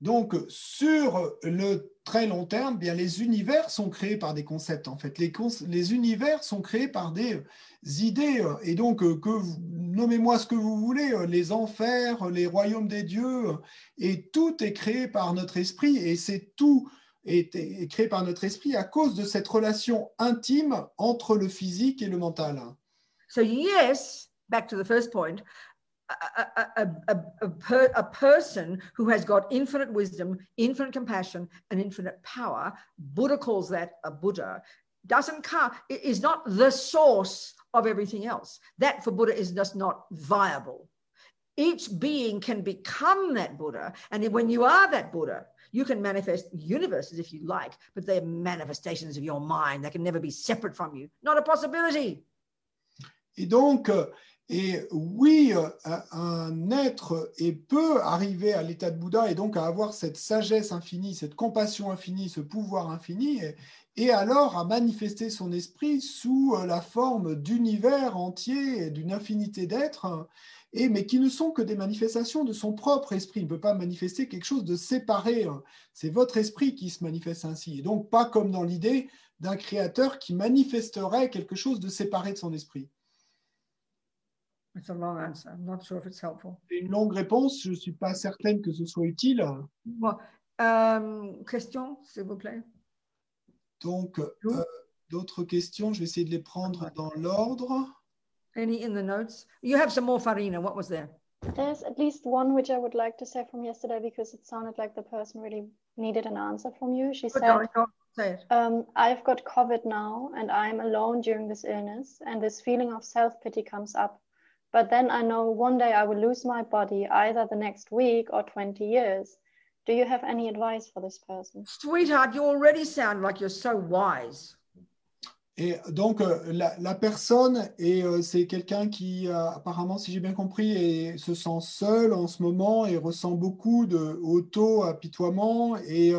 Donc, sur le très long terme, bien, les univers sont créés par des concepts, en fait. Les, univers sont créés par des idées. Et donc, que nommez-moi ce que vous voulez, les enfers, les royaumes des dieux, et tout est créé par notre esprit. Et c'est tout est créé par notre esprit à cause de cette relation intime entre le physique et le mental. So, yes, back to the first point, a, a, a, a, per, a, person who has got infinite wisdom, infinite compassion, and infinite power, Buddha calls that a Buddha, doesn't come, is not the source of everything else. That for Buddha is just not viable. Each being can become that Buddha. And when you are that Buddha, you can manifest universes if you like, but they're manifestations of your mind. They can never be separate from you. Not a possibility. Et donc, euh, Et oui, un être peut arriver à l'état de Bouddha et donc à avoir cette sagesse infinie, cette compassion infinie, ce pouvoir infini, et, alors à manifester son esprit sous la forme d'univers entier d'une infinité d'êtres, et mais qui ne sont que des manifestations de son propre esprit. Il ne peut pas manifester quelque chose de séparé. C'est votre esprit qui se manifeste ainsi, et donc pas comme dans l'idée d'un créateur qui manifesterait quelque chose de séparé de son esprit. It's a long answer. I'm not sure if it's helpful. Une longue réponse, je ne suis pas certaine que ce soit utile. Bon. Euh, question, s'il vous plaît. Donc, euh, d'autres questions, je vais essayer de les prendre dans l'ordre. Any in the notes? You have some more, Farina. What was there? There's at least one which I would like to say from yesterday because it sounded like the person really needed an answer from you. She said, um, I've got COVID now and I'm alone during this illness, and this feeling of self pity comes up. But then I know one day I will lose my body either the next week or 20 years. Do you have any advice for this person? Sweetheart, you already sound like you're so wise. Et donc, euh, la, la personne, et euh, c'est quelqu'un qui, euh, apparemment, si j'ai bien compris, et se sent seul en ce moment et ressent beaucoup de auto-apitoiement, et,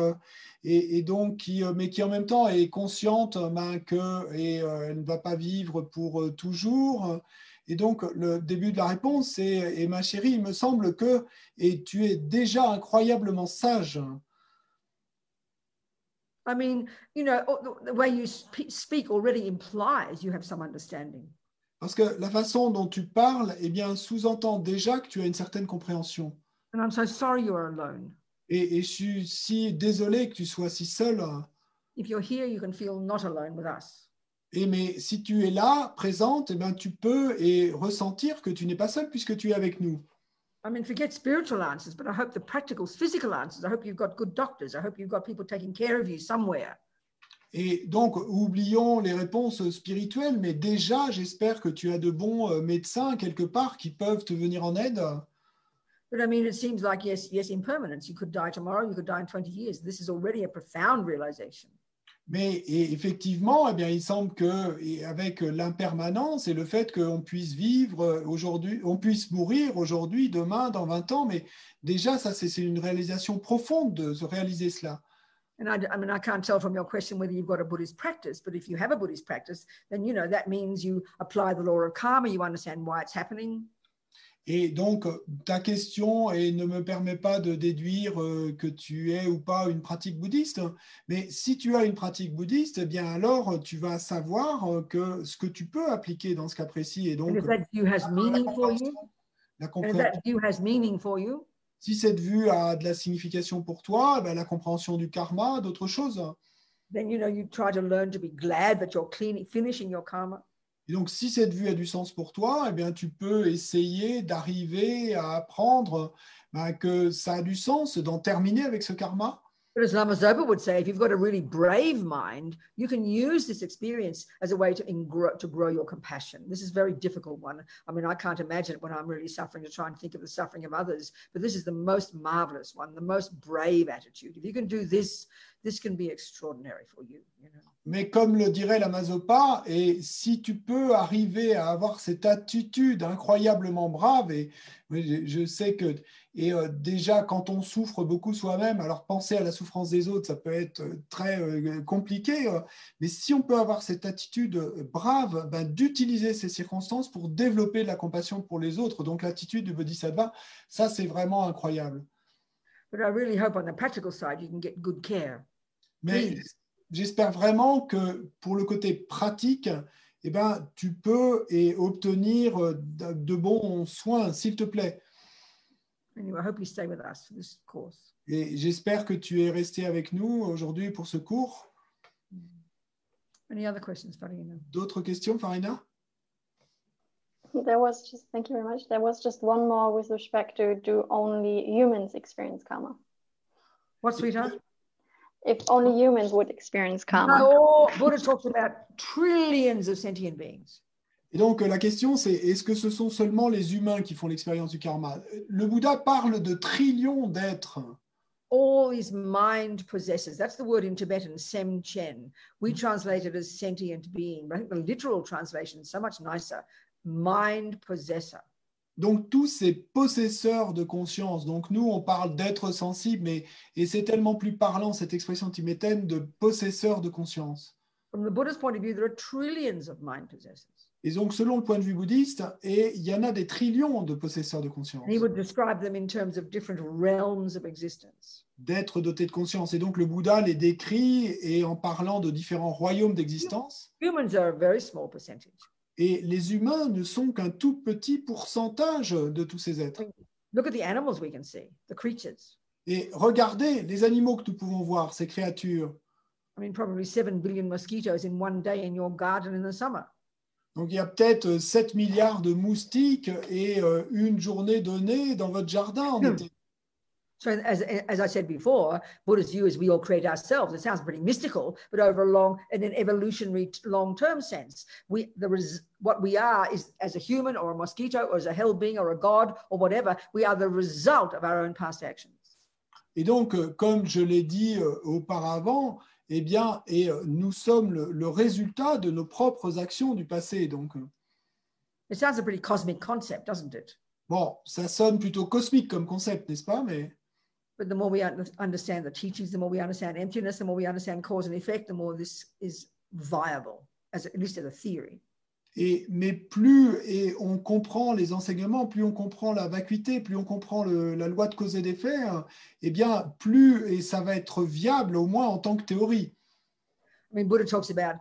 et, et, donc, qui, mais qui en même temps est consciente ben, qu'elle ne va pas vivre pour toujours. Et donc, le début de la réponse, c'est Et ma chérie, il me semble que et tu es déjà incroyablement sage. I mean, you know, the way you speak already implies you have some understanding. Parce que la façon dont tu parles, eh bien, sous-entend déjà que tu as une certaine compréhension. And I'm so sorry you are alone. Et, et je suis si désolé que tu sois si seul. If you're here, you can feel not alone with us. Et mais si tu es là, présente, eh ben, tu peux et ressentir que tu n'es pas seul puisque tu es avec nous. I mean, forget spiritual answers, but I hope the practical, physical answers. I hope you've got good doctors. I hope you've got people taking care of you somewhere. Et donc, oublions les réponses spirituelles, mais déjà, j'espère que tu as de bons euh, médecins quelque part qui peuvent te venir en aide. But I mean, it seems like, yes, yes, impermanence. You could die tomorrow, you could die in 20 years. This is already a profound realization. Mais effectivement, eh bien, il semble que avec l'impermanence et le fait qu'on puisse vivre aujourd'hui, on puisse mourir aujourd'hui, demain, dans 20 ans, mais déjà, ça, c'est une réalisation profonde de se réaliser cela. And I, I mean, I can't tell from your question whether you've got a Buddhist practice, but if you have a Buddhist practice, then, you know, that means you apply the law of karma, you understand why it's happening. Et donc, ta question et ne me permet pas de déduire euh, que tu es ou pas une pratique bouddhiste, mais si tu as une pratique bouddhiste, eh bien alors tu vas savoir euh, que ce que tu peux appliquer dans ce cas précis et donc la if compréhension. Si cette vue a de la signification pour toi, eh la compréhension du karma, d'autres choses. then, you know, you try to learn to be glad that you're cleaning, finishing your karma. Et donc, si cette vue a du sens pour toi, eh bien, tu peux essayer d'arriver à apprendre ben, que ça a du sens d'en terminer avec ce karma. But as Lama Zopa would say, if you've got a really brave mind, you can use this experience as a way to, ingro- to grow your compassion. This is a very difficult one. I mean, I can't imagine when I'm really suffering to try and think of the suffering of others, but this is the most marvelous one, the most brave attitude. If you can do this, this can be extraordinary for you. you know. Mais comme le dirait la Mazopa, et si tu peux arriver à avoir cette attitude incroyablement brave, et je sais que et euh, déjà quand on souffre beaucoup soi-même, alors penser à la souffrance des autres, ça peut être euh, très euh, compliqué, euh, mais si on peut avoir cette attitude brave, ben, d'utiliser ces circonstances pour développer de la compassion pour les autres, donc l'attitude du Bodhisattva, ça c'est vraiment incroyable. But I really hope on the practical side, you can get good care. Mais j'espère vraiment que pour le côté pratique, eh ben, tu peux et obtenir de bons soins, s'il te plaît. Anyway, I hope you stay with us for this course. Et j'espère que tu es resté avec nous aujourd'hui pour ce cours. Any other questions, Farina? D'autres questions, Farina There was just, thank you very much. There was just one more with respect to do only humans experience karma? What, sweetheart? If only humans would experience karma. No, Buddha talks about trillions of sentient beings. Et donc euh, la question c'est est-ce que ce sont seulement les humains qui font l'expérience du karma? Le Bouddha parle de trillions d'êtres. All these mind possessors. That's the word in Tibetan, sem chen. We translate it as sentient being, but I think the literal translation is so much nicer. Mind possessor. Donc tous ces possesseurs de conscience, donc nous on parle d'êtres sensibles, mais et c'est tellement plus parlant cette expression tibétaine de possesseurs de conscience. From the Buddha's point of view, there are trillions of mind possessors. Et donc selon le point de vue bouddhiste, et il y en a des trillions de possesseurs de conscience, And he would describe them in terms of different realms of existence. d'êtres dotés de conscience. Et donc le Bouddha les décrit et en parlant de différents royaumes d'existence. Humans are a very small percentage. Et les humains ne sont qu'un tout petit pourcentage de tous ces êtres. Look at the animals we can see, the creatures. Et regardez les animaux que nous pouvons voir, ces créatures. I mean, probably 7 billion mosquitoes in one day in your garden in the summer. Donc il y a peut-être 7 milliards de moustiques et euh, une journée donnée dans votre jardin en Hmm. été. So, as, as I said before, Buddha's view is we all create ourselves. It sounds pretty mystical, but over a long, in an evolutionary long-term sense, we the res, what we are is as a human or a mosquito or as a hell being or a god or whatever, we are the result of our own past actions. Et donc, euh, comme je l'ai dit euh, auparavant, eh bien, et euh, nous sommes le, le résultat de nos propres actions du passé. Donc, It sounds a pretty cosmic concept, doesn't it? bon, ça sonne plutôt cosmique comme concept, n'est-ce pas? Mais But the more we un- understand the teachings, the more we understand emptiness, the more we understand cause and effect, the more this is viable, as at least as a theory. Et, mais plus et on comprend les enseignements, plus on comprend la vacuité, plus on comprend le- la loi de cause et d'effet, eh bien, plus et ça va être viable au moins en tant que théorie. I mean, Buddha talks about,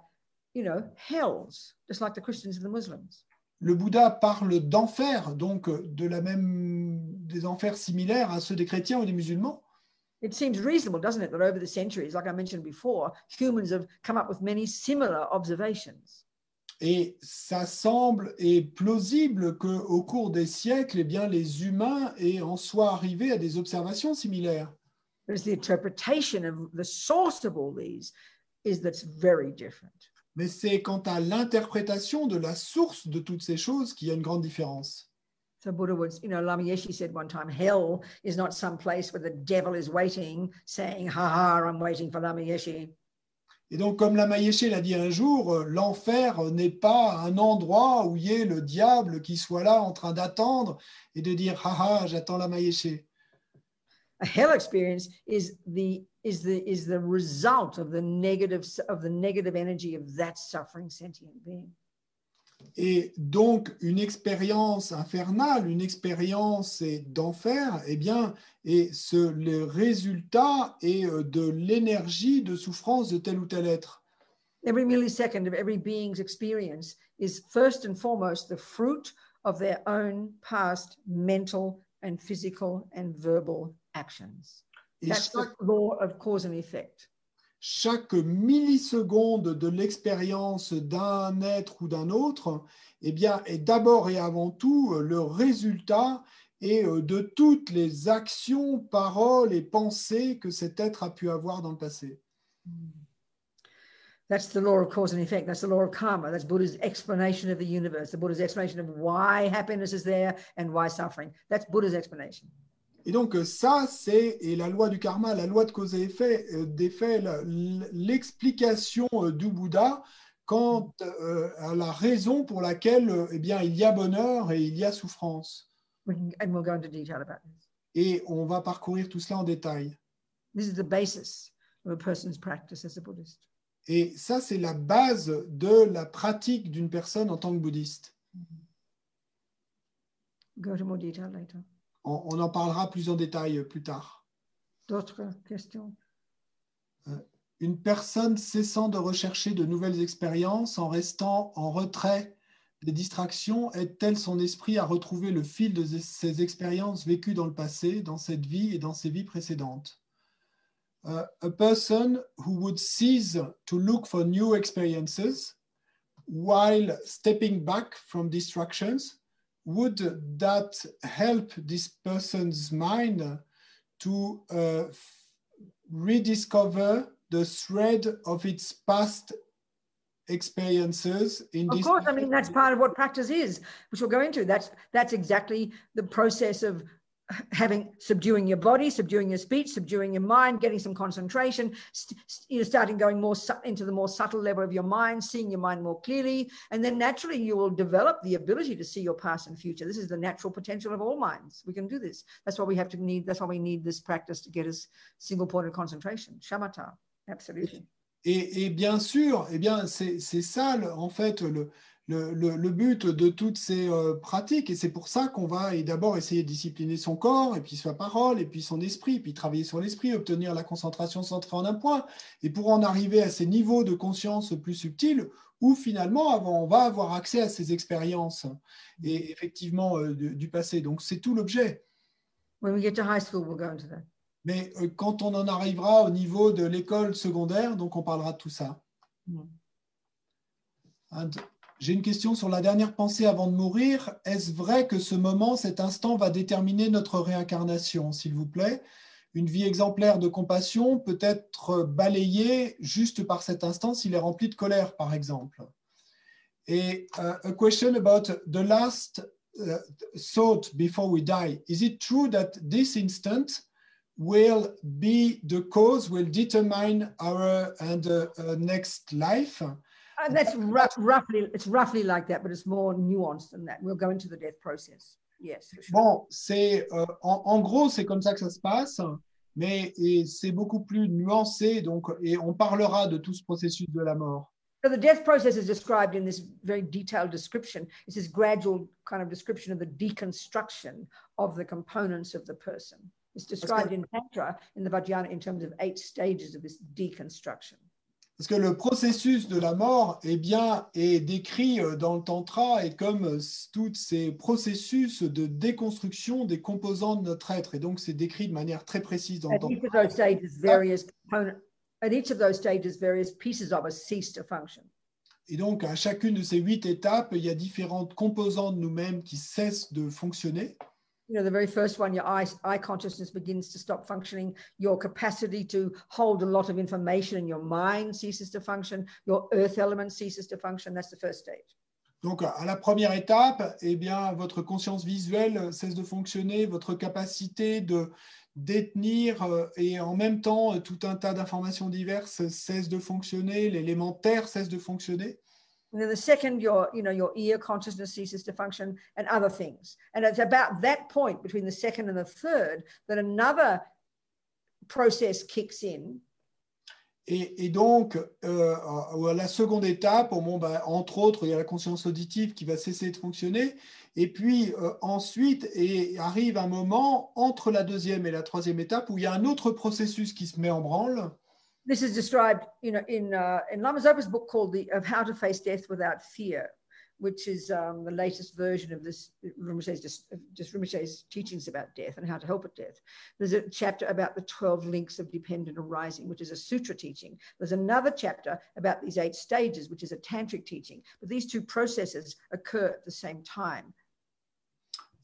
you know, hells, just like the Christians and the Muslims. Le Bouddha parle d'enfer, donc de la même des enfers similaires à ceux des chrétiens ou des musulmans. It seems reasonable, doesn't it, that over the centuries, like I mentioned before, humans have come up with many similar observations. Et ça semble et plausible qu'au cours des siècles, eh bien, les humains aient en soient arrivés à des observations similaires. But it's the interpretation of the source of all these is that's very different. Mais c'est quant à l'interprétation de la source de toutes ces choses qu'il y a une grande différence. So Buddha was, you know, Lama Yeshe said one time, hell is not some place where the devil is waiting, saying, ha ha, I'm waiting for Lama Yeshe. Et donc, comme la Mayeshe l'a dit un jour, euh, l'enfer n'est pas un endroit où il y ait le diable qui soit là en train d'attendre et de dire haha, j'attends la Mayeshe. A hell experience is the is the is the result of the negative of the negative energy of that suffering sentient being. Et donc, une expérience infernale, une expérience d'enfer, eh bien, et ce, le résultat est euh, de l'énergie de souffrance de tel ou tel être. Every millisecond of every being's experience is first and foremost the fruit of their own past mental and physical and verbal actions. That's chaque, the law of cause and effect. Chaque milliseconde de l'expérience d'un être ou d'un autre, eh bien, est d'abord et avant tout euh, le résultat et euh, de toutes les actions, paroles et pensées que cet être a pu avoir dans le passé. That's the law of cause and effect. That's the law of karma. That's Buddha's explanation of the universe, the Buddha's explanation of why happiness is there and why suffering. That's Buddha's explanation. Et donc euh, ça, c'est et la loi du karma, la loi de cause et effet, euh, d'effet, l'explication euh, du Bouddha quant à la raison pour laquelle eh bien, il y a bonheur et il y a souffrance. Et on va parcourir tout cela en détail. This is the basis of a person's practice as a Buddhist. Et ça, c'est la base de la pratique d'une personne en tant que bouddhiste. Go into more detail later. On, on en parlera plus en détail euh, plus tard. D'autres questions? Une personne cessant de rechercher de nouvelles expériences en restant en retrait des distractions aide-t-elle son esprit à retrouver le fil de ses expériences vécues dans le passé, dans cette vie et dans ses vies précédentes? Uh, A person who would cease to look for new experiences while stepping back from distractions, would that help this person's mind to uh, rediscover the thread of its past experiences in Of this course, I mean that's part of what practice is, which we'll go into. That's that's exactly the process of having subduing your body, subduing your speech, subduing your mind, getting some concentration, st- st- you know, starting going more su- into the more subtle level of your mind, seeing your mind more clearly, and then naturally you will develop the ability to see your past and future. This is the natural potential of all minds. We can do this. That's why we have to need. That's why we need this practice to get us single point of concentration. Shamatha, absolutely. Et, et bien sûr, eh bien, c'est ça, en fait, le, le, le- le but de toutes ces euh, pratiques. Et c'est pour ça qu'on va d'abord essayer de discipliner son corps, et puis sa parole, et puis son esprit, puis travailler sur l'esprit, obtenir la concentration centrée en un point. Et pour en arriver à ces niveaux de conscience plus subtils, où finalement, on va avoir accès à ces expériences, et effectivement, euh, du, du passé. Donc, c'est tout l'objet. When we get to high school, we'll go into that. Mais euh, quand on en arrivera au niveau de l'école secondaire, donc on parlera de tout ça. Mm. And J'ai une question sur la dernière pensée avant de mourir. Est-ce vrai que ce moment, cet instant, va déterminer notre réincarnation, s'il vous plaît? Une vie exemplaire de compassion peut être balayée juste par cet instant s'il est rempli de colère, par exemple. Et uh, a question about the last uh, thought before we die. Is it true that this instant will be the cause, will determine our and uh, next life? Uh, that's rough, roughly, it's roughly like that, but it's more nuanced than that. We'll go into the death process. Yes, sure. Bon, c'est euh, en, en gros, c'est comme ça que ça se passe, mais et c'est beaucoup plus nuancé. Donc, et on parlera de tout ce processus de la mort. So the death process is described in this very detailed description. It's this gradual kind of description of the deconstruction of the components of the person. It's described in Tantra, in the Vajrayana, in terms of eight stages of this deconstruction. Parce que le processus de la mort eh bien, est décrit euh, dans le Tantra et comme euh, tous ces processus de déconstruction des composants de notre être. Et donc, c'est décrit de manière très précise dans le At each Tantra. of those stages, various component, at each of those stages, various pieces of us cease to function. Et donc, à chacune de ces huit étapes, il y a différentes composantes de nous-mêmes qui cessent de fonctionner. You know, the very first one, your eye, eye consciousness begins to stop functioning. Your capacity to hold a lot of information in your mind ceases to function. Your earth element ceases to function. That's the first stage. Donc, à la première étape, eh bien, votre conscience visuelle cesse de fonctionner, votre capacité de détenir euh, et en même temps euh, tout un tas d'informations diverses cesse de fonctionner, l'élémentaire cesse de fonctionner. And then the second, your, you know, your ear consciousness ceases to function and other things. And it's about that point between the second and the third that another process kicks in. Et, et donc, euh, à la seconde étape, bon, bah, entre autres, il y a la conscience auditive qui va cesser de fonctionner. Et puis euh, ensuite, et arrive un moment entre la deuxième et la troisième étape où il y a un autre processus qui se met en branle. This is described you know, in, uh, in Lama Zopa's book called the, Of How to Face Death Without Fear, which is um, the latest version of this Rinpoche's, just, just Rinpoche's teachings about death and how to help at death. There's a chapter about the 12 links of dependent arising, which is a sutra teaching. There's another chapter about these eight stages, which is a tantric teaching. But these two processes occur at the same time.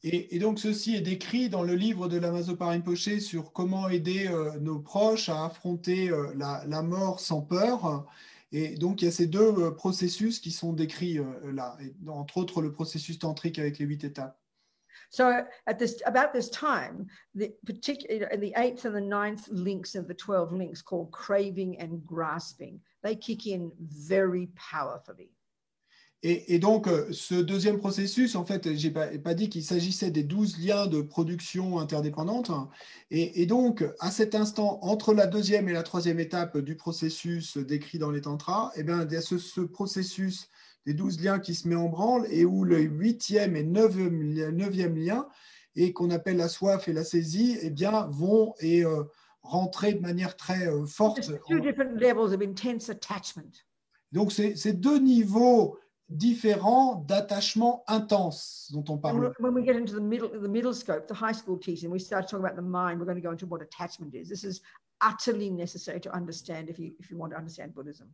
Et, donc, ceci est décrit dans le livre de Lamazopa Rinpoche sur comment aider euh, nos proches à affronter euh, la, mort sans peur. Et donc, il y a ces deux euh, processus qui sont décrits là, entre autres le processus tantrique avec les huit étapes. So, at this, about this time, the particular the eighth and the ninth links of the 12 links called craving and grasping, they kick in very powerfully. Et, et, donc, euh, ce deuxième processus, en fait, je n'ai pas, pas, dit qu'il s'agissait des douze liens de production interdépendante. Et, et, donc, à cet instant, entre la deuxième et la troisième étape du processus décrit dans les tantras, eh bien, il y a ce, ce processus des douze liens qui se met en branle et où le huitième et neuvième, neuvième lien, et qu'on appelle la soif et la saisie, eh bien, vont et euh, rentrer de manière très euh, forte. Donc, c'est deux niveaux différents d'attachement intense dont on parle. When we get into the middle, the middle scope, the high school teaching, we start talking about the mind. We're going to go into what attachment is. This is utterly necessary to understand if you if you want to understand Buddhism.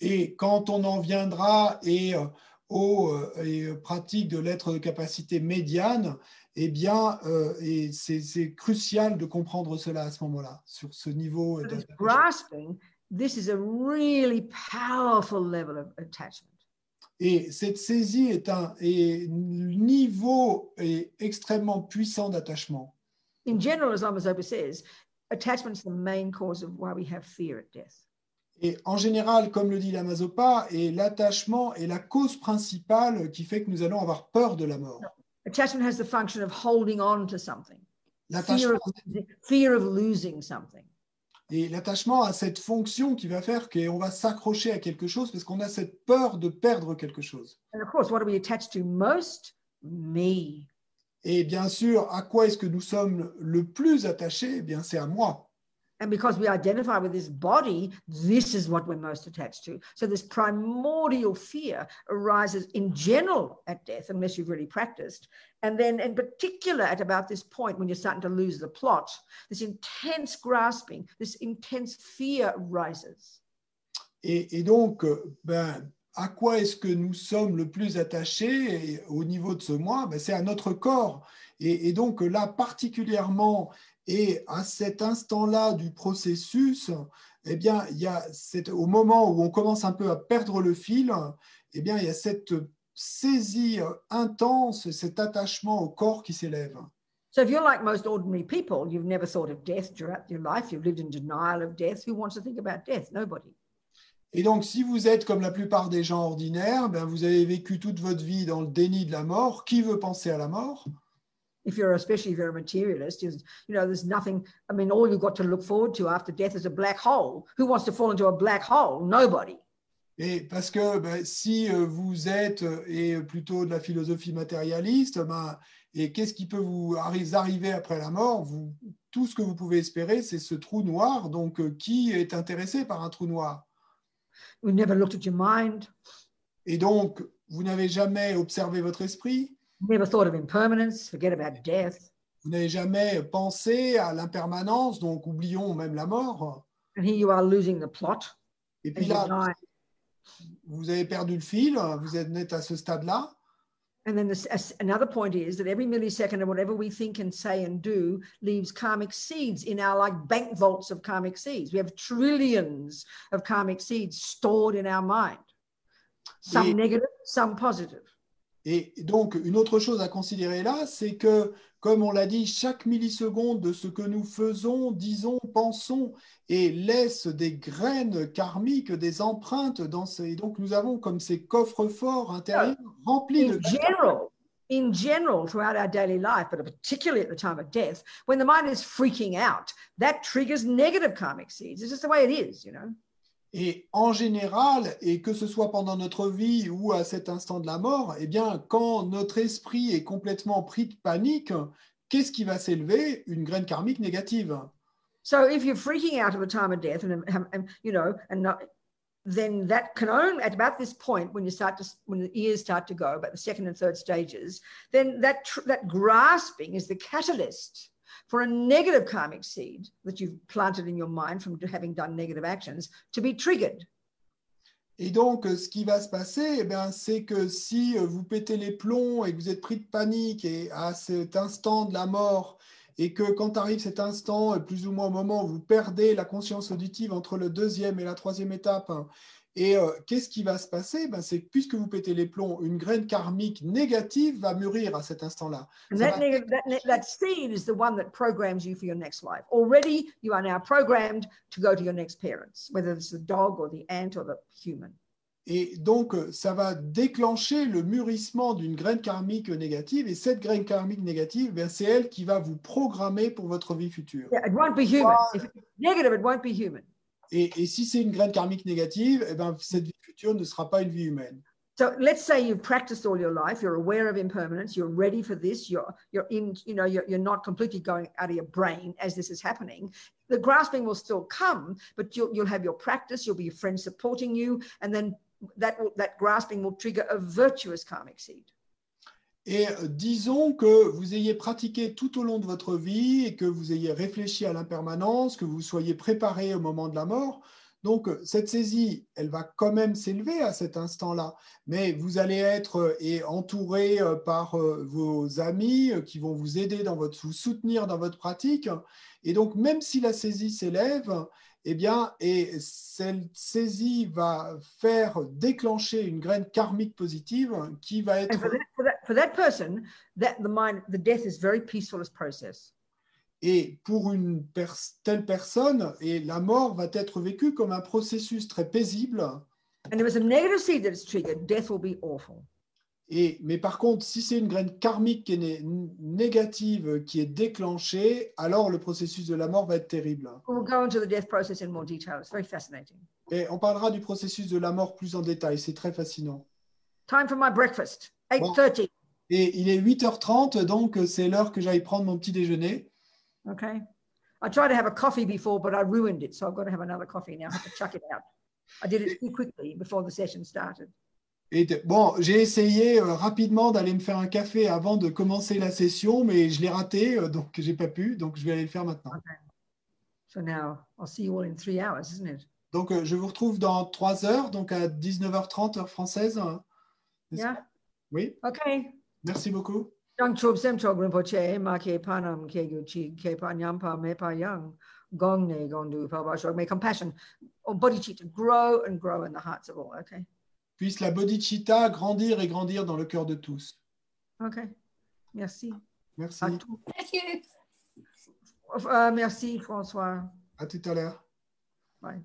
Et quand on en viendra et euh, aux euh, et pratiques de l'être de capacité médiane, eh bien, euh, et c'est crucial de comprendre cela à ce moment-là, sur ce niveau. So grasping, this is a really powerful level of attachment. Et cette saisie est un est niveau est extrêmement puissant d'attachement. In general, as Lama says, attachment is the main cause of why we have fear at death. Et en général, comme le dit Lama Zopa, et l'attachement est la cause principale qui fait que nous allons avoir peur de la mort. Attachment has the function of holding on to something. Fear of, fear of losing something. Et l'attachement a cette fonction qui va faire qu'on va s'accrocher à quelque chose parce qu'on a cette peur de perdre quelque chose. And of course, what are we attached to most? Me. Et bien sûr, à quoi est-ce que nous sommes le plus attachés? Eh bien, c'est à moi. And because we identify with this body, this is what we're most attached to. So this primordial fear arises in general at death, unless you've really practiced. And then in particular at about this point when you're starting to lose the plot, this intense grasping, this intense fear rises. Et, et donc, ben, à quoi est-ce que nous sommes le plus attachés au niveau de ce moi? Ben, C'est à notre corps. Et, et donc là, particulièrement, et à cet instant-là du processus, eh bien, il y a cette, au moment où on commence un peu à perdre le fil, eh bien, il y a cette saisie intense, cet attachement au corps qui s'élève. So if you're like most ordinary people, you've never thought of death throughout your life, you've lived in denial of death. Who wants to think about death? Nobody. Et donc, si vous êtes comme la plupart des gens ordinaires, ben vous avez vécu toute votre vie dans le déni de la mort. Qui veut penser à la mort? If you're especially if you're a materialist is you know there's nothing i mean all you've got to look forward to after death is a black hole. Who wants to fall into a black hole? Nobody. Et parce que ben, si euh, vous êtes euh, et plutôt de la philosophie matérialiste ben, et qu'est-ce qui peut vous arriver après la mort? Vous tout ce que vous pouvez espérer c'est ce trou noir donc euh, qui est intéressé par un trou noir? We never looked at your mind. et donc vous n'avez jamais observé votre esprit? Never thought of impermanence, forget about death. Vous n'avez jamais pensé à l'impermanence, donc oublions même la mort. And here you are losing the plot. Et puis là, vous avez perdu le fil, vous êtes à ce stade-là. And then this, another point is that every millisecond of whatever we think and say and do leaves karmic seeds in our like bank vaults of karmic seeds. We have trillions of karmic seeds stored in our mind, some Et- negative, some positive. Et donc, une autre chose à considérer là, c'est que, comme on l'a dit, chaque milliseconde de ce que nous faisons, disons, pensons et laisse des graines karmiques, des empreintes dans ces. Et donc, nous avons comme ces coffres-forts intérieurs remplis de in general, in general, throughout our daily life, but particularly at the time of death, when the mind is freaking out, that triggers negative karmic seeds. It's just the way it is, you know? Et en général, et que ce soit pendant notre vie ou à cet instant de la mort, eh bien, quand notre esprit est complètement pris de panique, qu'est-ce qui va s'élever? Une graine karmique négative. So if you're freaking out at the time of death, and, and, and, you know, and not, then that can only at about this point when you start to when the ears start to go, about the second and third stages, then that that grasping is the catalyst for a negative karmic seed that you've planted in your mind from having done negative actions to be triggered. Et donc, ce qui va se passer, eh c'est que si euh, vous pétez les plombs et que vous êtes pris de panique et à cet instant de la mort, et que quand arrive cet instant, euh, plus ou moins au moment où vous perdez la conscience auditive entre le deuxième et la troisième étape, hein, et euh, qu'est-ce qui va se passer? Ben, C'est que puisque vous pétez les plombs, une graine karmique négative va mûrir à cet instant-là. That, va- that, that seed is the one that programs you for your next life. Already, you are now programmed to go to your next parents, whether it's the dog or the ant or the human. Et donc, euh, ça va déclencher le mûrissement d'une graine karmique négative. Et cette graine karmique négative, ben, c'est elle qui va vous programmer pour votre vie future. Yeah, it won't be human. If it's negative, it won't be human. Et, et si c'est une graine karmique négative, eh ben, cette vie future ne sera pas une vie humaine. So let's say you've practiced all your life, you're aware of impermanence, you're ready for this, you're you're in, you know, you're, you're not completely going out of your brain as this is happening. The grasping will still come, but you'll you'll have your practice, you'll be your friend supporting you, and then that will, that grasping will trigger a virtuous karmic seed. Et euh, disons que vous ayez pratiqué tout au long de votre vie et que vous ayez réfléchi à l'impermanence, que vous soyez préparé au moment de la mort. Donc, euh, cette saisie, elle va quand même s'élever à cet instant-là, mais vous allez être euh, et entouré par vos amis qui vont vous aider dans votre, vous soutenir dans votre pratique. Et donc, même si la saisie s'élève, eh bien, et cette saisie va faire déclencher une graine karmique positive qui va être for that, person, that the mind, the death is very peaceful as process. Et pour une pers- telle personne, et la mort va être vécue comme un processus très paisible. And if it's a negative seed that is triggered, death will be awful. Et, mais par contre, si c'est une graine karmique qui est né- négative qui est déclenchée, alors le processus de la mort va être terrible. We'll go into the death process in more detail. It's very fascinating. Et on parlera du processus de la mort plus en détail, c'est très fascinant. Time for my breakfast. 8.30. Et il est 8h30, donc c'est l'heure que j'aille prendre mon petit déjeuner. Okay. I tried to have a coffee before, but I ruined it. So I've got to have another coffee now. I have to chuck it out. I did it too quickly before the session started. Et bon, j'ai essayé euh, rapidement d'aller me faire un café avant de commencer la session, mais je l'ai raté, euh, donc j'ai pas pu, donc je vais aller le faire maintenant. So now I'll see you all in three hours, isn't it? Donc, euh, je vous retrouve dans trois heures, donc à 19h30 heure française. hein. Yeah. Oui, Okay. Merci beaucoup. Yang chob sem chog rinpoche, ma ke panam ke yu chi ke pa nyam pa me pa yang gong ne gong du pa ba shog. May compassion or bodhicitta grow and grow in the hearts of all. Okay? Puisse la bodhicitta grandir et grandir dans le cœur de tous. Okay. Merci. Merci. À tout. Thank you. Euh, merci François. À tout à l'heure. Bye.